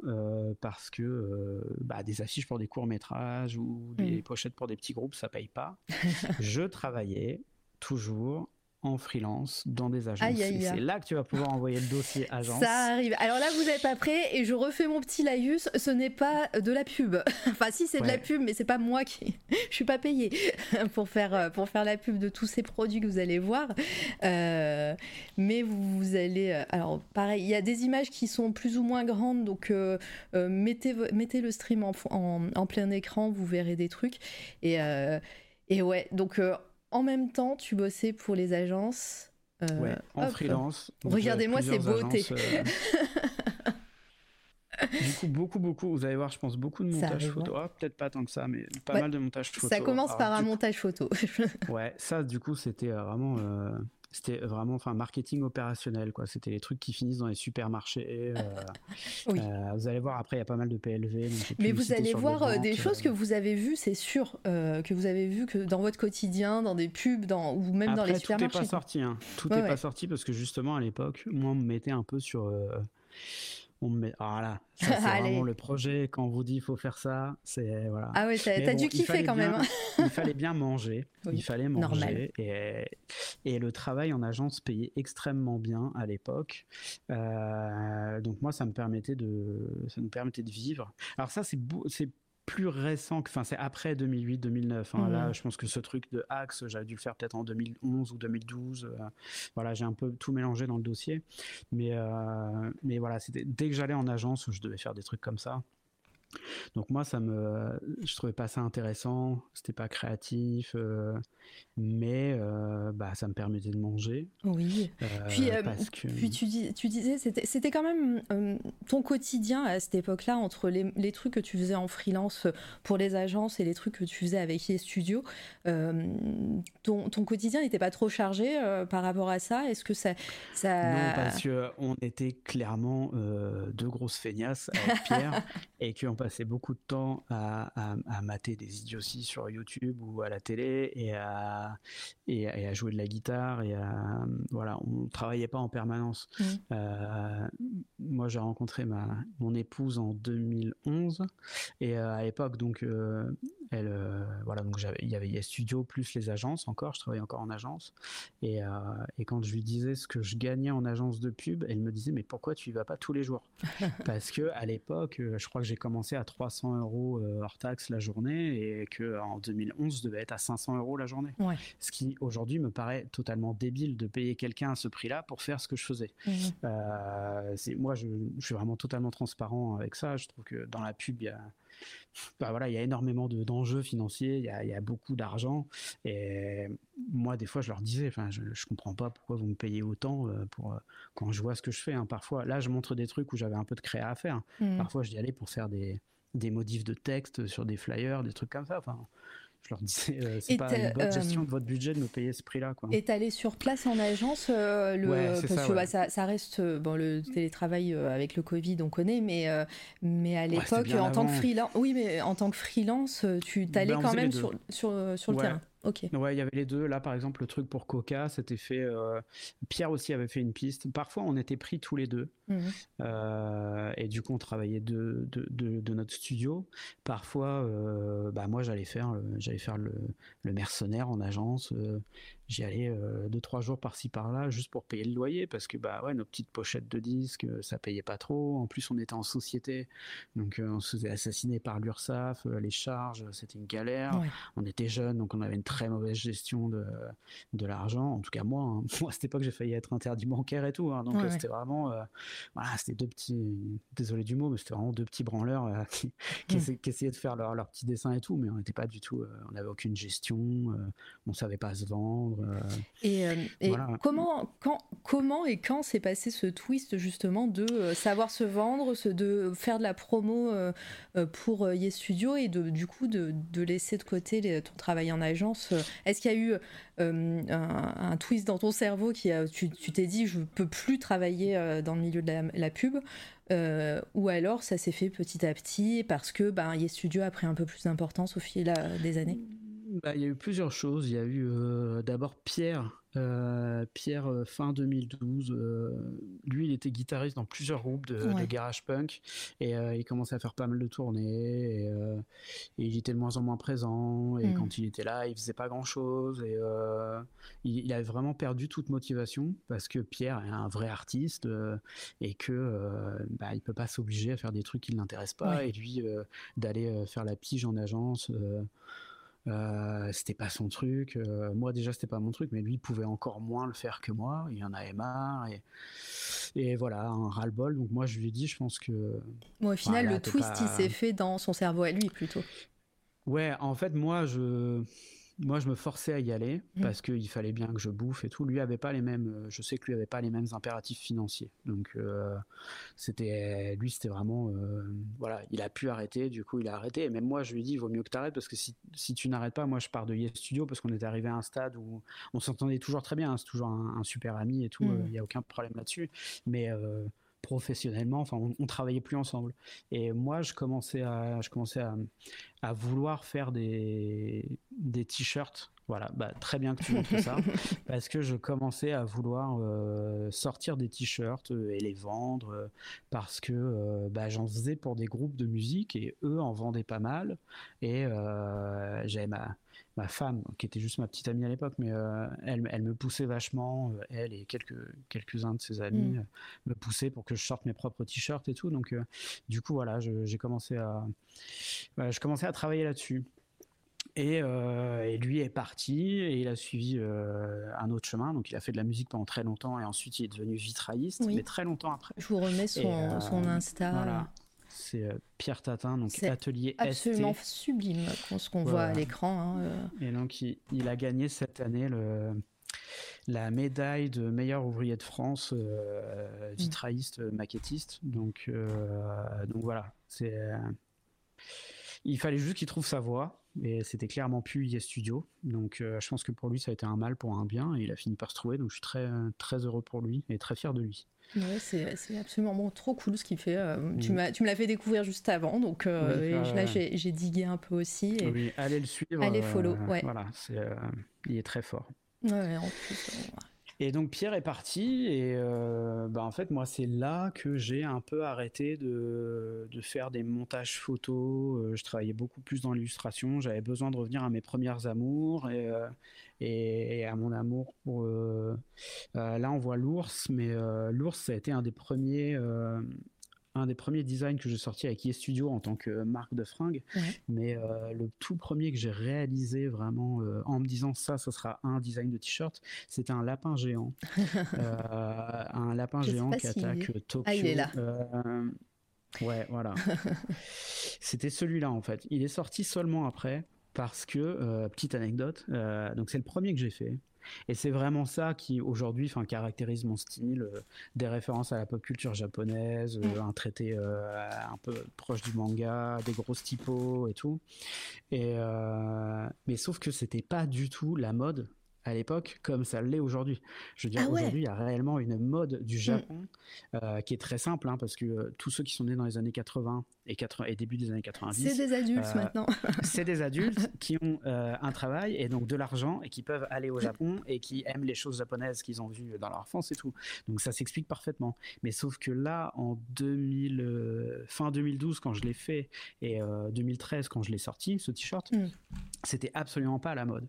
parce que bah, des affiches pour des courts métrages ou des mmh. pochettes pour des petits groupes, ça paye pas. je travaillais toujours en freelance dans des agences. C'est là que tu vas pouvoir envoyer le dossier [laughs] agence. Ça arrive. Alors là, vous n'êtes pas prêt et je refais mon petit laïus. Ce n'est pas de la pub. [laughs] enfin, si c'est de la pub, mais c'est pas moi qui. [laughs] je suis pas payé pour faire pour faire la pub de tous ces produits que vous allez voir. Euh, mais vous, allez. Euh, alors pareil, il y a des images qui sont plus ou moins grandes, donc euh, mettez mettez le stream en, en, plein écran, vous verrez des trucs. Et et ouais, donc en même temps, tu bossais pour les agences. Euh, en freelance. Regardez-moi ces beautés. Euh, du coup, beaucoup, beaucoup. Vous allez voir, je pense, beaucoup de montage photo. Ah, peut-être pas tant que ça, mais pas mal de montage photo. Ça commence par un montage photo. [laughs] ouais, ça, du coup, c'était euh, vraiment c'était vraiment enfin marketing opérationnel quoi. C'était les trucs qui finissent dans les supermarchés euh, [laughs] euh, vous allez voir après il y a pas mal de PLV mais vous allez voir euh, des choses que vous avez vues c'est sûr que vous avez vu que dans votre quotidien dans des pubs dans ou même dans les supermarchés tout n'est pas sorti hein. tout n'est pas sorti parce que justement à l'époque moi on me mettait un peu sur on met voilà [laughs] c'est vraiment le projet. Quand on vous dit il faut faire ça c'est voilà. Ah ouais t'as dû kiffer quand même hein. [laughs] il fallait bien manger. [laughs] Il fallait manger et, et le travail en agence payait extrêmement bien à l'époque. Euh, donc moi ça me permettait de ça nous permettait de vivre. Alors ça c'est c'est plus récent que, enfin, c'est après 2008-2009. Hein. Là, je pense que ce truc de Axe, j'avais dû le faire peut-être en 2011 ou 2012. Euh, voilà, j'ai un peu tout mélangé dans le dossier. Mais, euh, mais voilà, c'était dès que j'allais en agence, je devais faire des trucs comme ça. Donc moi, ça me, je trouvais pas ça intéressant. C'était pas créatif, euh, mais euh, bah ça me permettait de manger. Oui. Euh, puis, puis tu, dis, tu disais, c'était, quand même ton quotidien à cette époque-là entre les, les, trucs que tu faisais en freelance pour les agences et les trucs que tu faisais avec les studios. ton, ton quotidien n'était pas trop chargé par rapport à ça? Est-ce que ça, ça... Non, parce que on était clairement deux grosses feignasses avec Pierre [laughs] et qu'on passait beaucoup de temps à, à, mater des idioties sur YouTube ou à la télé et à, et, à jouer de la guitare et à, voilà, on travaillait pas en permanence. Mmh. Euh, moi, j'ai rencontré ma, mon épouse en 2011 et euh, à l'époque, donc, euh, elle, voilà, donc il y avait studio plus les agences encore, je travaillais encore en agence et, et quand je lui disais ce que je gagnais en agence de pub, elle me disait mais pourquoi tu y vas pas tous les jours? [laughs] Parce que à l'époque, je crois que j'ai commencé à 300 euros euh, hors taxe la journée et que en 2011 devait être à 500 euros la journée. Ce qui aujourd'hui me paraît totalement débile de payer quelqu'un à ce prix-là pour faire ce que je faisais. Mmh. Euh, moi, je, suis vraiment totalement transparent avec ça. Je trouve que dans la pub, il y a bah voilà, il y a énormément de, d'enjeux financiers, il y a, y a beaucoup d'argent. Et moi, des fois, je leur disais, enfin, je, je comprends pas pourquoi vous me payez autant euh, pour quand je vois ce que je fais. Hein. Parfois, là, je montre des trucs où j'avais un peu de créa à faire. Mmh. Parfois, je dis allez pour faire des, des modifs de texte sur des flyers, des trucs comme ça. Enfin, je leur disais, euh, c'est pas une bonne gestion de votre budget de me payer ce prix-là. Quoi. Et t'allais sur place en agence, euh, le, parce ça, que bah, ça, ça, reste, euh, bon, le télétravail avec le Covid, on connaît, mais, mais à l'époque, en tant que freelance, oui, mais en tant que freelance, tu t'allais ben, quand même sur, sur, sur le terrain. Ouais, il y avait les deux. Là, par exemple, le truc pour Coca, c'était fait. Euh, Pierre aussi avait fait une piste. Parfois, on était pris tous les deux. Mhm. Euh, et du coup, on travaillait de, de, de, notre studio. Parfois, euh, bah, moi, j'allais faire, j'allais faire le, le, mercenaire en agence j'y allais euh, deux trois jours par-ci par-là juste pour payer le loyer parce que bah ouais nos petites pochettes de disques euh, ça payait pas trop. En plus on était en société donc euh, on se faisait assassiner par l'URSSAF les charges c'était une galère. On était jeunes donc on avait une très mauvaise gestion de, de l'argent. En tout cas moi hein. [laughs] moi à cette époque j'ai failli être interdit bancaire et tout hein. donc c'était vraiment voilà c'était deux petits désolé du mot mais c'était vraiment deux petits branleurs [laughs] qui, qui, essayaient de faire leur, leur petits dessins et tout mais on n'était pas du tout on n'avait aucune gestion on savait pas se vendre euh, et, euh, comment, quand, comment et quand s'est passé ce twist justement de euh, savoir se vendre, de faire de la promo pour Yes Studio et de, du coup de, laisser de côté ton travail en agence Est-ce qu'il y a eu un, twist dans ton cerveau qui a, tu t'es dit je peux plus travailler dans le milieu de la, pub ou alors ça s'est fait petit à petit parce que ben, Yes Studio a pris un peu plus d'importance au fil des années? Bah, il y a eu plusieurs choses. Il y a eu euh, d'abord Pierre, euh, Pierre euh, fin 2012. lui, il était guitariste dans plusieurs groupes de, garage punk et il commençait à faire pas mal de tournées et, il était de moins en moins présent. Et mm. quand il était là, il faisait pas grand chose et il, il, avait vraiment perdu toute motivation parce que Pierre est un vrai artiste et que bah, il peut pas s'obliger à faire des trucs qui l'intéressent pas et lui d'aller faire la pige en agence. Euh, c'était pas son truc. Euh, moi déjà c'était pas mon truc, mais lui il pouvait encore moins le faire que moi. Il en avait marre et, et voilà un ras-le-bol. Donc moi je lui ai dit, je pense que. au final le twist il s'est fait dans son cerveau à lui plutôt. Ouais, en fait moi je moi, je me forçais à y aller mmh. parce qu'il fallait bien que je bouffe et tout. Lui avait pas les mêmes. Euh, je sais que lui avait pas les mêmes impératifs financiers. Donc, euh, c'était lui, c'était vraiment euh, voilà. Il a pu arrêter. Du coup, il a arrêté. Et même moi, je lui ai dit, il vaut mieux que tu arrêtes parce que si, si tu n'arrêtes pas, moi, je pars de Yes Studio parce qu'on était arrivé à un stade où on s'entendait toujours très bien. Hein. c'est toujours un, super ami et tout. Mmh. Il n'y a aucun problème là-dessus. Mais professionnellement, enfin, on, travaillait plus ensemble. Et moi, je commençais à, je commençais à, à vouloir faire des, des t-shirts. Voilà, bah, très bien que tu montres ça, [laughs] parce que je commençais à vouloir euh, sortir des t-shirts euh, et les vendre, euh, parce que bah, j'en faisais pour des groupes de musique et eux en vendaient pas mal. Et j'avais ma, ma femme, qui était juste ma petite amie à l'époque, mais elle, elle, me poussait vachement, elle et quelques, quelques-uns de ses amis mm. me poussaient pour que je sorte mes propres t-shirts et tout. Donc, du coup, voilà, j'ai commencé à, je commençais à travailler là-dessus. Et, euh, et, lui est parti et il a suivi euh, un autre chemin. Donc il a fait de la musique pendant très longtemps et ensuite il est devenu vitrailliste, mais très longtemps après. Je vous remets son, euh, son Insta. Voilà. C'est Pierre Tatin, donc Atelier absolument sublime ce qu'on voit à l'écran. Hein, Et donc il, a gagné cette année le, la médaille de meilleur ouvrier de France, mm. vitrailliste, maquettiste. Donc, donc voilà, c'est il fallait juste qu'il trouve sa voie et c'était clairement plus Yes Studio. Donc euh, je pense que pour lui ça a été un mal pour un bien et il a fini par se trouver. Donc je suis très très heureux pour lui et très fier de lui. Ouais, c'est absolument trop cool ce qu'il fait. Euh, mm. Tu, me l'as fait découvrir juste avant, donc euh, là j'ai digué un peu aussi. Oui, allez le suivre. Allez follow, ouais. Voilà, il est très fort. Ouais, en plus. Et donc Pierre est parti et euh, bah en fait moi c'est là que j'ai un peu arrêté de, de faire des montages photos. Euh, je travaillais beaucoup plus dans l'illustration. J'avais besoin de revenir à mes premières amours et, euh, et, à mon amour pour. là on voit l'ours, mais l'ours ça a été un des premiers un des premiers designs que j'ai sorti avec Studio en tant que marque de fringues. Mais euh, le tout premier que j'ai réalisé vraiment euh, en me disant ça, ça sera un design de t-shirt, c'était un lapin géant. [laughs] Euh, un lapin géant qui attaque Tokyo. Ah, il est là. ouais, voilà. [laughs] c'était celui-là en fait. Il est sorti seulement après parce que, petite anecdote, donc c'est le premier que j'ai fait. Et c'est vraiment ça qui aujourd'hui caractérise mon style, euh, des références à la pop culture japonaise, euh, un traité euh, un peu proche du manga, des grosses typos et tout. Et mais sauf que c'était pas du tout la mode à l'époque comme ça l'est aujourd'hui. Je veux dire, ah aujourd'hui, il y a réellement une mode du mm. Japon euh, qui est très simple, hein, parce que euh, tous ceux qui sont nés dans les années 80 et, 80, et début des années 90... C'est des adultes euh, maintenant. [laughs] c'est des adultes [laughs] qui ont un travail et donc de l'argent et qui peuvent aller au Japon et qui aiment les choses japonaises qu'ils ont vues dans leur enfance et tout. Donc ça s'explique parfaitement. Mais sauf que là, en 2000, fin 2012, quand je l'ai fait, et 2013, quand je l'ai sorti, ce t-shirt, mm. c'était absolument pas à la mode.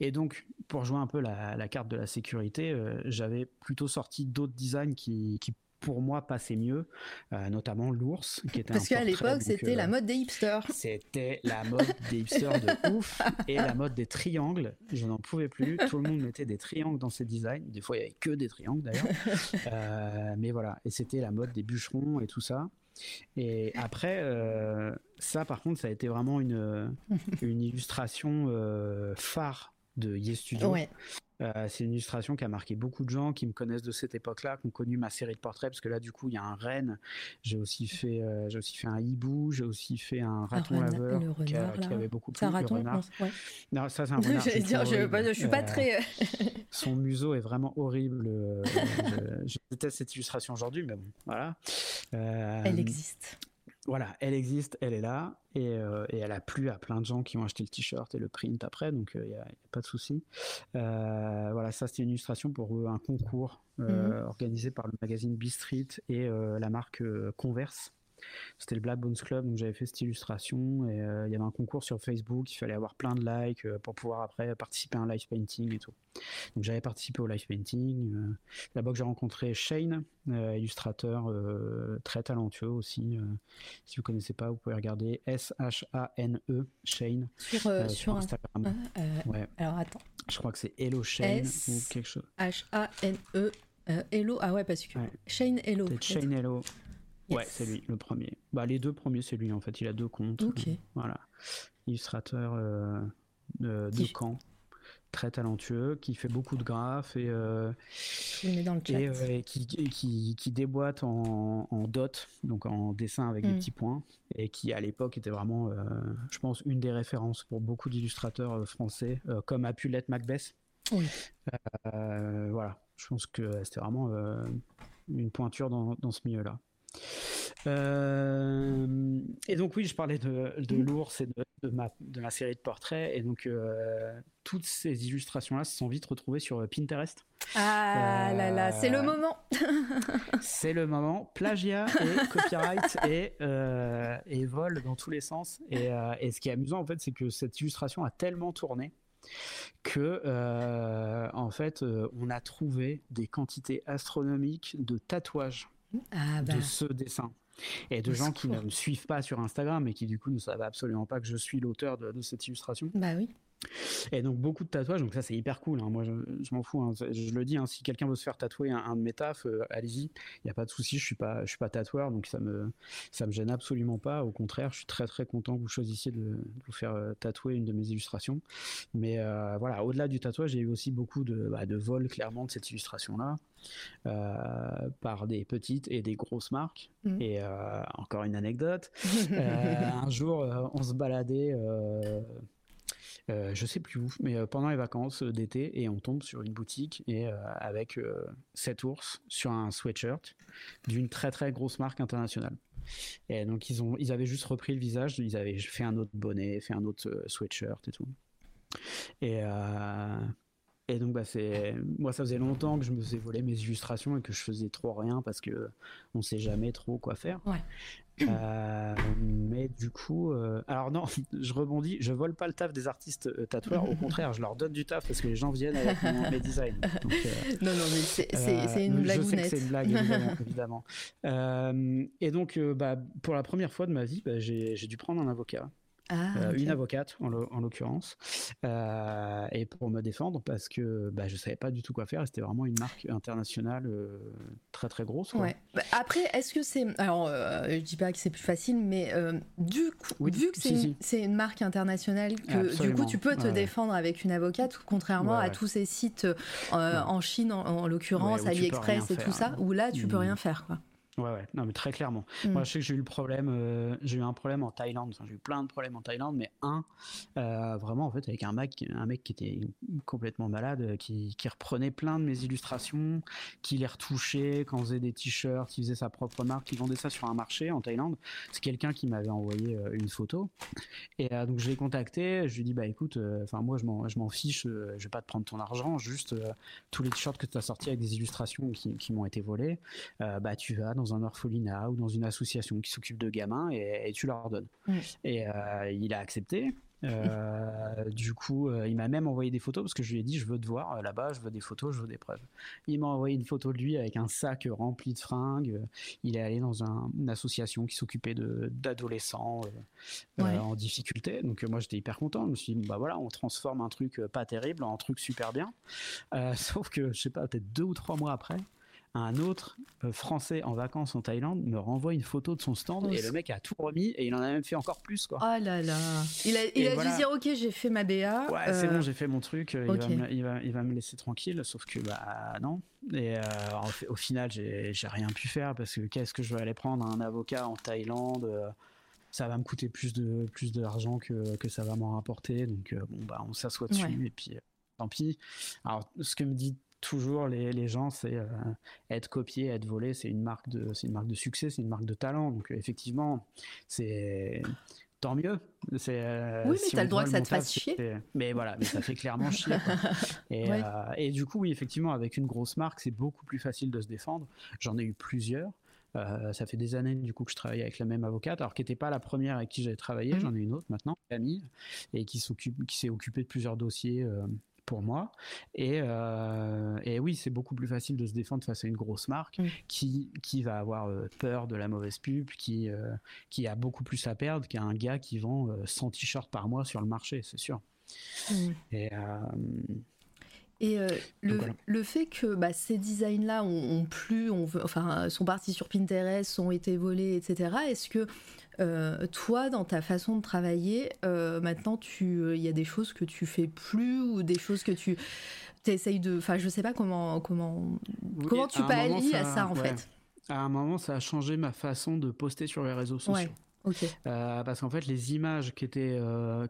Et donc, pour jouer un peu la, carte de la sécurité, euh, j'avais plutôt sorti d'autres designs qui, pour moi passaient mieux, euh, notamment l'ours, qui était Parce qu'à l'époque, c'était la euh, mode des hipsters. C'était la mode des hipsters de [laughs] ouf et la mode des triangles. Je n'en pouvais plus. Tout le monde mettait des triangles dans ses designs. Des fois, il n'y avait que des triangles d'ailleurs. [laughs] mais voilà. Et c'était la mode des bûcherons et tout ça. Et après, ça par contre, ça a été vraiment une, [laughs] une illustration phare de Yes Studio. Euh, c'est une illustration qui a marqué beaucoup de gens qui me connaissent de cette époque-là, qui ont connu ma série de portraits, parce que là, du coup, il y a un renne. J'ai aussi fait, euh, j'ai aussi fait un hibou, j'ai aussi fait un raton laveur qui, avait beaucoup plu. C'est un raton, Non, ça c'est un [laughs] renard. dire, je, suis pas très. [laughs] son museau est vraiment horrible. je, déteste cette illustration aujourd'hui, mais bon, voilà. Elle existe voilà, elle existe, elle est là, euh, et, elle a plu à plein de gens qui ont acheté le t-shirt et le print après, donc il euh, n'y a, pas de souci. Euh, voilà, ça c'était une illustration pour un concours mhm. organisé par le magazine B Street et la marque Converse. C'était le Black Bones Club, donc j'avais fait cette illustration et euh, il y avait un concours sur Facebook, il fallait avoir plein de likes euh, pour pouvoir après participer à un live painting et tout. Donc j'avais participé au live painting. Euh, là-bas que j'ai rencontré Shane, illustrateur très talentueux aussi. si vous connaissez pas, vous pouvez regarder S-H-A-N-E, Shane. Sur, Instagram. ouais. Alors attends. Je crois que c'est Hello Shane ou quelque chose. H-A-N-E. Hello, ah ouais, parce que Shane Hello. Shane Hello. Ouais, c'est lui, le premier. Bah, les deux premiers, c'est lui en fait. Il a deux comptes. Ok. Voilà. Illustrateur euh, de, Caen, très talentueux, qui fait beaucoup de graphes et, euh, euh, qui, qui, qui, déboîte en, en, dot, donc en dessin avec des mm. petits points, et qui à l'époque était vraiment, je pense, une des références pour beaucoup d'illustrateurs français, comme a pu l'être Macbeth. Oui. voilà, je pense que c'était vraiment une pointure dans, dans ce milieu-là. Euh, et donc oui, je parlais de, de l'ours et de, ma, de ma série de portraits. Et donc euh, toutes ces illustrations-là se sont vite retrouvées sur Pinterest. Ah là là, c'est le euh, moment. [laughs] c'est le moment. Plagiat et copyright [laughs] et, et vol dans tous les sens. Et, et, ce qui est amusant en fait, c'est que cette illustration a tellement tourné que en fait, on a trouvé des quantités astronomiques de tatouages ah, de bah. ce dessin. Et de gens qui ne me suivent pas sur Instagram et qui du coup ne savent absolument pas que je suis l'auteur de, cette illustration. Bah oui. Et donc beaucoup de tatouages, donc ça c'est hyper cool. Hein. Moi je, m'en fous. Hein. Je le dis, hein, si quelqu'un veut se faire tatouer un, de mes tafs, euh, allez-y. Il n'y a pas de souci. Je suis pas, je suis pas tatoueur, donc ça me, ça me gêne absolument pas. Au contraire, je suis très très content que vous choisissiez de, vous faire euh, tatouer une de mes illustrations. Mais euh, voilà, au-delà du tatouage, j'ai eu aussi beaucoup de, bah, de vols clairement de cette illustration là. par des petites et des grosses marques. Mmh. Et encore une anecdote. un jour, on se baladait euh, je sais plus où, mais euh, pendant les vacances euh, d'été, et on tombe sur une boutique et avec sept ours sur un sweatshirt d'une très très grosse marque internationale. Et donc ils ont, ils avaient juste repris le visage, ils avaient fait un autre bonnet, fait un autre sweatshirt et tout. Et et donc, bah, c'est moi, ça faisait longtemps que je me faisais voler mes illustrations et que je faisais trop rien parce que on sait jamais trop quoi faire. Ouais. Euh, mais du coup, euh, alors non, [laughs] je rebondis, je vole pas le taf des artistes euh, tatoueurs, au contraire, je leur donne du taf parce que les gens viennent avec mes designs. [laughs] non, non, mais c'est une blague. Je sais que c'est une blague, évidemment. [laughs] et donc, bah, pour la première fois de ma vie, bah, j'ai dû prendre un avocat. Ah, euh, une avocate en l'occurrence, euh, et pour me défendre parce que bah, je savais pas du tout quoi faire. C'était vraiment une marque internationale euh, très très grosse. Ouais. Bah, après, est-ce que c'est alors je dis pas que c'est plus facile, mais du coup, vu que c'est une, marque internationale, que du coup tu peux te défendre avec une avocate, contrairement à tous ces sites en Chine en, l'occurrence, AliExpress et tout ça, où là tu peux mmh. rien faire quoi. Ouais, ouais, non, mais très clairement. Mm. Moi, je sais que j'ai eu le problème, euh, j'ai eu un problème en Thaïlande. Enfin, j'ai eu plein de problèmes en Thaïlande, mais un, euh, vraiment, en fait, avec un mec, un mec qui était complètement malade, euh, qui, qui, reprenait plein de mes illustrations, qui les retouchait, quand on faisait des t-shirts, qui faisait sa propre marque, qui vendait ça sur un marché en Thaïlande. C'est quelqu'un qui m'avait envoyé une photo. Et donc, je l'ai contacté, je lui ai dit, bah écoute, enfin, moi, je m'en fiche, je vais pas te prendre ton argent, juste tous les t-shirts que tu as sortis avec des illustrations qui, qui m'ont été volées, bah tu vas dans un orphelinat ou dans une association qui s'occupe de gamins et, tu leur donnes. Et euh, il a accepté. Euh, [laughs] du coup, euh, il m'a même envoyé des photos parce que je lui ai dit je veux te voir là-bas, je veux des photos, je veux des preuves. Il m'a envoyé une photo de lui avec un sac rempli de fringues. Il est allé dans une association qui s'occupait d'adolescents en difficulté. Donc moi j'étais hyper content. Je me suis dit bah voilà, on transforme un truc pas terrible en un truc super bien. [laughs] sauf que je sais pas, peut-être deux ou trois mois après, un autre euh, Français en vacances en Thaïlande me renvoie une photo de son stand et le mec a tout remis et il en a même fait encore plus quoi. Oh là là. Il a, il a dû dire ok j'ai fait ma BA. Ouais c'est bon euh, j'ai fait mon truc. Il, va me, il, va, me, laisser tranquille sauf que bah non. Et euh, au final j'ai rien pu faire parce que qu'est-ce que je vais aller prendre un avocat en Thaïlande ça va me coûter plus de plus d'argent que, que ça va m'en rapporter donc bon bah on s'assoit dessus et puis tant pis. Alors ce que me dit toujours les, les gens, c'est euh, être copié, être volé, c'est une marque de, c'est une marque de succès, c'est une marque de talent. Donc effectivement, c'est tant mieux. C'est, euh, oui, mais tu as le droit que ça te fasse chier. Mais voilà, mais ça fait clairement chier. [laughs] Et, euh, et, du coup, oui, effectivement, avec une grosse marque, c'est beaucoup plus facile de se défendre. J'en ai eu plusieurs. ça fait des années du coup que je travaille avec la même avocate, alors qui n'était pas la première avec qui j'avais travaillé, mmh. j'en ai une autre maintenant, Camille, et qui s'occupe, qui s'est occupée de plusieurs dossiers pour moi. Et, euh, et oui, c'est beaucoup plus facile de se défendre face à une grosse marque qui, qui va avoir euh, peur de la mauvaise pub, qui, euh, qui a beaucoup plus à perdre qu'un gars qui vend 100 t-shirts par mois sur le marché, c'est sûr. Et, et le, le, fait que bah, ces designs-là ont, plus, on enfin, sont partis sur Pinterest, ont été volés, etc., est-ce que euh, toi, dans ta façon de travailler, euh, maintenant, il y a des choses que tu fais plus ou des choses que tu essayes de. Enfin, je sais pas comment comment comment tu pallies à ça en fait? À un moment, ça a changé ma façon de poster sur les réseaux sociaux. Euh, parce qu'en fait, les images qui, étaient,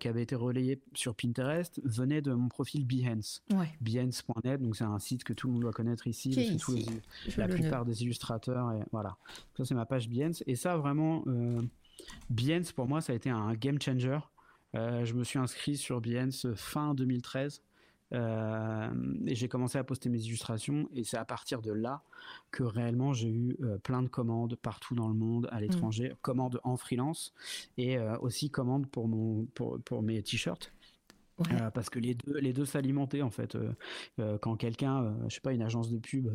qui avaient été relayées sur Pinterest venaient de mon profil Behance. Behance.net, donc c'est un site que tout le monde doit connaître ici. la plupart des illustrateurs. Et voilà. Ça, c'est ma page Behance. Et ça, vraiment, Behance, pour moi, ça a été un game changer. Euh, je me suis inscrit sur Behance fin 2013. Euh, et j'ai commencé à poster mes illustrations et c'est à partir de là que réellement j'ai eu euh, plein de commandes partout dans le monde à l'étranger, mm. commandes en freelance et aussi commandes pour mon pour, pour mes t-shirts euh, parce que les deux, les deux s'alimentaient en fait. Euh, euh, quand quelqu'un, je sais pas, une agence de pub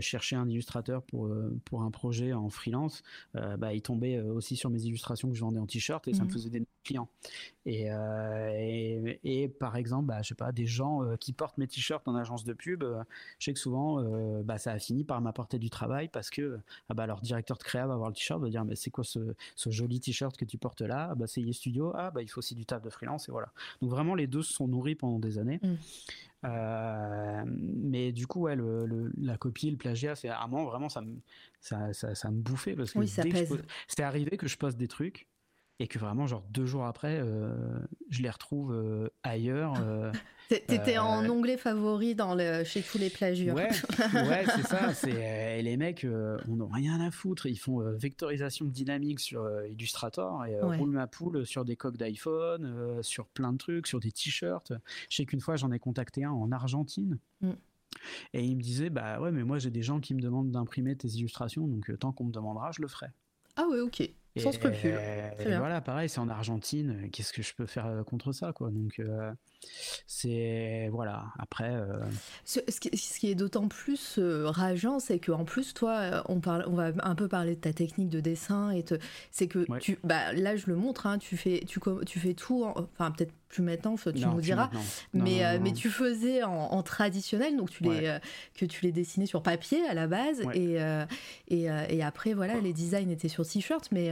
cherchait un illustrateur pour pour un projet en freelance, bah il tombait aussi sur mes illustrations que je vendais en t-shirt et ça me mmh. faisait des clients. Et, et, par exemple, bah, je sais pas, des gens qui portent mes t-shirts en agence de pub, je sais que souvent, bah, ça a fini par m'apporter du travail parce que ah bah, leur directeur de créa va voir le t-shirt, va dire mais c'est quoi ce, ce joli t-shirt que tu portes là? Ah bah, C'est Studio, ah bah il faut aussi du taf de freelance et voilà. Donc vraiment les deux se sont nourris pendant des années. Mm. Euh, mais du coup, ouais, le, la copie, le plagiat, c'est à moi vraiment ça me ça, ça, me bouffait parce que c'est arrivé que je poste des trucs et que vraiment genre deux jours après, euh, je les retrouve euh, ailleurs. [laughs] T'étais en euh, onglet favori dans le, chez tous les plagiats. Ouais, [laughs] ouais c'est ça. C'est, les mecs, euh, on n'a rien à foutre. Ils font euh, vectorisation dynamique sur Illustrator et roule ma poule sur des coques d'iPhone, sur plein de trucs, sur des t-shirts. Je sais qu'une fois, j'en ai contacté un en Argentine. Mm. Et il me disait, bah ouais, mais moi j'ai des gens qui me demandent d'imprimer tes illustrations, donc tant qu'on me demandera, je le ferai. Ah ouais, ok. Sans scrupule. voilà, pareil, c'est en Argentine. Qu'est-ce que je peux faire contre ça, quoi? Donc, c'est voilà. Après, euh, ce, qui, est d'autant plus euh, rageant, c'est qu'en plus, toi, euh, on parle, on va un peu parler de ta technique de dessin et c'est que tu, bah là, je le montre, hein, tu fais, tu, tu fais tout, enfin peut-être plus maintenant, tu nous diras, mais mais tu faisais en, traditionnel, donc tu les que tu les dessinais sur papier à la base et, et, et après voilà, les designs étaient sur t-shirt, mais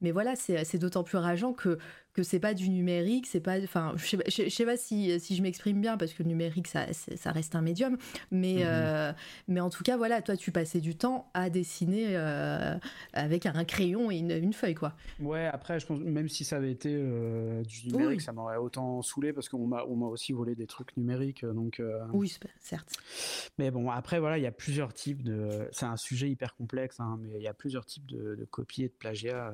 mais voilà, c'est d'autant plus rageant que que c'est pas du numérique, c'est pas, enfin, je sais, sais pas si, si je m'exprime bien parce que le numérique ça, ça reste un médium, mais mhm. euh, mais en tout cas voilà, toi tu passais du temps à dessiner euh, avec un crayon et une, feuille quoi. Ouais, après je pense même si ça avait été euh, du numérique, ça m'aurait autant saoulé parce qu'on m'a on m'a aussi volé des trucs numériques donc. Oui, certes. Mais bon après voilà, il y a plusieurs types de, c'est un sujet hyper complexe, hein, mais il y a plusieurs types de, de copies et de plagiat.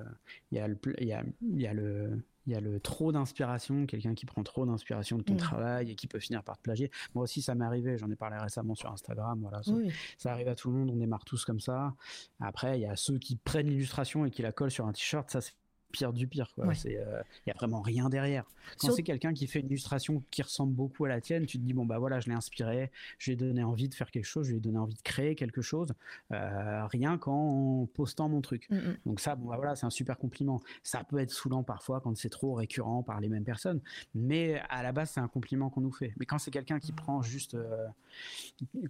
Il y a le il y a, y a le il y a le trop d'inspiration, quelqu'un qui prend trop d'inspiration de ton travail et qui peut finir par te plagier. Moi aussi, ça m'est arrivé, j'en ai parlé récemment sur Instagram. Voilà, ça, arrive à tout le monde, on démarre tous comme ça. Après, il y a ceux qui prennent l'illustration et qui la collent sur un t-shirt, ça c'est pire du pire. Il n'y euh, a vraiment rien derrière. Quand c'est quelqu'un qui fait une illustration qui ressemble beaucoup à la tienne, tu te dis, bon, bah voilà, je l'ai inspiré, je lui ai donné envie de faire quelque chose, je lui ai donné envie de créer quelque chose, euh, rien qu'en postant mon truc. Mm, mm. Donc ça, bon, bah voilà, c'est un super compliment. Ça peut être saoulant parfois quand c'est trop récurrent par les mêmes personnes, mais à la base, c'est un compliment qu'on nous fait. Mais quand c'est quelqu'un qui prend juste, euh,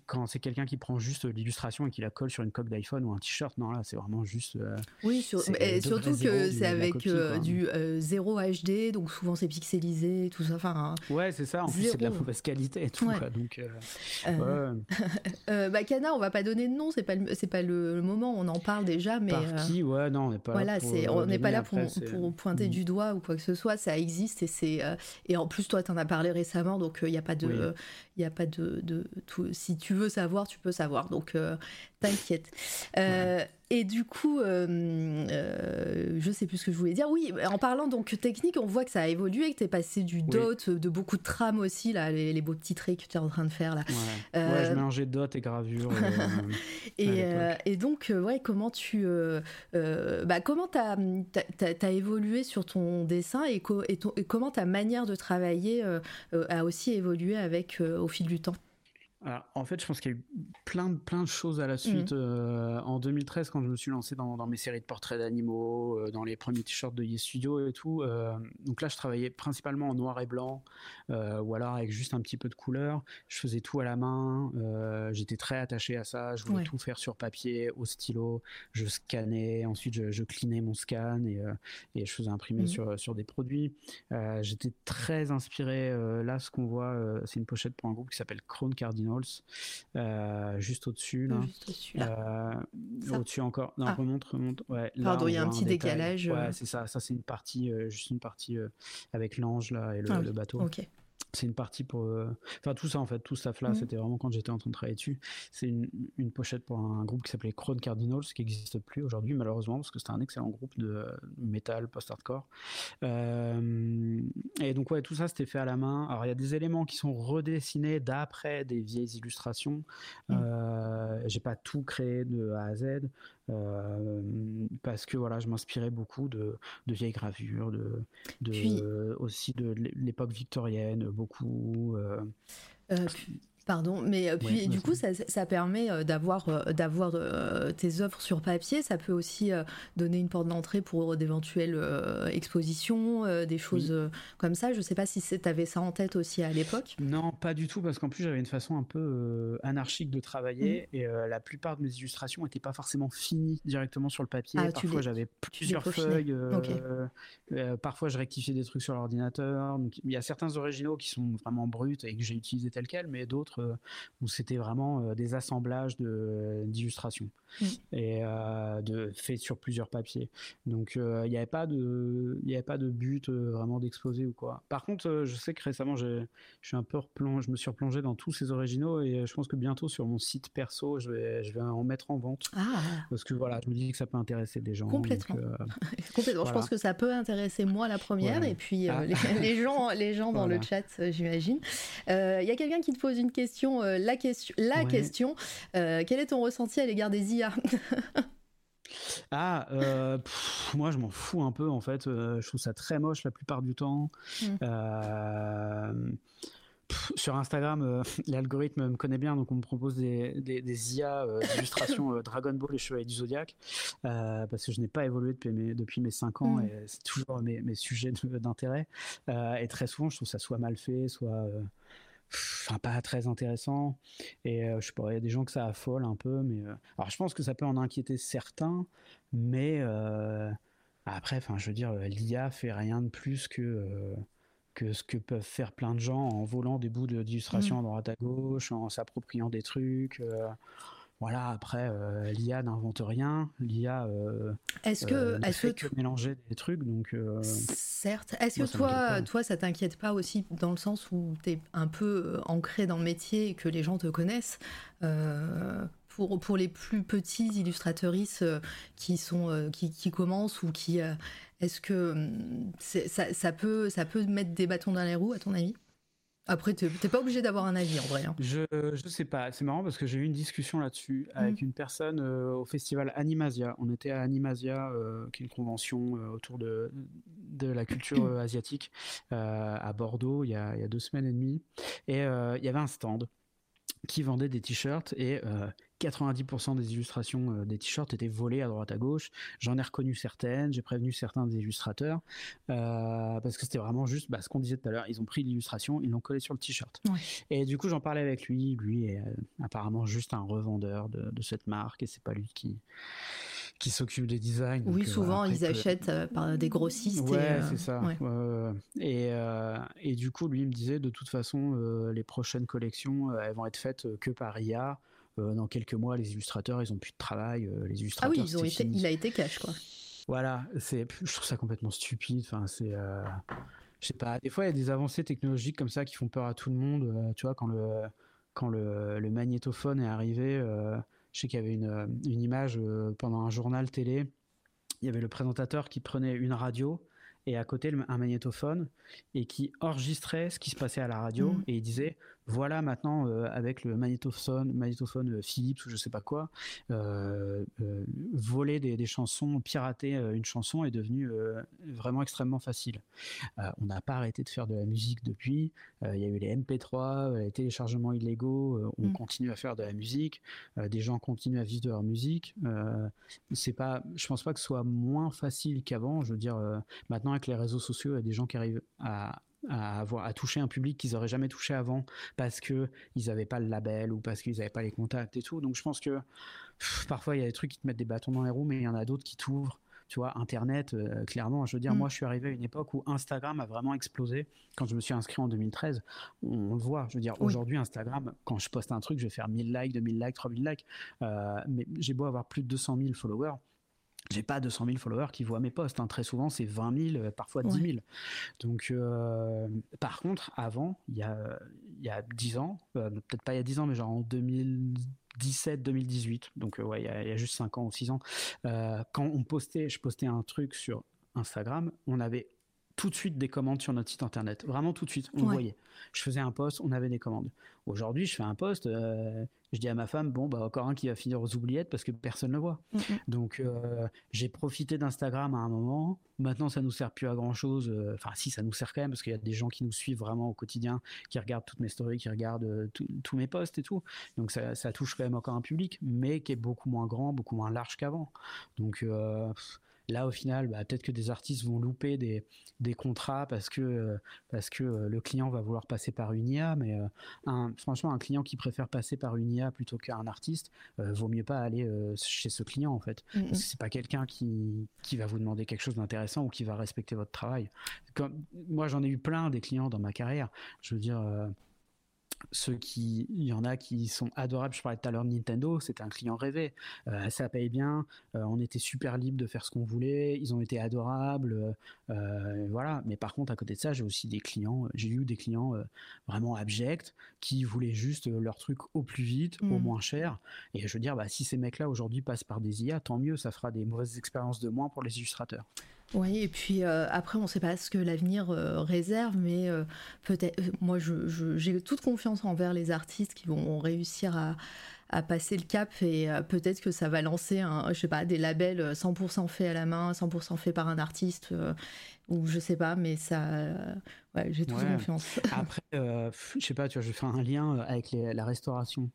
quand c'est quelqu'un qui prend juste l'illustration et qui la colle sur une coque d'iPhone ou un t-shirt, non, là, c'est vraiment juste. oui, surtout que c'est avec avec du 0 euh, HD, donc souvent c'est pixelisé, tout ça. Enfin, ouais, c'est ça. En plus, c'est de la mauvaise qualité et tout. donc, euh, euh, [laughs] bah, Cana, on va pas donner de nom, c'est pas c'est pas le, moment. On en parle déjà, mais par qui? Ouais, non, on n'est pas. Voilà, on n'est pas là pour, pour pointer mm. du doigt ou quoi que ce soit. Ça existe et c'est et en plus toi, tu en as parlé récemment, donc il n'y a pas de il y a pas de, de tout, si tu veux savoir, tu peux savoir. Donc t'inquiète. Et du coup, euh, euh, je sais plus ce que je voulais dire. Oui, en parlant donc technique, on voit que ça a évolué, que tu es passé du dot, de beaucoup de trames aussi, là, les, beaux petits traits que tu es en train de faire. Là. Ouais, euh, je mélangeais dot et gravure. [laughs] et, et, donc, ouais, comment tu. bah, comment tu as, évolué sur ton dessin et, et comment ta manière de travailler a aussi évolué avec, au fil du temps? En fait, je pense qu'il y a eu plein, plein de choses à la suite. Mmh. Euh, en 2013, quand je me suis lancé dans, mes séries de portraits d'animaux, euh, dans les premiers t-shirts de Yes Studio et tout, euh, donc là, je travaillais principalement en noir et blanc, ou alors avec juste un petit peu de couleur. Je faisais tout à la main. J'étais très attaché à ça. Je voulais tout faire sur papier, au stylo. Je scannais. Ensuite, je, je clinais mon scan et, et je faisais imprimer mmh. sur, sur des produits. J'étais très inspiré. là, ce qu'on voit, c'est une pochette pour un groupe qui s'appelle Crown Cardinal euh, juste au-dessus là. Euh, au-dessus encore. Non, ah. remonte, remonte. Ouais, Pardon, il y a un petit décalage. Ouais, euh. c'est ça. Ça, c'est une partie, juste une partie avec l'ange là et le, ah le bateau. Ok c'est une partie pour euh, enfin tout ça en fait tout ça là mmh. c'était vraiment quand j'étais en train de travailler dessus. C'est une, une, pochette pour un groupe qui s'appelait Crown Cardinals qui n'existe plus aujourd'hui malheureusement parce que c'était un excellent groupe de metal post-hardcore. Euh, et donc ouais tout ça c'était fait à la main. Alors il y a des éléments qui sont redessinés d'après des vieilles illustrations. Mmh. euh, j'ai pas tout créé de A à Z parce que voilà, je m'inspirais beaucoup de, vieilles gravures, de, de aussi de l'époque victorienne, beaucoup. Euh, Pardon, mais euh, du coup, ça, permet euh, d'avoir euh, d'avoir tes œuvres sur papier. Ça peut aussi donner une porte d'entrée pour d'éventuelles expositions, des choses comme ça. Je sais pas si tu avais ça en tête aussi à l'époque. Non, pas du tout, parce qu'en plus j'avais une façon un peu anarchique de travailler mmh. et la plupart de mes illustrations n'étaient pas forcément finies directement sur le papier. Ah, parfois j'avais plusieurs feuilles. parfois je rectifiais des trucs sur l'ordinateur. Il y a certains originaux qui sont vraiment bruts et que j'ai utilisés tel quel, mais d'autres euh, où c'était vraiment euh, des assemblages d'illustrations mm. et euh, de fait sur plusieurs papiers. Donc il n'y avait pas de il avait pas de but vraiment d'exposer ou quoi. Par contre, je sais que récemment je suis un peu replongé, je me suis replongé dans tous ces originaux et je pense que bientôt sur mon site perso, je vais je vais en mettre en vente ah. parce que voilà, je me dis que ça peut intéresser des gens. Complètement. [laughs] Complètement. Je pense que ça peut intéresser moi la première et puis ah. les, gens les gens dans le [laughs] chat, j'imagine. Il y a quelqu'un qui te pose une question question, euh, la question, la question. Euh, quel est ton ressenti à l'égard des IA [laughs] Ah, euh, moi je m'en fous un peu en fait. je trouve ça très moche la plupart du temps. Hmm. sur Instagram, [laughs] l'algorithme me connaît bien, donc on me propose des, des, IA d'illustration [laughs] Dragon Ball et Chevalier du Zodiac, parce que je n'ai pas évolué depuis mes, depuis mes 5 ans hmm. et c'est toujours mes, mes sujets d'intérêt. et très souvent, je trouve ça soit mal fait, soit enfin pas très intéressant et euh, je sais pas il y a des gens que ça affole un peu mais euh, alors je pense que ça peut en inquiéter certains mais euh, après enfin je veux dire l'IA fait rien de plus que que ce que peuvent faire plein de gens en volant des bouts d'illustration mmh. à droite à gauche en s'appropriant des trucs voilà, après, euh, l'IA n'invente rien. L'IA euh, est-ce que, euh, est-ce que, tu... mélanger des trucs. Donc, Certes. Est-ce que toi, toi, ça t'inquiète pas aussi dans le sens où tu es un peu ancré dans le métier et que les gens te connaissent pour, pour les plus petits illustrateuristes qui, sont, qui, qui commencent ou qui... Est-ce que hum, ça, ça, peut, ça peut mettre des bâtons dans les roues, à ton avis? Après, tu n'es pas obligé d'avoir un avis en vrai. Hein. Je, je sais pas. C'est marrant parce que j'ai eu une discussion là-dessus avec mm. une personne euh, au festival Animasia. On était à Animasia, euh, qui est une convention euh, autour de, de la culture asiatique à Bordeaux il y, a, il y, a, deux semaines et demie. Et il y avait un stand qui vendait des t-shirts et 90% des illustrations euh, des t-shirts étaient volées à droite à gauche. J'en ai reconnu certaines, j'ai prévenu certains des illustrateurs euh, parce que c'était vraiment juste bah, ce qu'on disait tout à l'heure. Ils ont pris l'illustration, ils l'ont collé sur le t-shirt. Et du coup, j'en parlais avec lui. Lui est euh, apparemment juste un revendeur de, cette marque et c'est pas lui qui qui s'occupe des designs. Oui, souvent ils achètent par des grossistes. Ouais, c'est ça. Et, et, du coup, lui il me disait de toute façon, les prochaines collections, elles vont être faites que par IA. Euh, dans quelques mois, les illustrateurs, ils ont plus de travail. Euh, les illustrateurs, ah oui, ils ont été, il a été cash, quoi. Voilà, c'est, je trouve ça complètement stupide. Enfin, c'est, euh, je sais pas. Des fois, il y a des avancées technologiques comme ça qui font peur à tout le monde. tu vois, quand le quand le, le magnétophone est arrivé, je sais qu'il y avait une, une image pendant un journal télé. Il y avait le présentateur qui prenait une radio et à côté un magnétophone et qui enregistrait ce qui se passait à la radio mmh. et il disait voilà maintenant euh, avec le magnétophone, magnétophone euh, Philips ou je sais pas quoi, euh, voler des, chansons, pirater une chanson est devenu vraiment extrêmement facile. on n'a pas arrêté de faire de la musique depuis. Il y a eu les MP3, les téléchargements illégaux. on mm. continue à faire de la musique. des gens continuent à vivre de leur musique. c'est pas, je pense pas que ce soit moins facile qu'avant. Je veux dire, maintenant avec les réseaux sociaux, il y a des gens qui arrivent à à avoir à toucher un public qu'ils auraient jamais touché avant parce que ils n'avaient pas le label ou parce qu'ils n'avaient pas les contacts et tout. Donc je pense que parfois il y a des trucs qui te mettent des bâtons dans les roues, mais il y en a d'autres qui t'ouvrent. Tu vois, Internet, euh, clairement, je veux dire, mm. moi, je suis arrivé à une époque où Instagram a vraiment explosé. Quand je me suis inscrit en 2013, on, le voit. Je veux dire, aujourd'hui, Instagram, quand je poste un truc, je vais faire 1000 likes, 2000 likes, 3000 likes. Euh, mais j'ai beau avoir plus de 200 000 followers j'ai pas 200 000 followers qui voient mes posts. Hein. Très souvent, c'est 20 000, euh, parfois 10 000. Donc, euh, par contre, avant, il y a, il y a 10 ans, euh, peut-être pas il y a 10 ans, mais genre en 2017, 2018, donc ouais, il y, a, il y, a, juste 5 ans ou 6 ans, quand on postait, je postais un truc sur Instagram, on avait tout de suite des commandes sur notre site internet. Vraiment tout de suite, on voyait. Je faisais un post, on avait des commandes. Aujourd'hui, je fais un post, euh, je dis à ma femme, bon, bah, encore un qui va finir aux oubliettes parce que personne ne le voit. Mm, mm. Donc, euh, j'ai profité d'Instagram à un moment. Maintenant, ça nous sert plus à grand chose. Euh, enfin, si, ça nous sert quand même parce qu'il y a des gens qui nous suivent vraiment au quotidien, qui regardent toutes mes stories, qui regardent tous mes posts et tout. Donc, ça, ça, touche quand même encore un public, mais qui est beaucoup moins grand, beaucoup moins large qu'avant. Donc, Là, au final, bah, peut-être que des artistes vont louper des, des contrats parce que, euh, parce que euh, le client va vouloir passer par une IA. Mais euh, un, franchement, un client qui préfère passer par une IA plutôt qu'un artiste, vaut mieux pas aller chez ce client en fait. Mm -hmm. C'est pas quelqu'un qui, qui va vous demander quelque chose d'intéressant ou qui va respecter votre travail. Comme, moi, j'en ai eu plein des clients dans ma carrière. Je veux dire ceux qui, il y en a qui sont adorables. Je parlais tout à l'heure de Nintendo, c'était un client rêvé. Euh, ça paye bien, euh, on était super libre de faire ce qu'on voulait, ils ont été adorables, euh, voilà. Mais par contre, à côté de ça, j'ai aussi des clients, j'ai eu des clients vraiment abjects qui voulaient juste leur truc au plus vite, au mm. moins cher. Et je veux dire, bah, si ces mecs-là aujourd'hui passent par des IA, tant mieux, ça fera des mauvaises expériences de moins pour les illustrateurs. Oui, et puis euh, après, on ne sait pas ce que l'avenir euh, réserve, mais euh, peut-être, moi, j'ai toute confiance envers les artistes qui vont réussir à, à passer le cap et peut-être que ça va lancer, un, je sais pas, des labels 100% faits à la main, 100% faits par un artiste, ou je sais pas, mais ça, ouais, j'ai toute confiance. Après, je sais pas, tu vois, je vais faire un lien avec la restauration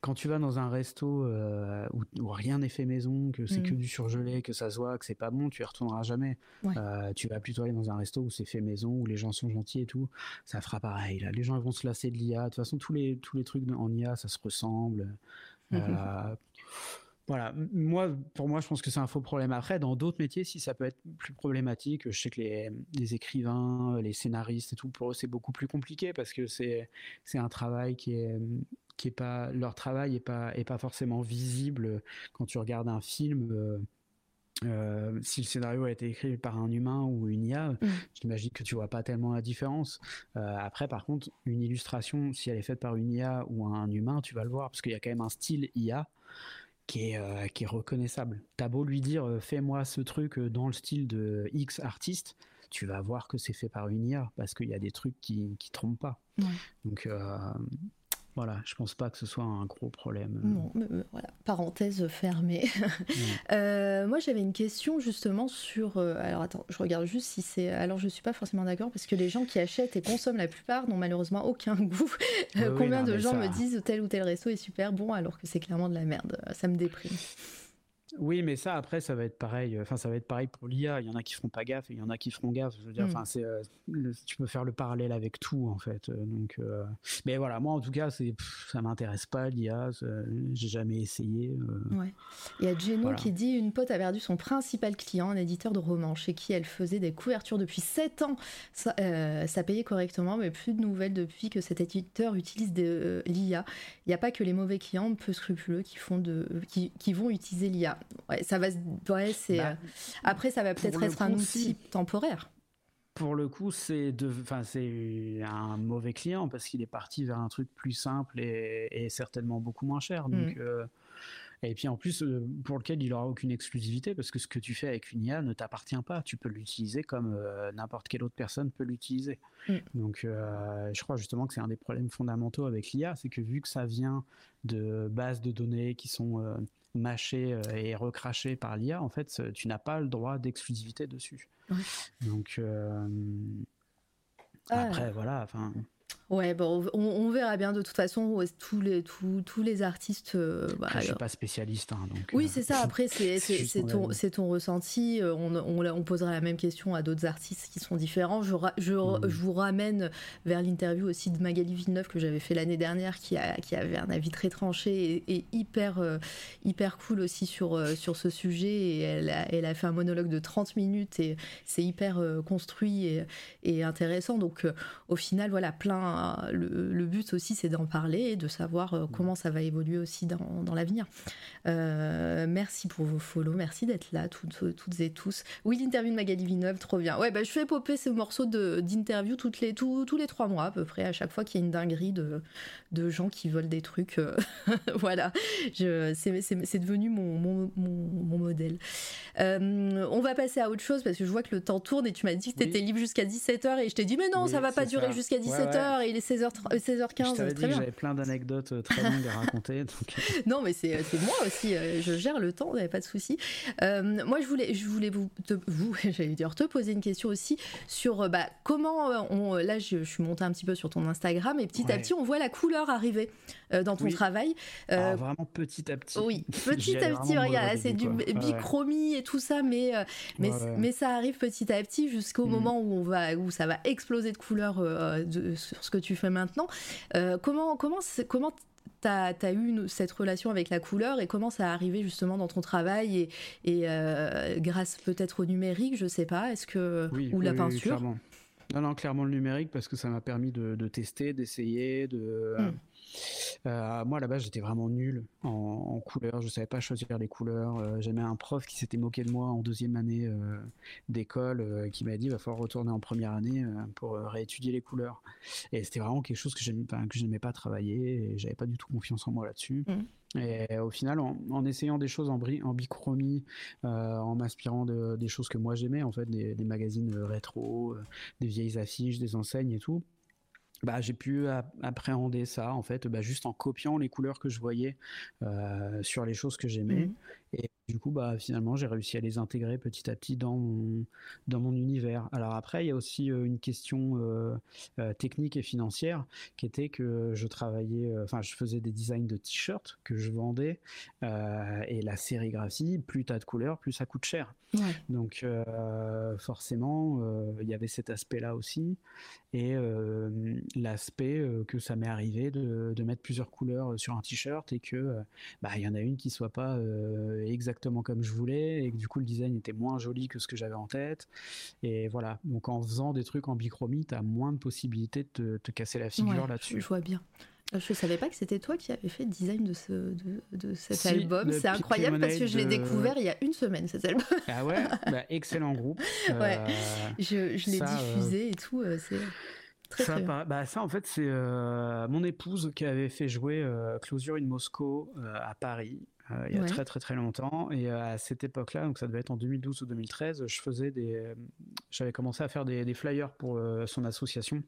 quand tu vas dans un resto euh, où, rien n'est fait maison, que c'est que mm. du surgelé, que ça se voit, que c'est pas bon, tu y retourneras jamais. Euh, tu vas plutôt aller dans un resto où c'est fait maison, où les gens sont gentils et tout. Ça fera pareil. Là. Les gens vont se lasser de l'IA. De toute façon, tous les, tous les trucs en IA, ça se ressemble. Mm-hmm. Euh, voilà, moi, pour moi, je pense que c'est un faux problème. Après, dans d'autres métiers, si ça peut être plus problématique, je sais que les, les écrivains, les scénaristes et tout, pour eux, c'est beaucoup plus compliqué parce que c'est un travail qui est, qui est pas leur travail est pas est pas forcément visible quand tu regardes un film. Euh, euh, si le scénario a été écrit par un humain ou une IA, mm. j'imagine que tu vois pas tellement la différence. Euh, après, par contre, une illustration, si elle est faite par une IA ou un humain, tu vas le voir parce qu'il y a quand même un style IA qui est, qui est reconnaissable. T'as beau lui dire fais-moi ce truc dans le style de X artiste, tu vas voir que c'est fait par une IA parce qu'il y a des trucs qui qui trompent pas. Donc voilà, je pense pas que ce soit un gros problème. Bon, voilà, parenthèse fermée. [laughs] euh, moi, j'avais une question justement sur. Euh, alors, attends, je regarde juste si c'est. Alors, je suis pas forcément d'accord parce que les gens qui achètent et consomment la plupart n'ont malheureusement aucun [laughs] goût. Combien de gens me disent tel ou tel resto est super bon alors que c'est clairement de la merde Ça me déprime. Oui, mais ça, après, ça va être pareil. Enfin, ça va être pareil pour l'IA. Il y en a qui feront pas gaffe et il y en a qui feront gaffe. Je veux dire, mm. enfin, c'est, euh, tu peux faire le parallèle avec tout, en fait. Euh, donc, euh, mais voilà, moi, en tout cas, c'est, ça m'intéresse pas l'IA. J'ai jamais essayé. Ouais. Il y a Geno qui dit une pote a perdu son principal client, un éditeur de romans, chez qui elle faisait des couvertures depuis 7 ans. Ça, ça payait correctement, mais plus de nouvelles depuis que cet éditeur utilise de l'IA. Il n'y a pas que les mauvais clients peu scrupuleux qui font de, qui, qui vont utiliser l'IA ouais, ça va. Ouais, c'est. Bah, euh, après, ça va peut-être être un outil temporaire. Pour le coup, c'est de, enfin, c'est un mauvais client parce qu'il est parti vers un truc plus simple et, certainement beaucoup moins cher. Donc, mm. Et puis en plus, euh, pour lequel il n'aura aucune exclusivité, parce que ce que tu fais avec une IA ne t'appartient pas. Tu peux l'utiliser comme euh, n'importe quelle autre personne peut l'utiliser. Mm. Donc euh, je crois justement que c'est un des problèmes fondamentaux avec l'IA, c'est que vu que ça vient de bases de données qui sont mâchées et recrachées par l'IA, en fait, tu n'as pas le droit d'exclusivité dessus. Donc ah. après, voilà, enfin. Ouais, bon, on, verra bien de toute façon tous les, tous, tous les artistes. Euh, bah, je suis pas spécialiste. Hein, donc, oui, euh, c'est ça. Après, c'est ton, ton, ressenti. Euh, on, on, on, posera la même question à d'autres artistes qui sont différents. Je, je, mm. je vous ramène vers l'interview aussi de Magali Villeneuve que j'avais fait l'année dernière, qui, a, qui avait un avis très tranché et, hyper, hyper cool aussi sur, sur ce sujet. Et elle a, elle a fait un monologue de 30 minutes et c'est hyper construit et, et, intéressant. Donc, au final, voilà, plein ben, le, but aussi, c'est d'en parler et de savoir euh, comment ça va évoluer aussi dans, dans l'avenir. Euh, merci pour vos follow, merci d'être là, toutes, toutes et tous. Oui, l'interview de Magali Villeneuve, trop bien. Ouais, bah, je fais popper ce morceau d'interview toutes les, tous les trois mois à peu près, à chaque fois qu'il y a une dinguerie de, de gens qui veulent des trucs. [laughs] voilà, c'est devenu mon, mon, mon, modèle. on va passer à autre chose parce que je vois que le temps tourne et tu m'as dit que tu étais libre jusqu'à 17h et je t'ai dit mais non, ça va pas durer jusqu'à 17h et il est 16h, 16h15. Je t'avais dit que j'avais plein d'anecdotes euh, très longues à raconter. [laughs] Euh. non, mais c'est moi aussi, euh, je gère le temps, n'y pas de souci. moi, je voulais, je voulais vous, vous [laughs] j'allais dire, te poser une question aussi sur bah, comment, on, là, je, suis montée un petit peu sur ton Instagram et petit à petit, on voit la couleur arriver dans ton travail. Ah, vraiment petit à petit. Oui, [laughs] petit à petit, regarde, c'est du bichromie et tout ça, mais, mais, mais ça arrive petit à petit jusqu'au mm. moment où, on va, où ça va exploser de couleurs sur ce que tu fais maintenant. comment comment comment tu as, eu cette relation avec la couleur et comment ça a arrivé justement dans ton travail et, et euh, grâce peut-être au numérique, je sais pas, est-ce que ou la peinture? Non, non, clairement le numérique parce que ça m'a permis de, tester, d'essayer, de. Hmm. Euh, moi, à la base, j'étais vraiment nul en, en couleurs. Je savais pas choisir les couleurs. Euh, j'avais un prof qui s'était moqué de moi en deuxième année euh, d'école, qui m'a dit il va falloir retourner en première année pour réétudier les couleurs. Et c'était vraiment quelque chose que je n'aimais pas travailler et j'avais pas du tout confiance en moi là-dessus. Mmh. Et au final, en, essayant des choses en, en bichromie, en m'inspirant de, des choses que moi j'aimais, en fait, des magazines rétro, des vieilles affiches, des enseignes et tout, bah, j'ai pu appréhender ça en fait bah, juste en copiant les couleurs que je voyais euh, sur les choses que j'aimais mmh. et du coup bah finalement j'ai réussi à les intégrer petit à petit dans mon, dans mon univers. Alors après il y a aussi euh, une question euh, technique et financière qui était que je travaillais enfin je faisais des designs de t-shirts que je vendais et la sérigraphie plus t'as de couleurs plus ça coûte cher. Donc forcément il y avait cet aspect là aussi. Et l'aspect que ça m'est arrivé de, mettre plusieurs couleurs sur un t-shirt et que bah il y en a une qui soit pas exactement comme je voulais et que du coup le design était moins joli que ce que j'avais en tête et voilà donc en faisant des trucs en bichromie tu as moins de possibilités de te, casser la figure là-dessus je vois bien je savais pas que c'était toi qui avais fait le design de, ce, de, cet album. C'est incroyable parce que je l'ai découvert il y a une semaine, cet album. [laughs] Ah ouais? Bah, Excellent groupe. [laughs] ouais. Je, je l'ai diffusé et tout. C'est ça, bah, ça, en fait, c'est euh, mon épouse qui avait fait jouer euh, Closure in Moscow euh, à Paris. Il y a très très très longtemps et à cette époque-là, donc ça devait être en 2012 ou 2013, je faisais des, j'avais commencé à faire des, flyers pour son association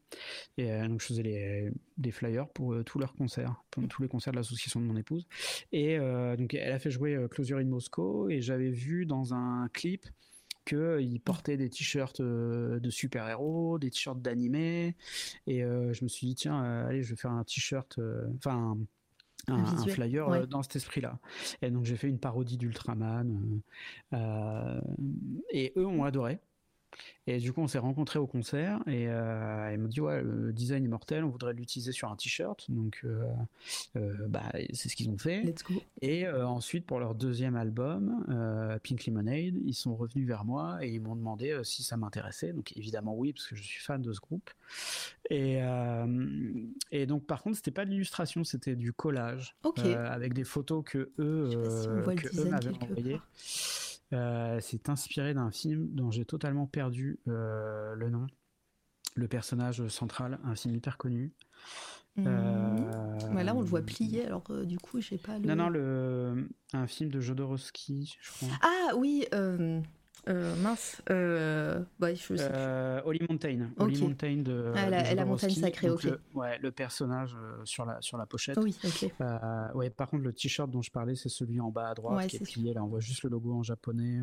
et donc je faisais les, des flyers pour tous leurs concerts, pour tous les concerts de l'association de mon épouse et donc elle a fait jouer Closure in Moscow et j'avais vu dans un clip qu'ils portaient des t-shirts de super-héros, des t-shirts d'animé. Et je me suis dit, tiens, allez, je vais faire un t-shirt, enfin, un, flyer dans cet esprit-là. Et donc j'ai fait une parodie d'Ultraman. et eux ont adoré. Et du coup, on s'est rencontrés au concert et euh, elle m'a dit ouais, le design immortel, on voudrait l'utiliser sur un t-shirt. Donc, euh, euh, bah, c'est ce qu'ils ont fait. Et ensuite, pour leur deuxième album, Pink Lemonade, ils sont revenus vers moi et ils m'ont demandé si ça m'intéressait. Donc, évidemment, oui, parce que je suis fan de ce groupe. Et, et donc, par contre, c'était pas de l'illustration, c'était du collage avec des photos que eux, que eux m'avaient envoyées. Euh, c'est inspiré d'un film dont j'ai totalement perdu euh, le nom. Le personnage central, un film hyper connu. Mmh. Euh, là, on le voit plier, alors du coup, j'ai pas le. Non, non, le... un film de Jodorowsky, je crois. Ah oui, euh, mince, euh, je sais euh, Holly Mountain. Holly Mountain de. Ah, la, montagne sacrée, ok. Le, ouais, le personnage euh, sur, la, sur la pochette. Oui, ok. Euh, ouais, par contre, le t-shirt dont je parlais, c'est celui en bas à droite qui est, plié. Là, on voit juste le logo en japonais.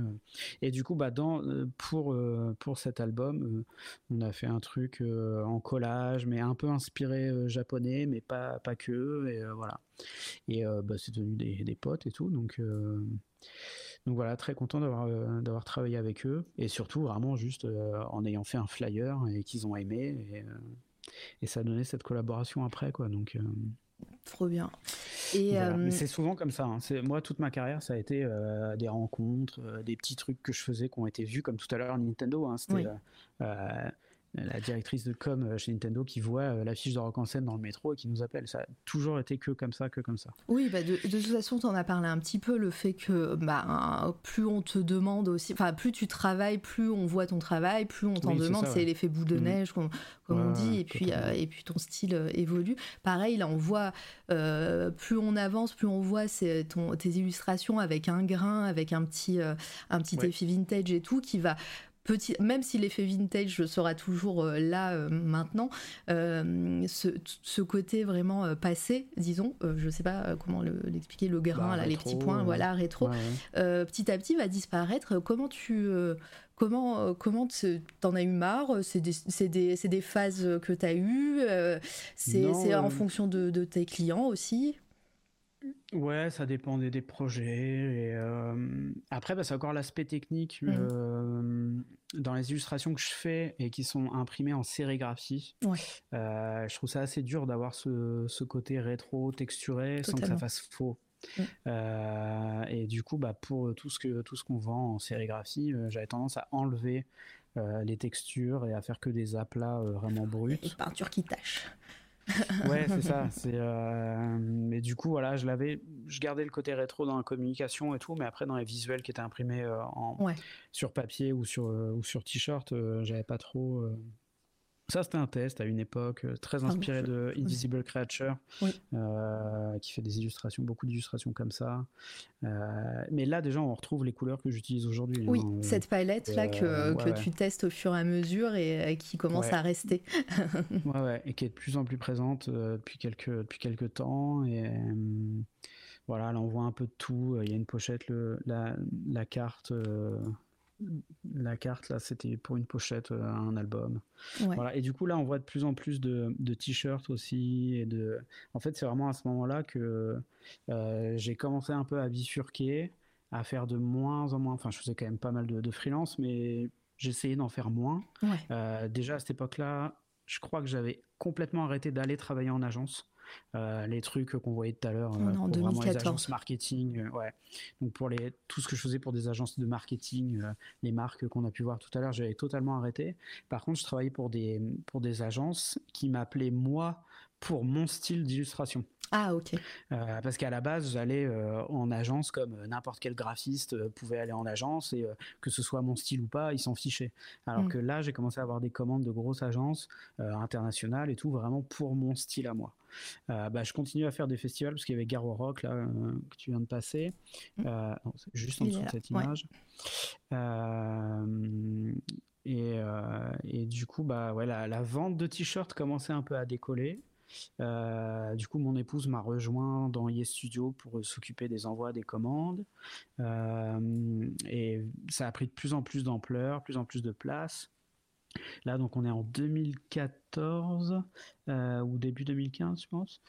Et du coup, bah, dans, pour, pour cet album, on a fait un truc en collage, mais un peu inspiré japonais, mais pas, pas que. Et voilà. Et bah, c'est devenu des, des, potes et tout. Donc. Donc voilà, très content d'avoir euh, d'avoir travaillé avec eux et surtout vraiment juste euh, en ayant fait un flyer et qu'ils ont aimé et, euh, et, ça a donné cette collaboration après quoi. Donc trop bien. Et c'est souvent comme ça. Hein. C'est moi toute ma carrière ça a été des rencontres, des petits trucs que je faisais qui ont été vus comme tout à l'heure Nintendo. Hein. C'était la directrice de com chez Nintendo qui voit l'affiche de Rock en scène dans le métro et qui nous appelle. Ça a toujours été que comme ça, que comme ça. Oui, bah de, toute façon, tu en as parlé un petit peu, le fait que bah, plus on te demande aussi, enfin, plus tu travailles, plus on voit ton travail, plus on t'en demande. C'est l'effet bout de mm. neige, comme, on dit, et puis, et puis ton style évolue. Pareil, là, on voit, plus on avance, plus on voit ton, tes illustrations avec un grain, avec un petit, un petit effet vintage et tout, qui va Petit, même si l'effet vintage sera toujours euh, là euh, maintenant, euh, ce, côté vraiment passé, disons, je sais pas comment l'expliquer, le, grain, bah, là, les petits points, voilà, rétro, petit à petit va disparaître. Comment tu comment comment t'en as eu marre? C'est des, des, des, phases que tu as eues C'est en fonction de, de, tes clients aussi? Ouais, ça dépend des, projets. Et, après, bah, c'est encore l'aspect technique. Mmh. dans les illustrations que je fais et qui sont imprimées en sérigraphie, euh, je trouve ça assez dur d'avoir ce, côté rétro, texturé, sans que ça fasse faux. Mmh. Euh, et du coup, bah, pour tout ce que tout ce qu'on vend en sérigraphie, euh, j'avais tendance à enlever les textures et à faire que des aplats vraiment bruts. Et peinture qui tâche ouais, c'est ça. [laughs] C'est euh, mais du coup, voilà, je l'avais, je gardais le côté rétro dans la communication et tout, mais après dans les visuels qui étaient imprimés euh, en sur papier ou sur euh, ou sur t-shirt, j'avais pas trop ça, c'était un test à une époque, euh, très inspiré de Invisible Creature, euh, qui fait des illustrations, beaucoup d'illustrations comme ça. Euh, mais là, déjà, on retrouve les couleurs que j'utilise aujourd'hui. Oui, hein. cette palette-là que, que tu testes au fur et à mesure et qui commence à rester. [laughs] ouais, ouais, et qui est de plus en plus présente depuis, quelques, depuis quelques temps. Et voilà, là, on voit un peu de tout. Il y a une pochette, le, la, la carte la carte là c'était pour une pochette euh, un album. Voilà. Et du coup là on voit de plus en plus de, t-shirts aussi et de en fait c'est vraiment à ce moment là que euh, j'ai commencé un peu à bifurquer à faire de moins en moins. Enfin je faisais quand même pas mal de, freelance mais j'essayais d'en faire moins. Euh, déjà à cette époque là je crois que j'avais complètement arrêté d'aller travailler en agence euh, les trucs qu'on voyait tout à l'heure euh, pour vraiment les agences marketing euh, ouais donc pour les tout ce que je faisais pour des agences de marketing les marques qu'on a pu voir tout à l'heure j'avais totalement arrêté par contre je travaillais pour des pour des agences qui m'appelaient moi pour mon style d'illustration ah ok. Euh, parce qu'à la base, j'allais euh, en agence comme euh, n'importe quel graphiste pouvait aller en agence et que ce soit mon style ou pas, ils s'en fichaient. Alors mm. que là, j'ai commencé à avoir des commandes de grosses agences internationales et tout vraiment pour mon style à moi. Bah, je continue à faire des festivals parce qu'il y avait Garo Rock là que tu viens de passer, mm. juste en dessous de cette image. Et, et, du coup, bah ouais, la, la vente de t-shirts commençait un peu à décoller. Euh, du coup, mon épouse m'a rejoint dans Yes Studio pour s'occuper des envois des commandes. Euh, et ça a pris de plus en plus d'ampleur, plus en plus de place. Là, donc, on est en 2014 euh, ou début 2015, je pense.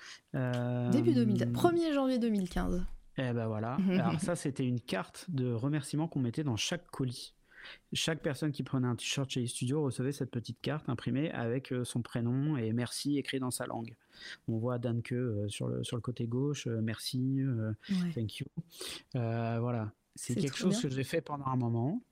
début 2015, 1er janvier 2015. Eh ben voilà. [laughs] Alors ça, c'était une carte de remerciement qu'on mettait dans chaque colis. Chaque personne qui prenait un t-shirt chez Studio recevait cette petite carte imprimée avec euh, son prénom et merci écrit dans sa langue. On voit Danke euh, sur, le, sur le côté gauche, euh, merci, thank you. voilà. C'est quelque chose que j'ai fait pendant un moment,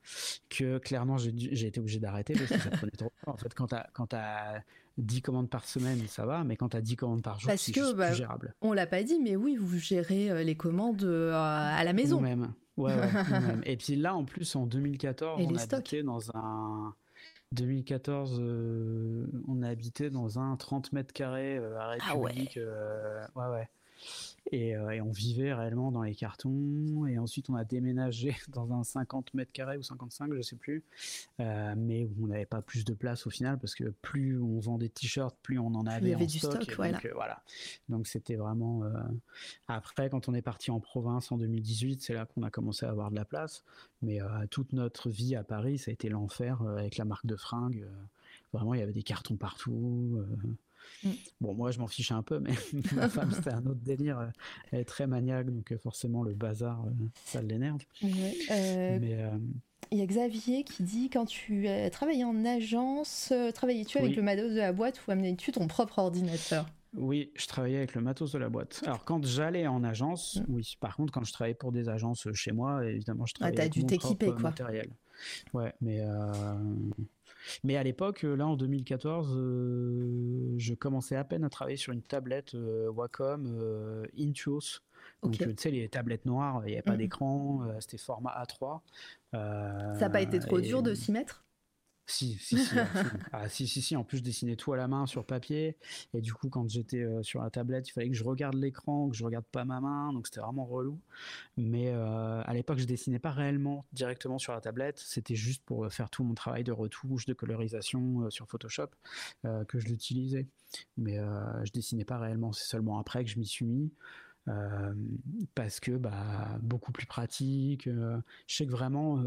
que clairement j'ai été obligé d'arrêter parce que ça prenait trop En fait, quand tu as, 10 commandes par semaine, ça va, mais quand tu as 10 commandes par jour, c'est bah, plus gérable. On l'a pas dit, mais oui, vous gérez les commandes à la maison. Nous-mêmes. Ouais, [laughs] Et puis là, en plus, en 2014, on a habité dans un. 2014, euh, on a habité dans un 30 mètres carrés euh, à République. Ah ouais. Euh, ouais, ouais. Euh, et, on vivait réellement dans les cartons. Et ensuite, on a déménagé [laughs] dans un 50 mètres carrés ou 55, je sais plus. Euh, mais on n'avait pas plus de place au final parce que plus on vendait de t-shirts, plus on en avait, en stock. donc, euh, voilà. Donc c'était vraiment. Après, quand on est parti en province en 2018, c'est là qu'on a commencé à avoir de la place. Mais toute notre vie à Paris, ça a été l'enfer avec la marque de fringues. vraiment, il y avait des cartons partout. Mm. Bon, moi, je m'en fichais un peu, mais [laughs] ma femme, c'était un autre délire. Elle est très maniaque, donc euh, forcément, le bazar, euh, ça l'énerve. Euh, il y a Xavier qui dit quand tu travaillais en agence, travaillais-tu avec le matos de la boîte ou amenais-tu ton propre ordinateur? Oui, je travaillais avec le matos de la boîte. Alors quand j'allais en agence, mm. oui. Par contre, quand je travaillais pour des agences chez moi, évidemment, je ah, travaillais ah, avec dû mon propre quoi. matériel. Ouais, mais Mais à l'époque, là en 2014, je commençais à peine à travailler sur une tablette Wacom Intuos. Donc, tu sais, les tablettes noires, il n'y avait pas mmh. d'écran, c'était format A3. ça n'a pas été trop dur de s'y mettre? Si, si, si, ah, si, si, si, En plus, je dessinais tout à la main sur papier. Et du coup, quand j'étais euh, sur la tablette, il fallait que je regarde l'écran, que je regarde pas ma main. Donc, c'était vraiment relou. Mais euh, à l'époque, je dessinais pas réellement directement sur la tablette. C'était juste pour faire tout mon travail de retouche, de colorisation euh, sur Photoshop que je l'utilisais. Mais je dessinais pas réellement. C'est seulement après que je m'y suis mis. parce que bah beaucoup plus pratique. je sais que vraiment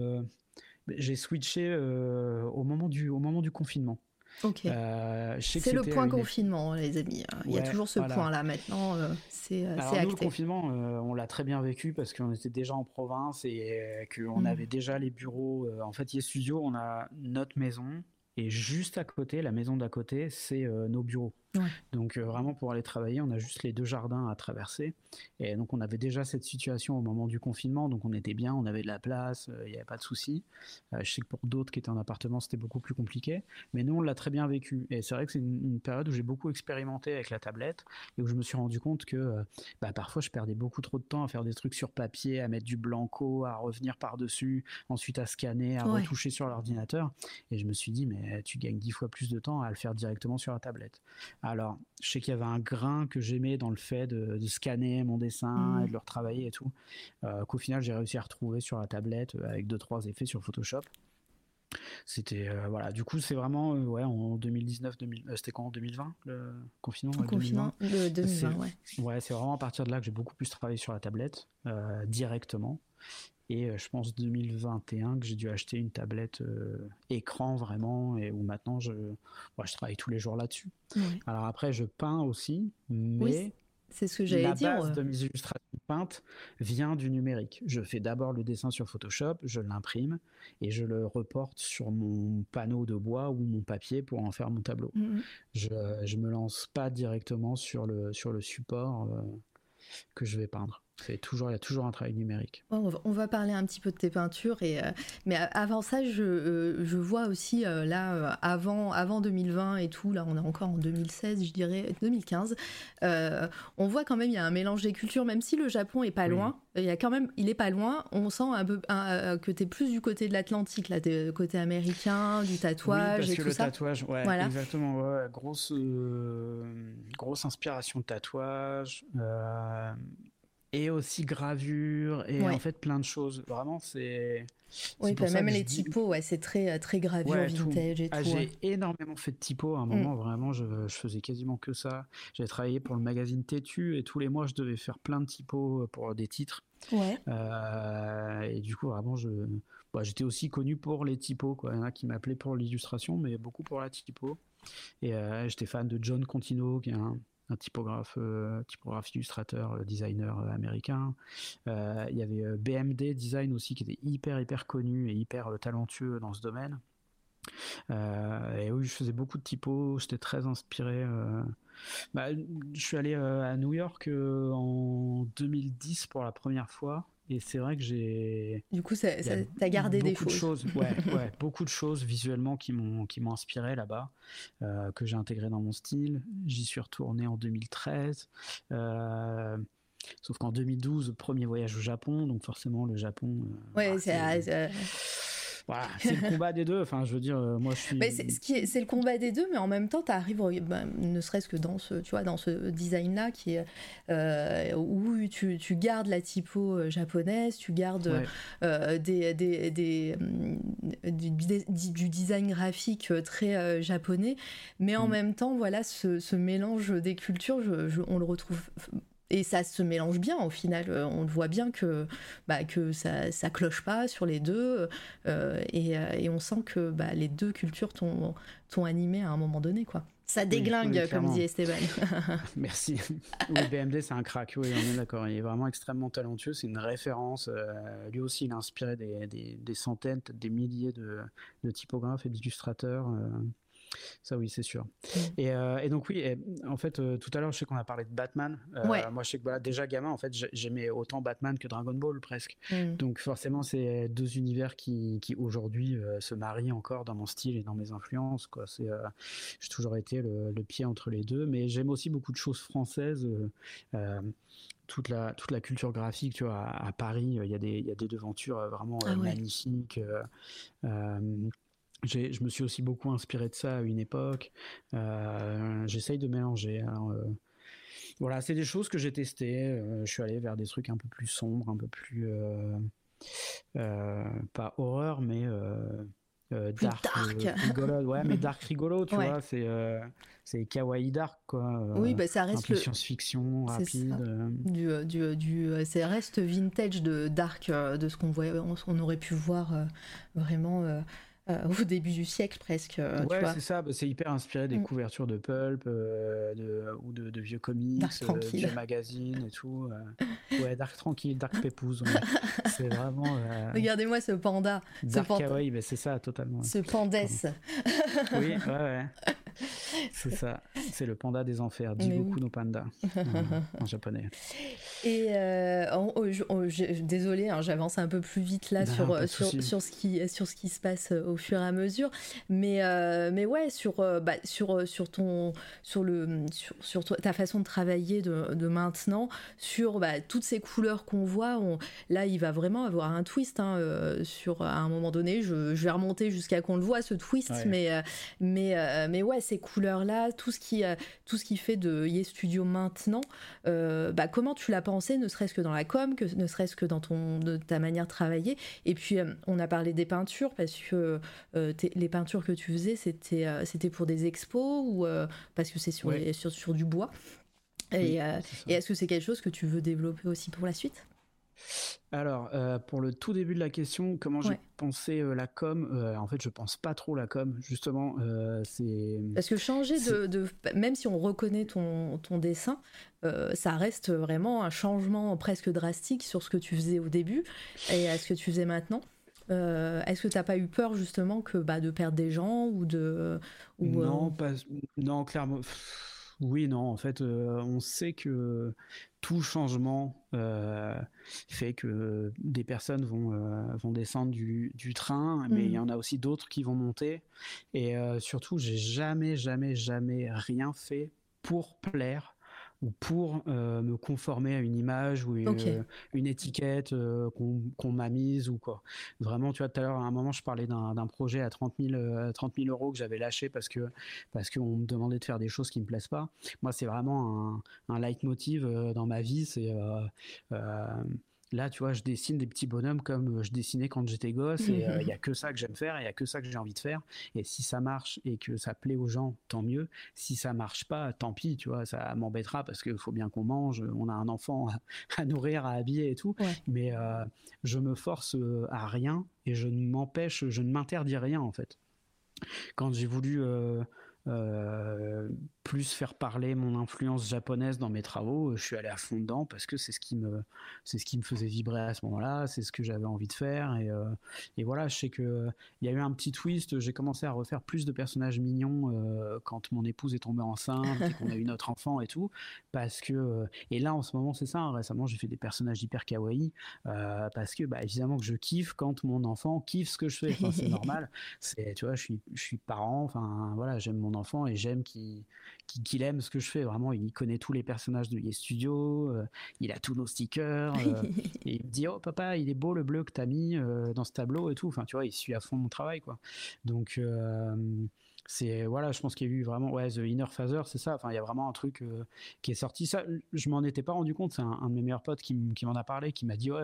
j'ai switché euh, au, moment du, au moment du confinement. Ok. Euh, c'est le point confinement, les amis. Il y a toujours ce point-là maintenant. Euh, c'est acté. le confinement, on l'a très bien vécu parce qu'on était déjà en province et qu'on mm. avait déjà les bureaux. en fait, a Studio, on a notre maison et juste à côté, la maison d'à côté, c'est nos bureaux. Donc euh, vraiment pour aller travailler, on a juste les deux jardins à traverser. Et donc on avait déjà cette situation au moment du confinement, donc on était bien, on avait de la place, euh, il n'y avait pas de souci. Euh, je sais que pour d'autres qui étaient en appartement, c'était beaucoup plus compliqué, mais nous on l'a très bien vécu. Et c'est vrai que c'est une, période où j'ai beaucoup expérimenté avec la tablette et où je me suis rendu compte que bah, parfois je perdais beaucoup trop de temps à faire des trucs sur papier, à mettre du blanco, à revenir par-dessus, ensuite à scanner, à retoucher sur l'ordinateur. Et je me suis dit, mais tu gagnes dix fois plus de temps à le faire directement sur la tablette. Alors, je sais qu'il y avait un grain que j'aimais dans le fait de, scanner mon dessin mmh. et de le retravailler et tout, euh, qu'au final j'ai réussi à retrouver sur la tablette euh, avec deux trois effets sur Photoshop. C'était euh, voilà, du coup c'est vraiment ouais en 2019, 2000, c'était quand en 2020 le confinement? Le confinement, 2020, ouais. Ouais, c'est vraiment à partir de là que j'ai beaucoup plus travaillé sur la tablette directement. Et euh, je pense 2021 que j'ai dû acheter une tablette euh, écran vraiment et où maintenant je, je travaille tous les jours là-dessus. Alors après je peins aussi, mais c'est ce que j'allais dire. La base de mes illustrations peintes vient du numérique. Je fais d'abord le dessin sur Photoshop, je l'imprime et je le reporte sur mon panneau de bois ou mon papier pour en faire mon tableau. Mm-hmm. Je ne me lance pas directement sur le, sur le support euh, que je vais peindre. C'est toujours, il y a toujours un travail numérique. On va, parler un petit peu de tes peintures, et, euh, mais avant ça, je, euh, je vois aussi euh, là, avant, avant 2020 et tout, là on est encore en 2016, je dirais 2015, on voit quand même il y a un mélange des cultures, même si le Japon est pas loin, il y a quand même, il est pas loin, on sent un peu que tu es plus du côté de l'Atlantique, là, du côté américain, du tatouage oui, parce que le tatouage, ouais, exactement, ouais, grosse, grosse inspiration de tatouage et aussi gravure et en fait plein de choses. Vraiment, c'est. Oui, même les typos, ouais, c'est très, très gravure vintage et ah, tout. J'ai énormément fait de typos à un moment, mm. vraiment, je, je, faisais quasiment que ça. J'ai travaillé pour le magazine Tétu et tous les mois, je devais faire plein de typos pour des titres. Ouais. Euh, et du coup, vraiment, je, bah, j'étais aussi connu pour les typos. Quoi. Il y en a qui m'appelaient pour l'illustration, mais beaucoup pour la typo. Et euh, j'étais fan de John Contino, qui est un un typographe, euh, typographe illustrateur, euh, designer euh, américain. il y avait BMD Design aussi qui était hyper hyper connu et hyper talentueux dans ce domaine. et oui, je faisais beaucoup de typos, j'étais très inspiré. Bah, je suis allé à New York en 2010 pour la première fois et c'est vrai que j'ai. Du coup, ça, t'as gardé des choses. choses [laughs] ouais, ouais, beaucoup de choses visuellement qui m'ont qui m'ont inspiré là-bas, euh, que j'ai intégré dans mon style. J'y suis retourné en 2013. Euh, sauf qu'en 2012, premier voyage au Japon, donc forcément le Japon. Euh, ouais, bah, c'est voilà, c'est le combat des deux. Enfin, je veux dire, euh, moi, je suis. c'est c'est le combat des deux, mais en même temps, tu arrives, bah, ne serait-ce que dans ce, tu vois, dans ce design-là, qui est euh, où tu, tu, gardes la typo euh, japonaise, tu gardes des, des, des, du, design graphique très japonais, mais en mm. même temps, voilà, ce, ce mélange des cultures, je, on le retrouve et ça se mélange bien au final. Euh, on voit bien que, bah, que ça, ça cloche pas sur les deux. Euh, et, euh, et, on sent que bah, les deux cultures t'ont animé à un moment donné. quoi. Ça déglingue, comme dit Esteban. [laughs] [laughs] Merci. Oui, BMD, c'est un crack, oui, on est d'accord. Il est vraiment extrêmement talentueux, c'est une référence. lui aussi, il a inspiré des, des, des centaines, des milliers de, de typographes et d'illustrateurs. Ça oui, c'est sûr. Mm. Euh, et, donc oui, en fait, euh, tout à l'heure, je sais qu'on a parlé de Batman. Euh, moi, je sais que voilà, déjà gamin, en fait, j'aimais autant Batman que Dragon Ball presque. Mm. Donc forcément, c'est deux univers qui, qui aujourd'hui se marient encore dans mon style et dans mes influences. Quoi. C'est, j'ai toujours été le, pied entre les deux, mais j'aime aussi beaucoup de choses françaises toute la toute la culture graphique tu vois à, Paris il y a des y a des devantures vraiment ah magnifiques je me suis aussi beaucoup inspiré de ça à une époque. Euh, j'essaye de mélanger. Euh, voilà, c'est des choses que j'ai testées. Euh, je suis allé vers des trucs un peu plus sombres, un peu plus pas horreur, mais dark, rigolo. Ouais, mais dark rigolo, tu [laughs] vois. C'est c'est kawaii dark quoi. Oui, bah ça reste le science-fiction rapide. Du, du, du, ça reste vintage de dark de ce qu'on on, aurait pu voir vraiment au début du siècle presque. Euh, ouais, c'est ça. Bah, c'est hyper inspiré des mm. couvertures de pulp euh, de, ou de, vieux comics, de vieux magazines et tout. ouais, dark tranquille, dark pépouze. [laughs] c'est vraiment. Regardez-moi ce panda. Dark ce kawaii, c'est ça totalement. Ce pandès. oui, ouais, ouais. [laughs] C'est ça, c'est le panda des enfers, Jigoku no panda, [laughs] en, japonais. Et euh, oh, désolé, hein, j'avance un peu plus vite là sur, euh, sur, sur, ce qui, sur ce qui se passe euh, au fur et à mesure. Mais, mais ouais, sur, bah, sur, sur, ton, sur, le, sur, ta façon de travailler de, de maintenant, sur bah, toutes ces couleurs qu'on voit, on, là, il va vraiment avoir un twist. Hein, sur, à un moment donné, je, je vais remonter jusqu'à qu'on le voit, ce twist. Mais, mais, mais ouais, ces couleurs-là, tout, ce qui, tout ce qui fait de Ye Studio maintenant, bah, comment tu l'as pensé, ne serait-ce que dans la com, que ne serait-ce que dans ton, de ta manière de travailler? Et puis, euh, on a parlé des peintures, parce que euh, les peintures que tu faisais, c'était euh, c'était pour des expos ou parce que c'est sur, sur, sur, du bois? et, et est-ce que c'est quelque chose que tu veux développer aussi pour la suite? Alors, euh, pour le tout début de la question, comment j'ai pensé euh, la com euh, En fait, je pense pas trop la com, justement. c'est parce que changer de, même si on reconnaît ton, ton dessin, ça reste vraiment un changement presque drastique sur ce que tu faisais au début et à ce que tu faisais maintenant. Est-ce que tu n'as pas eu peur justement que bah, de perdre des gens ou de non, pas... non, clairement. Oui, non, en fait, on sait que tout changement euh, fait que des personnes vont, euh, vont descendre du, train, mais il y mm. en a aussi d'autres qui vont monter. Et euh, surtout, j'ai jamais, jamais, jamais rien fait pour plaire ou pour euh, me conformer à une image ou une, euh, étiquette euh, qu'on m'a mise ou quoi. Vraiment, tu vois, tout à l'heure, à un moment, je parlais d'un projet à 30 000, euros que j'avais lâché parce que parce qu'on me demandait de faire des choses qui me plaisent pas. Moi, c'est vraiment un, un leitmotiv dans ma vie, c'est Là, tu vois, je dessine des petits bonhommes comme euh, je dessinais quand j'étais gosse et euh, il y a que ça que j'aime faire, il y a que ça que j'ai envie de faire. Et si ça marche et que ça plaît aux gens, tant mieux. Si ça marche pas, tant pis, tu vois, ça m'embêtera parce qu'il faut bien qu'on mange, on a un enfant à, nourrir, à habiller et tout. Mais euh, je me force à rien et je ne m'empêche, je ne m'interdis rien en fait. Quand j'ai voulu euh, plus faire parler mon influence japonaise dans mes travaux. Je suis allé à fond dedans parce que c'est ce qui me, c'est ce qui me faisait vibrer à ce moment-là, c'est ce que j'avais envie de faire. Et, euh, et voilà, je sais que il y a eu un petit twist. J'ai commencé à refaire plus de personnages mignons euh, quand mon épouse est tombée enceinte et qu'on a eu [laughs] notre enfant et tout, parce que et là en ce moment c'est ça. Hein, récemment j'ai fait des personnages hyper kawaii parce que bah, évidemment que je kiffe quand mon enfant kiffe ce que je fais. c'est [laughs] normal. C'est tu vois, je suis je suis parent. Enfin voilà, j'aime mon enfant et j'aime qu'il aime ce que je fais. Vraiment, il connaît tous les personnages de Yes Studio, euh, il a tous nos stickers. Euh, [laughs] et il me dit Oh papa, il est beau le bleu que tu as mis euh, dans ce tableau et tout. Enfin, tu vois, il suit à fond mon travail, quoi. Donc c'est voilà je pense qu'il y a eu vraiment ouais The Inner Phaser c'est ça enfin il y a vraiment un truc qui est sorti ça je m'en étais pas rendu compte c'est un, de mes meilleurs potes qui, qui m'en a parlé qui m'a dit ouais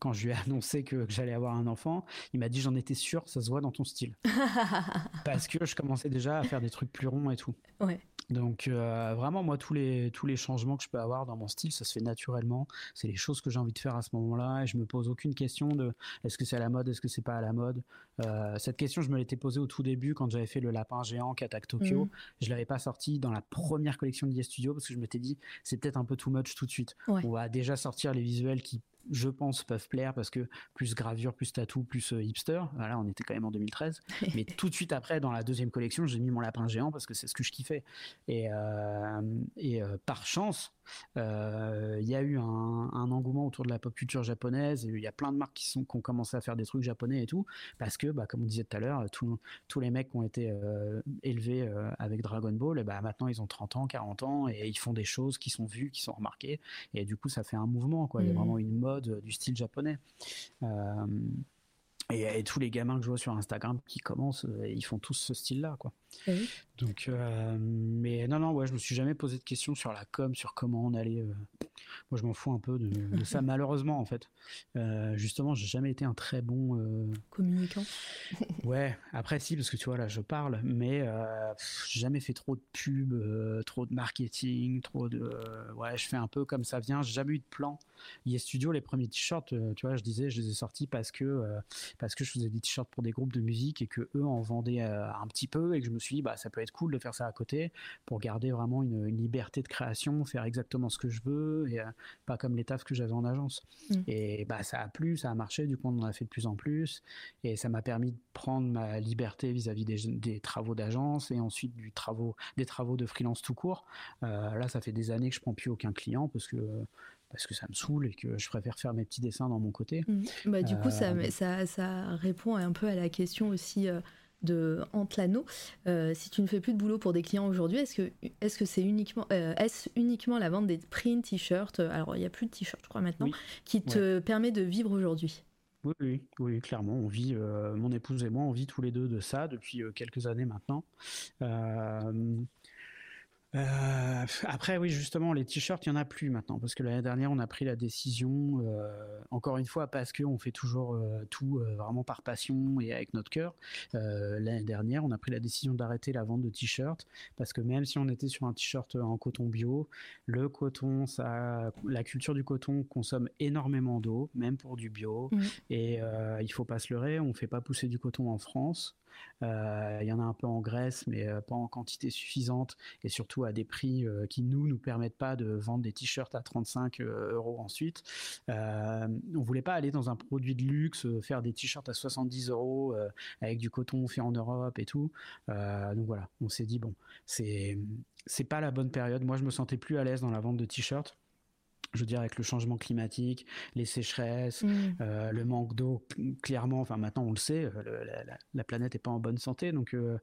quand je lui ai annoncé que, j'allais avoir un enfant, il m'a dit j'en étais sûr, ça se voit dans ton style. [laughs] Parce que je commençais déjà à faire des trucs plus ronds et tout. Ouais. Donc euh, vraiment moi tous les tous les changements que je peux avoir dans mon style ça se fait naturellement c'est les choses que j'ai envie de faire à ce moment-là et je me pose aucune question de est-ce que c'est à la mode est-ce que c'est pas à la mode? Euh, cette question je me l'étais posée au tout début quand j'avais fait le lapin géant qui attaque Tokyo mhm. je l'avais pas sorti dans la première collection de Studio parce que je m'étais dit c'est peut-être un peu too much tout de suite on va déjà sortir les visuels qui je pense, peuvent plaire parce que plus gravure, plus tatou, plus euh, hipster. Voilà, on était quand même en 2013. [laughs] Mais tout de suite après, dans la deuxième collection, j'ai mis mon lapin géant parce que c'est ce que je kiffais. Et, euh, et euh, par chance, il y a eu un, engouement autour de la pop culture japonaise. Il y a plein de marques qui, sont, qui ont commencé à faire des trucs japonais et tout. Parce que, bah, comme on disait tout à l'heure, tous les mecs qui ont été élevés avec Dragon Ball, et bah, maintenant ils ont 30 ans, 40 ans et ils font des choses qui sont vues, qui sont remarquées. Et du coup, ça fait un mouvement. Quoi. Il y a mm. vraiment une mode du style japonais. Euh, et, tous les gamins que je vois sur Instagram qui commencent, euh, ils font tous ce style-là, quoi. Donc, euh, mais non, non, ouais, je me suis jamais posé de questions sur la com, sur comment on allait. moi, je m'en fous un peu de, ça, [laughs] malheureusement, en fait. justement, j'ai jamais été un très bon communicant. ouais, après si, parce que tu vois là, je parle, mais j'ai jamais fait trop de pub, trop de marketing, trop de. ouais, je fais un peu comme ça vient. J'ai jamais eu de plan. Yes Studio, les premiers t-shirts, euh, tu vois, je disais, je les ai sortis parce que, euh, parce que je faisais des t-shirts pour des groupes de musique et que eux en vendaient euh, un petit peu et que je me suis dit, bah, ça peut être cool de faire ça à côté pour garder vraiment une, liberté de création, faire exactement ce que je veux et pas comme les tafs que j'avais en agence. Mm. Et bah, ça a plu, ça a marché, du coup, on en a fait de plus en plus et ça m'a permis de prendre ma liberté vis-à-vis des, travaux d'agence et ensuite du travaux, des travaux de freelance tout court. là, ça fait des années que je prends plus aucun client parce que parce que ça me saoule et que je préfère faire mes petits dessins dans mon côté. Mmh. Bah, du coup, ça, euh, ça, ça, répond un peu à la question aussi euh, de Antlano. Euh, si tu ne fais plus de boulot pour des clients aujourd'hui, est-ce que est-ce que c'est uniquement est-ce uniquement la vente des prints t-shirts Alors il n'y a plus de t-shirts, je crois maintenant, qui te permet de vivre aujourd'hui? Oui, oui, oui, clairement, on vit, mon épouse et moi, on vit tous les deux de ça depuis quelques années maintenant. Euh, après, oui, justement, les t-shirts, il y en a plus maintenant parce que l'année dernière, on a pris la décision, euh, encore une fois, parce qu'on fait toujours euh, tout vraiment par passion et avec notre cœur. l'année dernière, on a pris la décision d'arrêter la vente de t-shirts parce que même si on était sur un t-shirt en coton bio, le coton, ça, la culture du coton consomme énormément d'eau, même pour du bio. Mmh. Et il faut pas se leurrer, on fait pas pousser du coton en France. Euh, il y en a un peu en Grèce, mais euh, pas en quantité suffisante et surtout à des prix euh, qui nous nous permettent pas de vendre des t-shirts à 35 euros ensuite. on voulait pas aller dans un produit de luxe, faire des t-shirts à 70 euros avec du coton fait en Europe et tout. donc voilà, on s'est dit bon, c'est c'est pas la bonne période. Moi, je me sentais plus à l'aise dans la vente de t-shirts je veux dire avec le changement climatique, les sécheresses, mm. euh, le manque d'eau, clairement, enfin maintenant on le sait, euh, la, planète n'est pas en bonne santé, donc euh,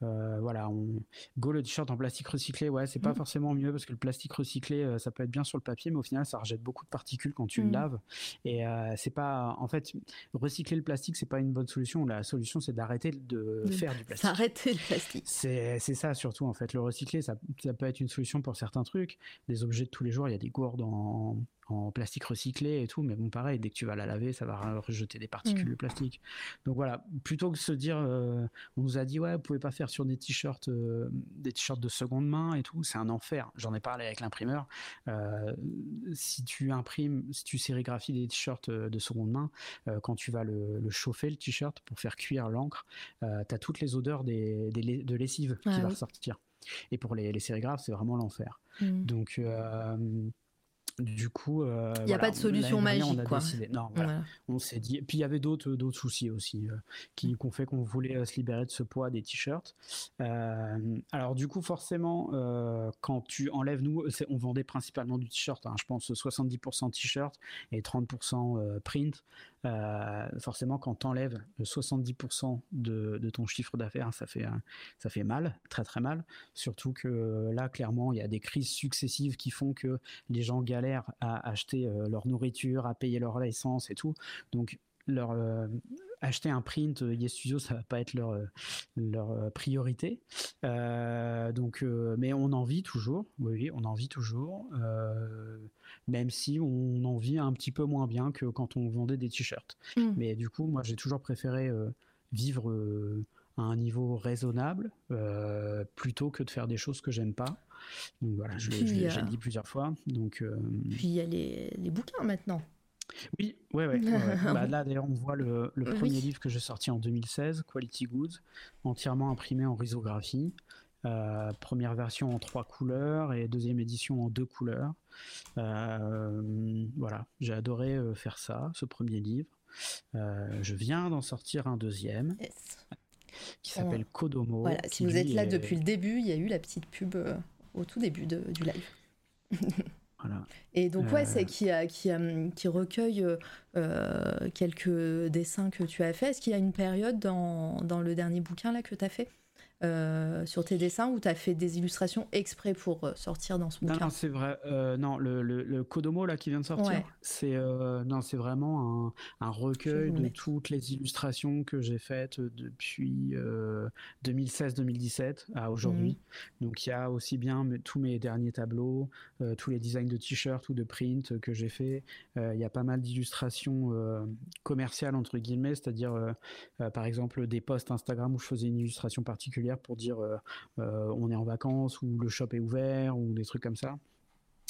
voilà, on go le t-shirt en plastique recyclé, ouais, c'est pas mm. forcément mieux parce que le plastique recyclé, euh, ça peut être bien sur le papier, mais au final, ça rejette beaucoup de particules quand tu le mm. laves. Et euh, c'est pas, en fait, recycler le plastique, c'est pas une bonne solution. La solution, c'est d'arrêter de, faire du [laughs] plastique. Arrêter le plastique. C'est ça surtout, en fait. Le recycler, ça, ça peut être une solution pour certains trucs. Des objets de tous les jours, il y a des gourdes en en plastique recyclé et tout, mais bon, pareil, dès que tu vas la laver, ça va rejeter des particules mm. de plastique. Donc voilà, plutôt que de se dire, euh, on nous a dit, ouais, vous pouvez pas faire sur des t-shirts, euh, des t-shirts de seconde main et tout, c'est un enfer. J'en ai parlé avec l'imprimeur. Euh, si tu imprimes, si tu sérigraphies des t-shirts de seconde main, quand tu vas le, chauffer, le t-shirt, pour faire cuire l'encre, tu as toutes les odeurs des, de lessive qui ah va ressortir. Et pour les, sérigraphes, c'est vraiment l'enfer. Mm. Donc, du coup, euh, il n'y a pas de solution magique, quoi. Non, voilà. on s'est dit. Puis il y avait d'autres d'autres soucis aussi euh, qui ont fait qu'on voulait euh, se libérer de ce poids des t-shirts. alors du coup, forcément, quand tu enlèves nous, on vendait principalement du t-shirt. Hein, je pense 70% t-shirt et 30% print. Euh, forcément, quand tu enlèves 70% de, ton chiffre d'affaires, ça fait, ça fait mal, très très mal. Surtout que là, clairement, il y a des crises successives qui font que les gens galèrent à acheter euh, leur nourriture, à payer leur essence et tout. Donc, leur, euh, acheter un print euh, Yes Studio, ça va pas être leur, euh, leur priorité. donc, mais on en vit toujours. Oui, on en vit toujours. même si on en vit un petit peu moins bien que quand on vendait des t-shirts. Hmm. Mais du coup, moi, j'ai toujours préféré vivre à un niveau raisonnable plutôt que de faire des choses que j'aime pas. Donc voilà, je l'ai dit plusieurs fois. Donc, Puis il y a les, les bouquins maintenant. Oui, ouais, ouais. bah, là, d'ailleurs, on voit le, premier livre que j'ai sorti en 2016, Quality Goods, entièrement imprimé en risographie. première version en trois couleurs et deuxième édition en deux couleurs. voilà, j'ai adoré faire ça, ce premier livre. je viens d'en sortir un deuxième. Qui s'appelle Kodomo. Voilà, si vous êtes là depuis le début, il y a eu la petite pub au tout début du live. [laughs] voilà. Et donc, ouais, c'est qui, qui, qui recueille euh, quelques dessins que tu as fait. Est-ce qu'il y a une période dans, dans le dernier bouquin là que tu as fait? Euh, sur tes dessins ou tu as fait des illustrations exprès pour euh, sortir dans ce bouquin Non, c'est vrai. Euh, non, le, le, Kodomo là qui vient de sortir, c'est non, c'est vraiment un, un recueil de toutes les illustrations que j'ai faites depuis 2016-2017 à aujourd'hui. Mmh. Donc il y a aussi bien tous mes derniers tableaux, tous les designs de t-shirts ou de print que j'ai fait. Il y a pas mal d'illustrations commerciales entre guillemets, c'est-à-dire par exemple des posts Instagram où je faisais une illustration particulière pour dire euh, euh, on est en vacances ou le shop est ouvert ou des trucs comme ça.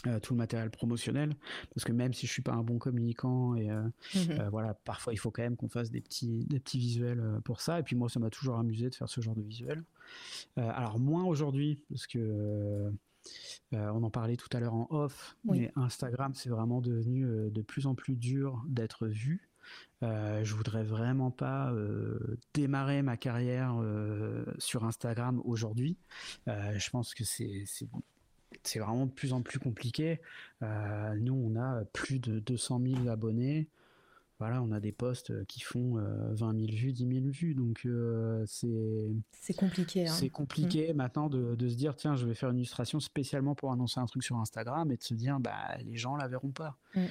Euh, tout le matériel promotionnel parce que même si je suis pas un bon communicant et mhm. voilà parfois il faut quand même qu'on fasse des petits des petits visuels pour ça et puis moi ça m'a toujours amusé de faire ce genre de visuel alors moins aujourd'hui parce que on en parlait tout à l'heure en off mais Instagram c'est vraiment devenu de plus en plus dur d'être vu euh, je voudrais vraiment pas euh, démarrer ma carrière euh, sur Instagram aujourd'hui. je pense que c'est c'est vraiment de plus en plus compliqué. nous, on a plus de 200 000 abonnés. Voilà, on a des posts qui font 20 000 vues, 10 000 vues. Donc, c'est. C'est compliqué. Hein. C'est compliqué mm. maintenant de, de, se dire tiens, je vais faire une illustration spécialement pour annoncer un truc sur Instagram et de se dire bah, les gens la verront pas. Mm.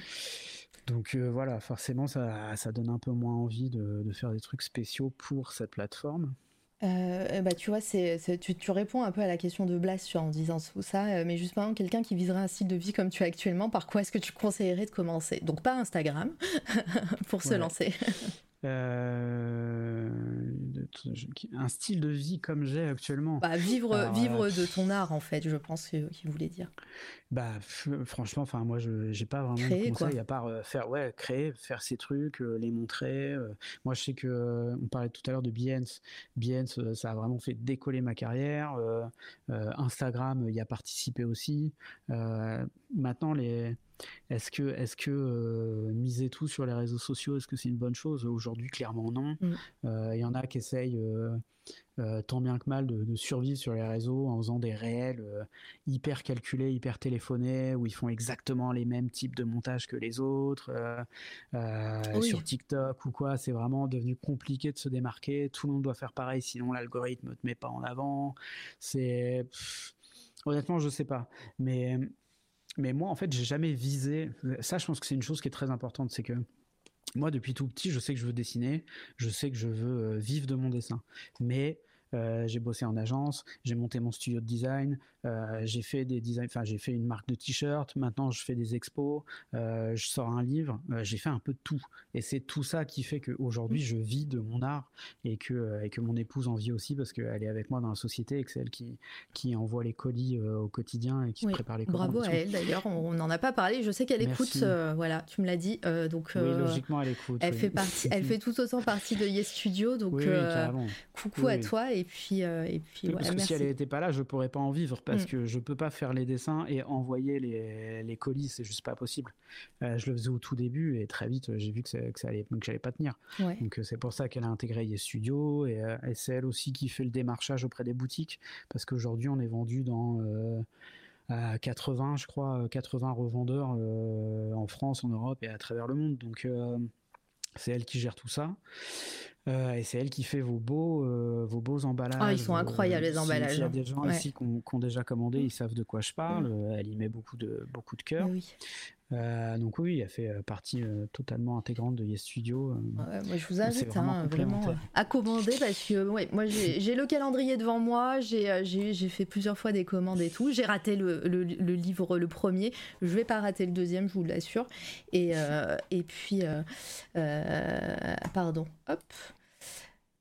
Donc euh, voilà, forcément, ça, ça, donne un peu moins envie de, faire des trucs spéciaux pour cette plateforme. Euh, bah, tu vois, c'est, tu, tu, réponds un peu à la question de Blas en disant tout ça, euh, mais justement, quelqu'un qui viserait un style de vie comme tu as actuellement, par quoi est-ce que tu conseillerais de commencer? Donc pas Instagram, [laughs] pour se lancer. Euh, un style de vie comme j'ai actuellement. Bah, vivre, vivre de ton art, en fait, je pense qu'il voulait dire. Bah, franchement, enfin, moi, je j'ai pas vraiment de conseils à part euh, faire, ouais, créer, faire ces trucs, euh, les montrer. moi, je sais que on parlait tout à l'heure de Behance. Behance, ça a vraiment fait décoller ma carrière. Instagram y a participé aussi. maintenant, les est-ce que, est-ce que euh, miser tout sur les réseaux sociaux, est-ce que c'est une bonne chose? Aujourd'hui, clairement non. Mm. Euh, il y en a qui essayent euh, tant bien que mal de, survivre sur les réseaux en faisant des réels hyper calculés, hyper téléphonés, où ils font exactement les mêmes types de montages que les autres. Sur TikTok ou quoi, c'est vraiment devenu compliqué de se démarquer. Tout le monde doit faire pareil, sinon l'algorithme ne te met pas en avant. C'est honnêtement, je sais pas, mais mais moi, en fait, j'ai jamais visé. Ça, je pense que c'est une chose qui est très importante, c'est que moi, depuis tout petit, je sais que je veux dessiner, je sais que je veux euh, vivre de mon dessin. Mais euh, j'ai bossé en agence, j'ai monté mon studio de design, euh, j'ai fait des designs, enfin j'ai fait une marque de t-shirt, maintenant je fais des expos, euh, je sors un livre, j'ai fait un peu de tout. Et c'est tout ça qui fait qu'aujourd'hui je vis de mon art et que, et que mon épouse en vit aussi parce qu'elle est avec moi dans la société et que c'est elle qui, qui envoie les colis au quotidien et qui prépare les commandes. Bravo à elle d'ailleurs, on n'en a pas parlé, je sais qu'elle écoute, voilà, tu me l'as dit. donc, oui, logiquement elle écoute. Elle, fait, partie, elle fait tout autant partie de Yes Studio, donc coucou à toi et puis, euh, et puis parce que si elle n'était pas là, je pourrais pas en vivre parce mm. que je peux pas faire les dessins et envoyer les, les colis, c'est juste pas possible. Euh, je le faisais au tout début et très vite j'ai vu que, ça, que ça allait, que j'allais pas tenir. Donc euh, c'est pour ça qu'elle a intégré Yes Studio et, c'est elle aussi qui fait le démarchage auprès des boutiques parce qu'aujourd'hui on est vendu dans 80, je crois, 80 revendeurs en France, en Europe et à travers le monde. Donc c'est elle qui gère tout ça. Euh, et c'est elle qui fait vos beaux, euh, vos beaux emballages. Ah, ils sont incroyables les emballages. Il y a des gens ici qui ont, déjà commandé, ils savent de quoi je parle. Elle y met beaucoup de, beaucoup de cœur. Oui. Euh, donc oui, elle fait euh, partie euh, totalement intégrante de Yes Studio. moi, je vous invite hein, vraiment, à commander parce que ouais, moi j'ai le calendrier devant moi, j'ai fait plusieurs fois des commandes et tout. J'ai raté le, le, livre le premier, je vais pas rater le deuxième, je vous l'assure. Et, et puis, pardon, hop,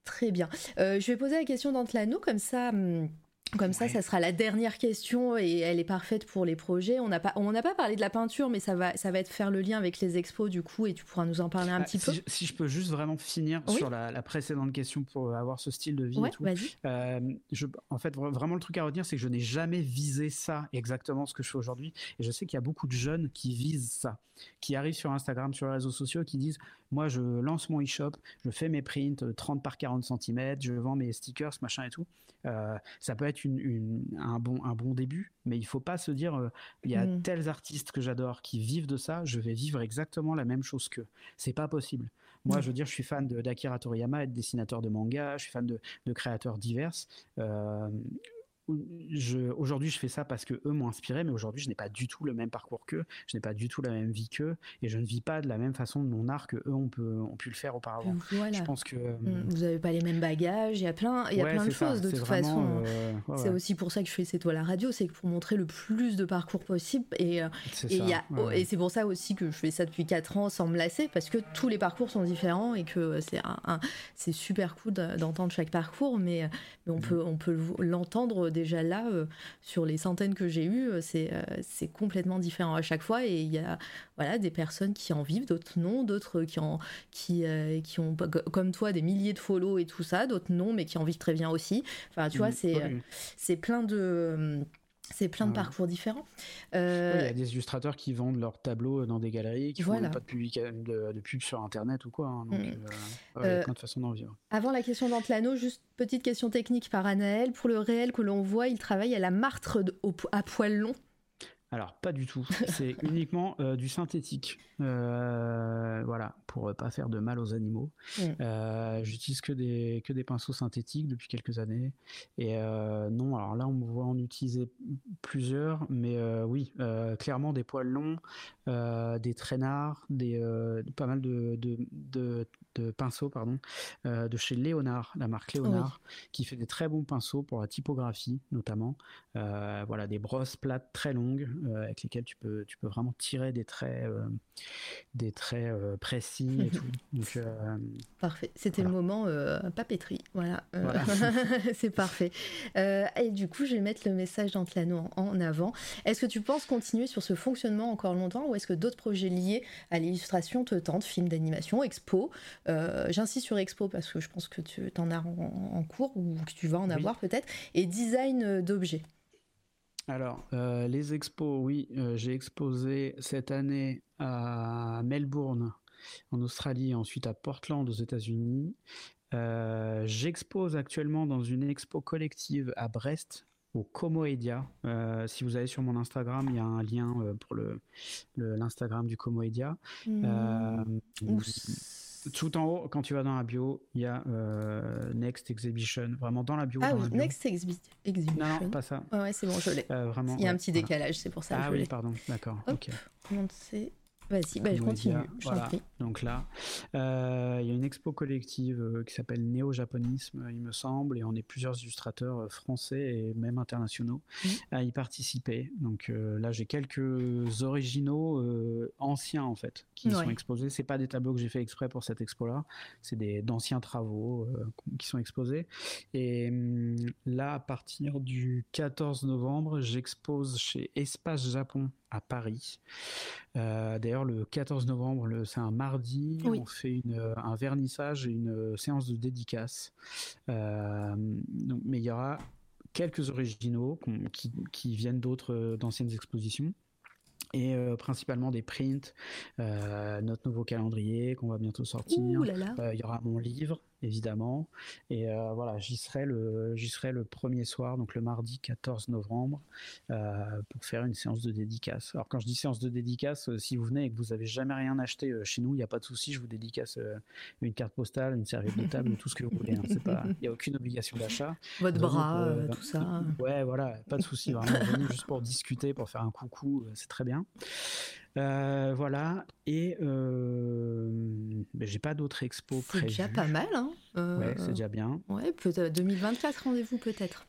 très bien. je vais poser la question d'Antlano comme ça. Hum, Comme ça, ça sera la dernière question et elle est parfaite pour les projets. On n'a pas, on n'a pas parlé de la peinture, mais ça va, ça va être faire le lien avec les expos du coup, et tu pourras nous en parler un bah, petit peu. Je, si je peux juste vraiment finir sur la, précédente question pour avoir ce style de vie et tout. Euh, je, en fait, vraiment le truc à retenir, c'est que je n'ai jamais visé ça exactement ce que je fais aujourd'hui, et je sais qu'il y a beaucoup de jeunes qui visent ça, qui arrivent sur Instagram, sur les réseaux sociaux, qui disent moi, je lance mon e-shop, je fais mes prints 30 par 40 cm, je vends mes stickers, machin et tout. Euh, ça peut être une, un, bon, un bon début, mais il faut pas se dire euh, il y a mm. tels artistes que j'adore qui vivent de ça, je vais vivre exactement la même chose qu'eux. C'est pas possible. Moi, mm. je veux dire, je suis fan d'Akira Toriyama, être dessinateur de manga, je suis fan de, de créateurs divers. Euh, aujourd'hui je fais ça parce que eux m'ont inspiré, mais aujourd'hui je n'ai pas du tout le même parcours qu'eux, je n'ai pas du tout la même vie qu'eux, et je ne vis pas de la même façon de mon art que eux ont, ont pu le faire auparavant. Je pense que mm, vous n'avez pas les mêmes bagages, il y a plein, il y a plein de choses de toute façon. Euh, c'est aussi pour ça que je fais cette toile à radio, c'est pour montrer le plus de parcours possible, et euh, et, c'est pour ça aussi que je fais ça depuis 4 ans sans me lasser, parce que tous les parcours sont différents et que c'est un, c'est super cool d'entendre chaque parcours, mais, mais on mm. peut on peut l'entendre déjà là, euh, sur les centaines que j'ai eues, euh, euh, c'est complètement différent à chaque fois. Et il y a voilà, des personnes qui en vivent, d'autres non, d'autres qui, en, qui, qui ont, comme toi, des milliers de follow et tout ça, d'autres non, mais qui en vivent très bien aussi. Enfin, tu vois, mmh, c'est plein de c'est plein de parcours différents. il y a des illustrateurs qui vendent leurs tableaux dans des galeries, qui font pas de, public, de, pub sur Internet ou quoi. Hein, donc, mmh. il y a plein de façons d'en vivre. Avant la question d'Antlano, juste Petite question technique par Anaël. Pour le réel que l'on voit, il travaille à la martre à poil long. Alors, pas du tout. [laughs] C'est uniquement euh, du synthétique. Euh, voilà, pour pas faire de mal aux animaux. Mm. Euh, j'utilise que des, que des pinceaux synthétiques depuis quelques années. Et non, alors là, on me voit en utiliser plusieurs, mais oui, clairement des poils longs, des traînards, des, pas mal de, de, pinceaux pardon, de chez Léonard, la marque Léonard, qui fait des très bons pinceaux pour la typographie notamment. voilà, des brosses plates très longues euh, avec lesquels tu peux, tu peux vraiment tirer des traits, euh, des traits euh, précis et tout. [laughs] Donc, parfait. C'était le moment papeterie. Voilà. [laughs] c'est parfait. et du coup, je vais mettre le message d'Antlano en, en avant. Est-ce que tu penses continuer sur ce fonctionnement encore longtemps ou est-ce que d'autres projets liés à l'illustration te tentent Films d'animation, expo J'insiste sur expo parce que je pense que tu en as en, cours ou que tu vas en avoir peut-être. Et design d'objets. Alors, euh, les expos, oui, euh, j'ai exposé cette année à Melbourne, en Australie, et ensuite à Portland, aux États-Unis. Euh, j'expose actuellement dans une expo collective à Brest, au Comoedia. si vous allez sur mon Instagram, il y a un lien pour le l'Instagram du Comoedia. Mmh. Tout en haut, quand tu vas dans la bio, il y a euh, Next Exhibition, vraiment dans la bio. Ah oui, Next Exhibition. Non, pas ça. ouais, c'est bon, je l'ai. Euh, vraiment. Il y a un petit décalage, c'est pour ça. Ah oui, pardon, d'accord. Ok. c'est Vas-y, bah, je continue. Voilà. Donc là, euh, il y a une expo collective euh, qui s'appelle Néo-Japonisme, il me semble, et on est plusieurs illustrateurs euh, français et même internationaux mmh. à y participer. Donc là, j'ai quelques originaux anciens en fait qui sont exposés. C'est pas des tableaux que j'ai fait exprès pour cette expo-là, c'est des d'anciens travaux qui sont exposés. Et hum, là, à partir du 14 novembre, j'expose chez Espace Japon à Paris. Euh, d'ailleurs, le 14 novembre, c'est un mardi, on fait un vernissage et une séance de dédicace. Euh, mais il y aura quelques originaux qui, viennent d'autres d'anciennes expositions et euh, principalement des prints, notre nouveau calendrier qu'on va bientôt sortir. Il y aura mon livre évidemment. Et euh, voilà, j'y serai le j'y serai le premier soir, donc le mardi 14 novembre, euh, pour faire une séance de dédicace. Alors quand je dis séance de dédicace, euh, si vous venez et que vous avez jamais rien acheté chez nous, il n'y a pas de souci, je vous dédicace une carte postale, une serviette de table, tout ce que vous voulez. Hein. Il n'y a aucune obligation d'achat. Votre bras, tout ça. Ouais, voilà, pas de souci. Vraiment, venez juste pour discuter, pour faire un coucou, c'est très bien. Euh, voilà. Et euh, ben, j'ai pas d'autres expos C'est déjà pas mal, hein euh, Ouais, c'est déjà bien. Ouais, peut-être 2024 rendez-vous peut-être.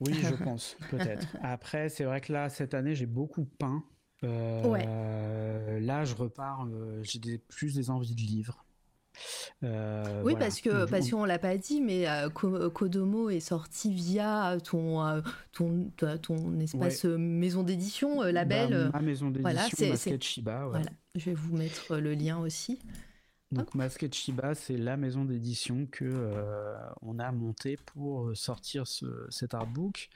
Oui, je [laughs] pense, peut-être. Après, c'est vrai que là, cette année, j'ai beaucoup peint. ouais. Là, je repars, j'ai plus des envies de livres. Oui, parce que parce qu'on l'a pas dit, mais Kodomo est sorti via ton ton, ton espace maison d'édition, label. Bah, ma maison d'édition, voilà, c'est Shiba. Voilà, je vais vous mettre le lien aussi. Donc Masked Shiba, c'est la maison d'édition que euh, on a montée pour sortir ce, cet artbook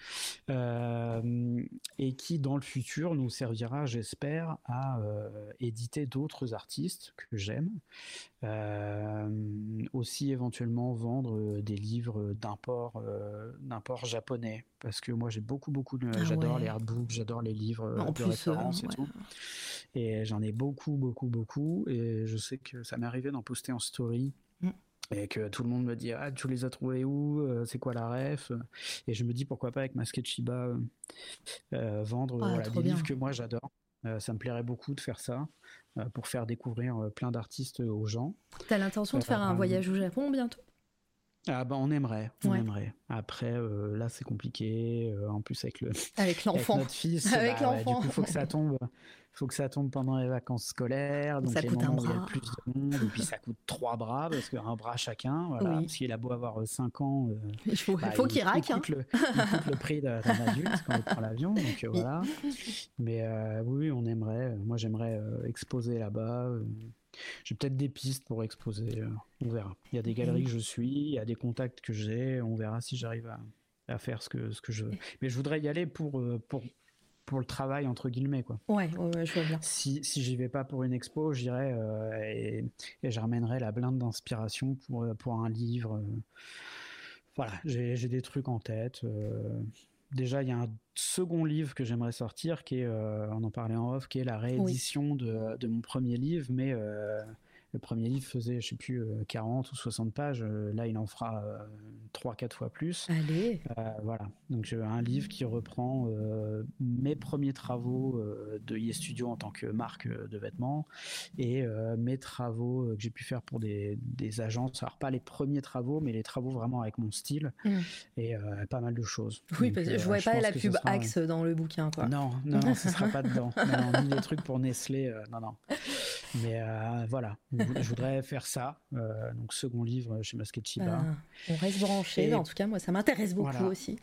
euh, et qui dans le futur nous servira, j'espère, à euh, éditer d'autres artistes que j'aime, aussi éventuellement vendre des livres d'import d'import japonais parce que moi j'ai beaucoup beaucoup de, ah j'adore les artbooks, j'adore les livres en de plus, référence et tout. Et j'en ai beaucoup, beaucoup, beaucoup. Et je sais que ça m'est arrivé d'en poster en story. Mm. Et que tout le monde me dit Ah, tu les as trouvés où euh, C'est quoi la ref? Et je me dis pourquoi pas avec ma Shiba euh, euh, vendre ah, des livres que moi j'adore. ça me plairait beaucoup de faire ça pour faire découvrir plein d'artistes aux gens. T'as l'intention de faire un voyage au Japon bientôt? Ah bah on aimerait, on aimerait. Après là c'est compliqué, en plus avec le avec [laughs] l'enfant, notre fils, [laughs] avec bah, l'enfant, du coup faut que ça tombe, faut que ça tombe pendant les vacances scolaires, donc ça les coûte moments où il y a plus de monde, et puis ça coûte trois bras, parce qu'un bras chacun, voilà, parce qu'il a beau avoir 5 euh, ans, euh, il faut, bah, faut qu'il raque. Il coûte, le, le, prix d'un adulte quand il prend l'avion, donc euh, voilà. Mais oui, on aimerait, moi j'aimerais exposer là-bas. J'ai peut-être des pistes pour exposer, on verra. Il y a des galeries que je suis, il y a des contacts que j'ai, on verra si j'arrive à, à faire ce que, ce que je veux. Mais je voudrais y aller pour, pour pour le travail entre guillemets quoi. Ouais, ouais, je vois bien. Si si j'y vais pas pour une expo, j'irai euh, et, et je ramènerai la blinde d'inspiration pour euh, pour un livre. Euh. Voilà, j'ai des trucs en tête. déjà, il y a un second livre que j'aimerais sortir, qui est, on en parlait en off, qui est la réédition de, de, mon premier livre, mais le premier livre faisait, je sais plus, 40 euh, ou 60 pages. Euh, là, il en fera 3-4 euh, fois plus. Allez. voilà. Donc, un livre qui reprend mes premiers travaux de Yes Studio en tant que marque de vêtements et mes travaux que j'ai pu faire pour des, agences. Alors, pas les premiers travaux, mais les travaux vraiment avec mon style mm. et pas mal de choses. Oui, parce que je voyais pas la pub Axe dans le bouquin. Quoi. Non, non, non, ce sera pas dedans. [laughs] Non, ni les trucs pour Nestlé. non, non. Mais voilà je voudrais faire ça. Euh, donc, second livre chez Masked Chiba. Ah, on reste branché. En tout cas, moi, ça m'intéresse beaucoup aussi.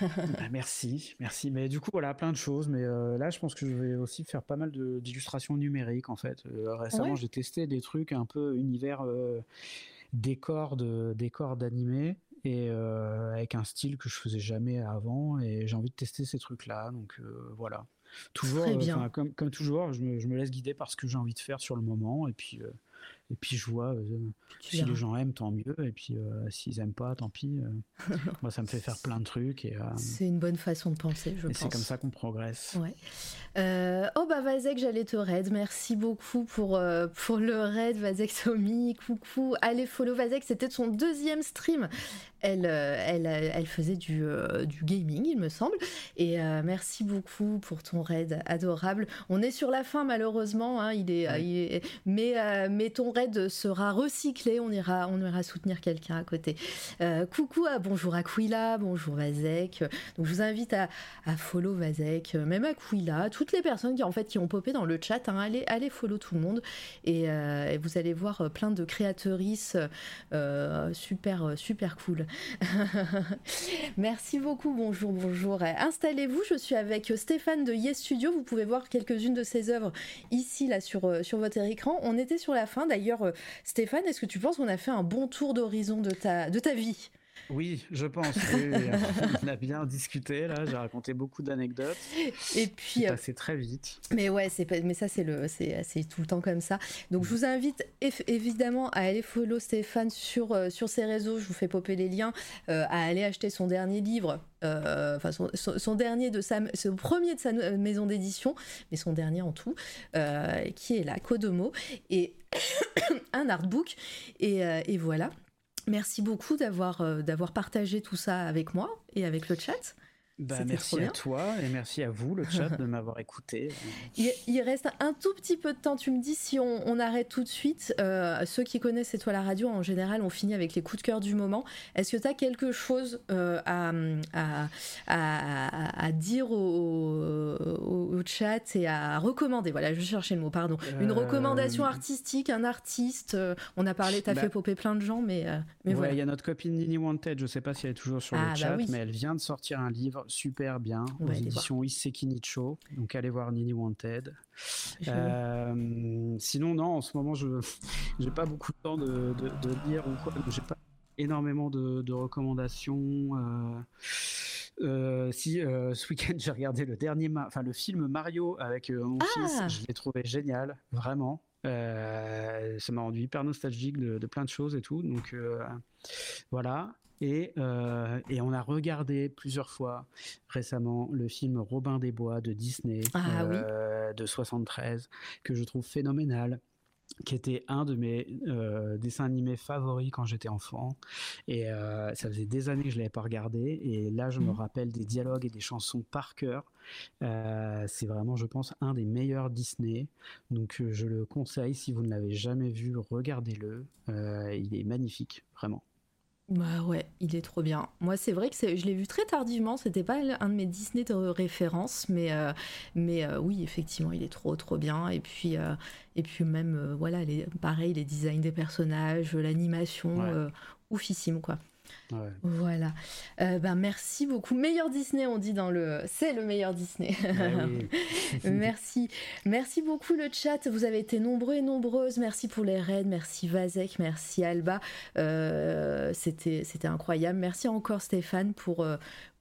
Bah, merci, merci. Mais du coup, voilà, plein de choses. Mais euh, là, je pense que je vais aussi faire pas mal d'illustrations numériques, en fait. Euh, récemment, j'ai testé des trucs un peu univers décor d'animé et avec un style que je faisais jamais avant et j'ai envie de tester ces trucs là donc voilà toujours comme, comme, toujours je me, je me, laisse guider par ce que j'ai envie de faire sur le moment et puis et puis je vois euh, si les gens aiment, tant mieux. Et puis euh, s'ils aiment pas, tant pis. Euh. [laughs] moi, ça me fait faire plein de trucs. Et, c'est une bonne façon de penser, je pense. C'est comme ça qu'on progresse. Ouais. oh bah Vazek, j'allais te raid. Merci beaucoup pour, pour le raid, Vazek Somi. Coucou. Allez, follow Vazek. C'était son deuxième stream. Elle, elle, elle faisait du, du gaming, il me semble. Et merci beaucoup pour ton raid adorable. On est sur la fin, malheureusement. Hein, il, est, il est, mais, mais ton sera recyclé, on ira, on ira soutenir quelqu'un à côté. Euh, coucou, à, bonjour Aquila, bonjour Vazek. Donc je vous invite à, follow Vazek, même Aquila, toutes les personnes qui en fait qui ont popé dans le chat, hein, allez, allez follow tout le monde et, euh, vous allez voir euh, plein de créatrices super super cool. [laughs] Merci beaucoup, bonjour, bonjour. Installez-vous, je suis avec Stéphane de Yes Studio, vous pouvez voir quelques-unes de ses œuvres ici là sur, sur votre écran. On était sur la fin d'ailleurs, euh, Stéphane, est-ce que tu penses qu'on a fait un bon tour d'horizon de ta, de ta vie? Oui, je pense. [laughs] on a bien discuté là. J'ai raconté beaucoup d'anecdotes. Et puis c'est euh, passé très vite. Mais ouais, c'est mais ça c'est le c'est tout le temps comme ça. Donc je vous invite évidemment à aller follow Stéphane sur euh, sur ses réseaux. Je vous fais popper les liens. à aller acheter son dernier livre. Enfin son, dernier de sa son premier de sa maison d'édition, mais son dernier en tout, qui est la Kodomo et [coughs] un artbook. Et, euh, et, voilà. Merci beaucoup d'avoir euh, d'avoir partagé tout ça avec moi et avec le chat. Bah, merci à toi et merci à vous, le chat, de m'avoir écouté. [laughs] Il, reste un tout petit peu de temps. Tu me dis si on, arrête tout de suite. Euh, ceux qui connaissent C'est toi la radio, en général, on finit avec les coups de cœur du moment. Est-ce que tu as quelque chose euh, à, à, dire au, chat et à recommander? Voilà, je cherchais le mot, pardon. Une euh, recommandation artistique, un artiste. on a parlé, tu as bah fait popper plein de gens, mais, mais voilà. Il y a notre copine Nini Wanted, je sais pas si elle est toujours sur le ah, bah chat, mais elle vient de sortir un livre super bien aux éditions Iseki Nicho. Donc allez voir Nini Wanted. Euh, sinon, non, en ce moment, je [laughs] n'ai pas beaucoup de temps de, lire ou quoi. J'ai pas énormément de, recommandations. Euh, euh, si ce week-end [laughs] j'ai regardé le dernier, enfin le film Mario avec mon ah fils, je l'ai trouvé génial, vraiment. ça m'a rendu hyper nostalgique de, de, plein de choses et tout. Donc voilà. Euh, et, on a regardé plusieurs fois récemment le film Robin des Bois de Disney ah euh, de 73 que je trouve phénoménal qui était un de mes euh, dessins animés favoris quand j'étais enfant. Et ça faisait des années que je ne l'avais pas regardé. Et là, je me mmh. rappelle des dialogues et des chansons par cœur. c'est vraiment, je pense, un des meilleurs Disney. Donc, je le conseille. Si vous ne l'avez jamais vu, regardez-le. il est magnifique, vraiment. Bah ouais, il est trop bien. Moi, c'est vrai que je l'ai vu très tardivement. C'était pas un de mes Disney de référence, mais euh, mais euh, oui, effectivement, il est trop trop bien. Et puis euh, et puis même voilà, les, pareil, les designs des personnages, l'animation, oufissime quoi. Voilà. Euh, ben merci beaucoup. Meilleur Disney, on dit dans le. C'est le meilleur Disney. [laughs] merci. Merci beaucoup le chat. Vous avez été nombreux et nombreuses. Merci pour les raids. Merci Vazek. Merci Alba. Euh, c'était incroyable. Merci encore Stéphane pour, euh,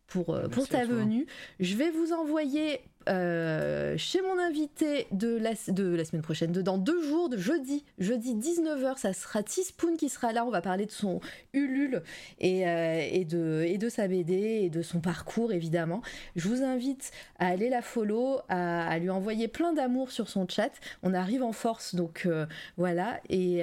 pour, pour ta venue. Je vais vous envoyer euh, chez mon invité de la, semaine prochaine, dans deux jours, de jeudi, jeudi 19h, ça sera Tispoon qui sera là. On va parler de son Ulule et, euh, de, sa BD et de son parcours, évidemment. Je vous invite à aller la follow, à, lui envoyer plein d'amour sur son chat. On arrive en force, donc euh, voilà. Et,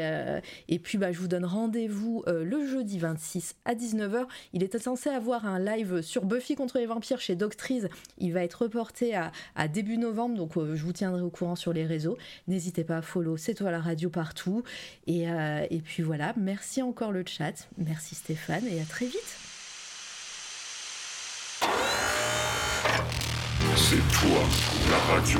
puis, bah, je vous donne rendez-vous le jeudi 26 à 19h. Il est censé avoir un live sur Buffy contre les vampires chez Doctrice. Il va être reporté à, à début novembre, donc euh, je vous tiendrai au courant sur les réseaux. N'hésitez pas à follow C'est toi la radio partout. Et, euh, et puis voilà, merci encore le chat, merci Stéphane et à très vite. C'est toi la radio.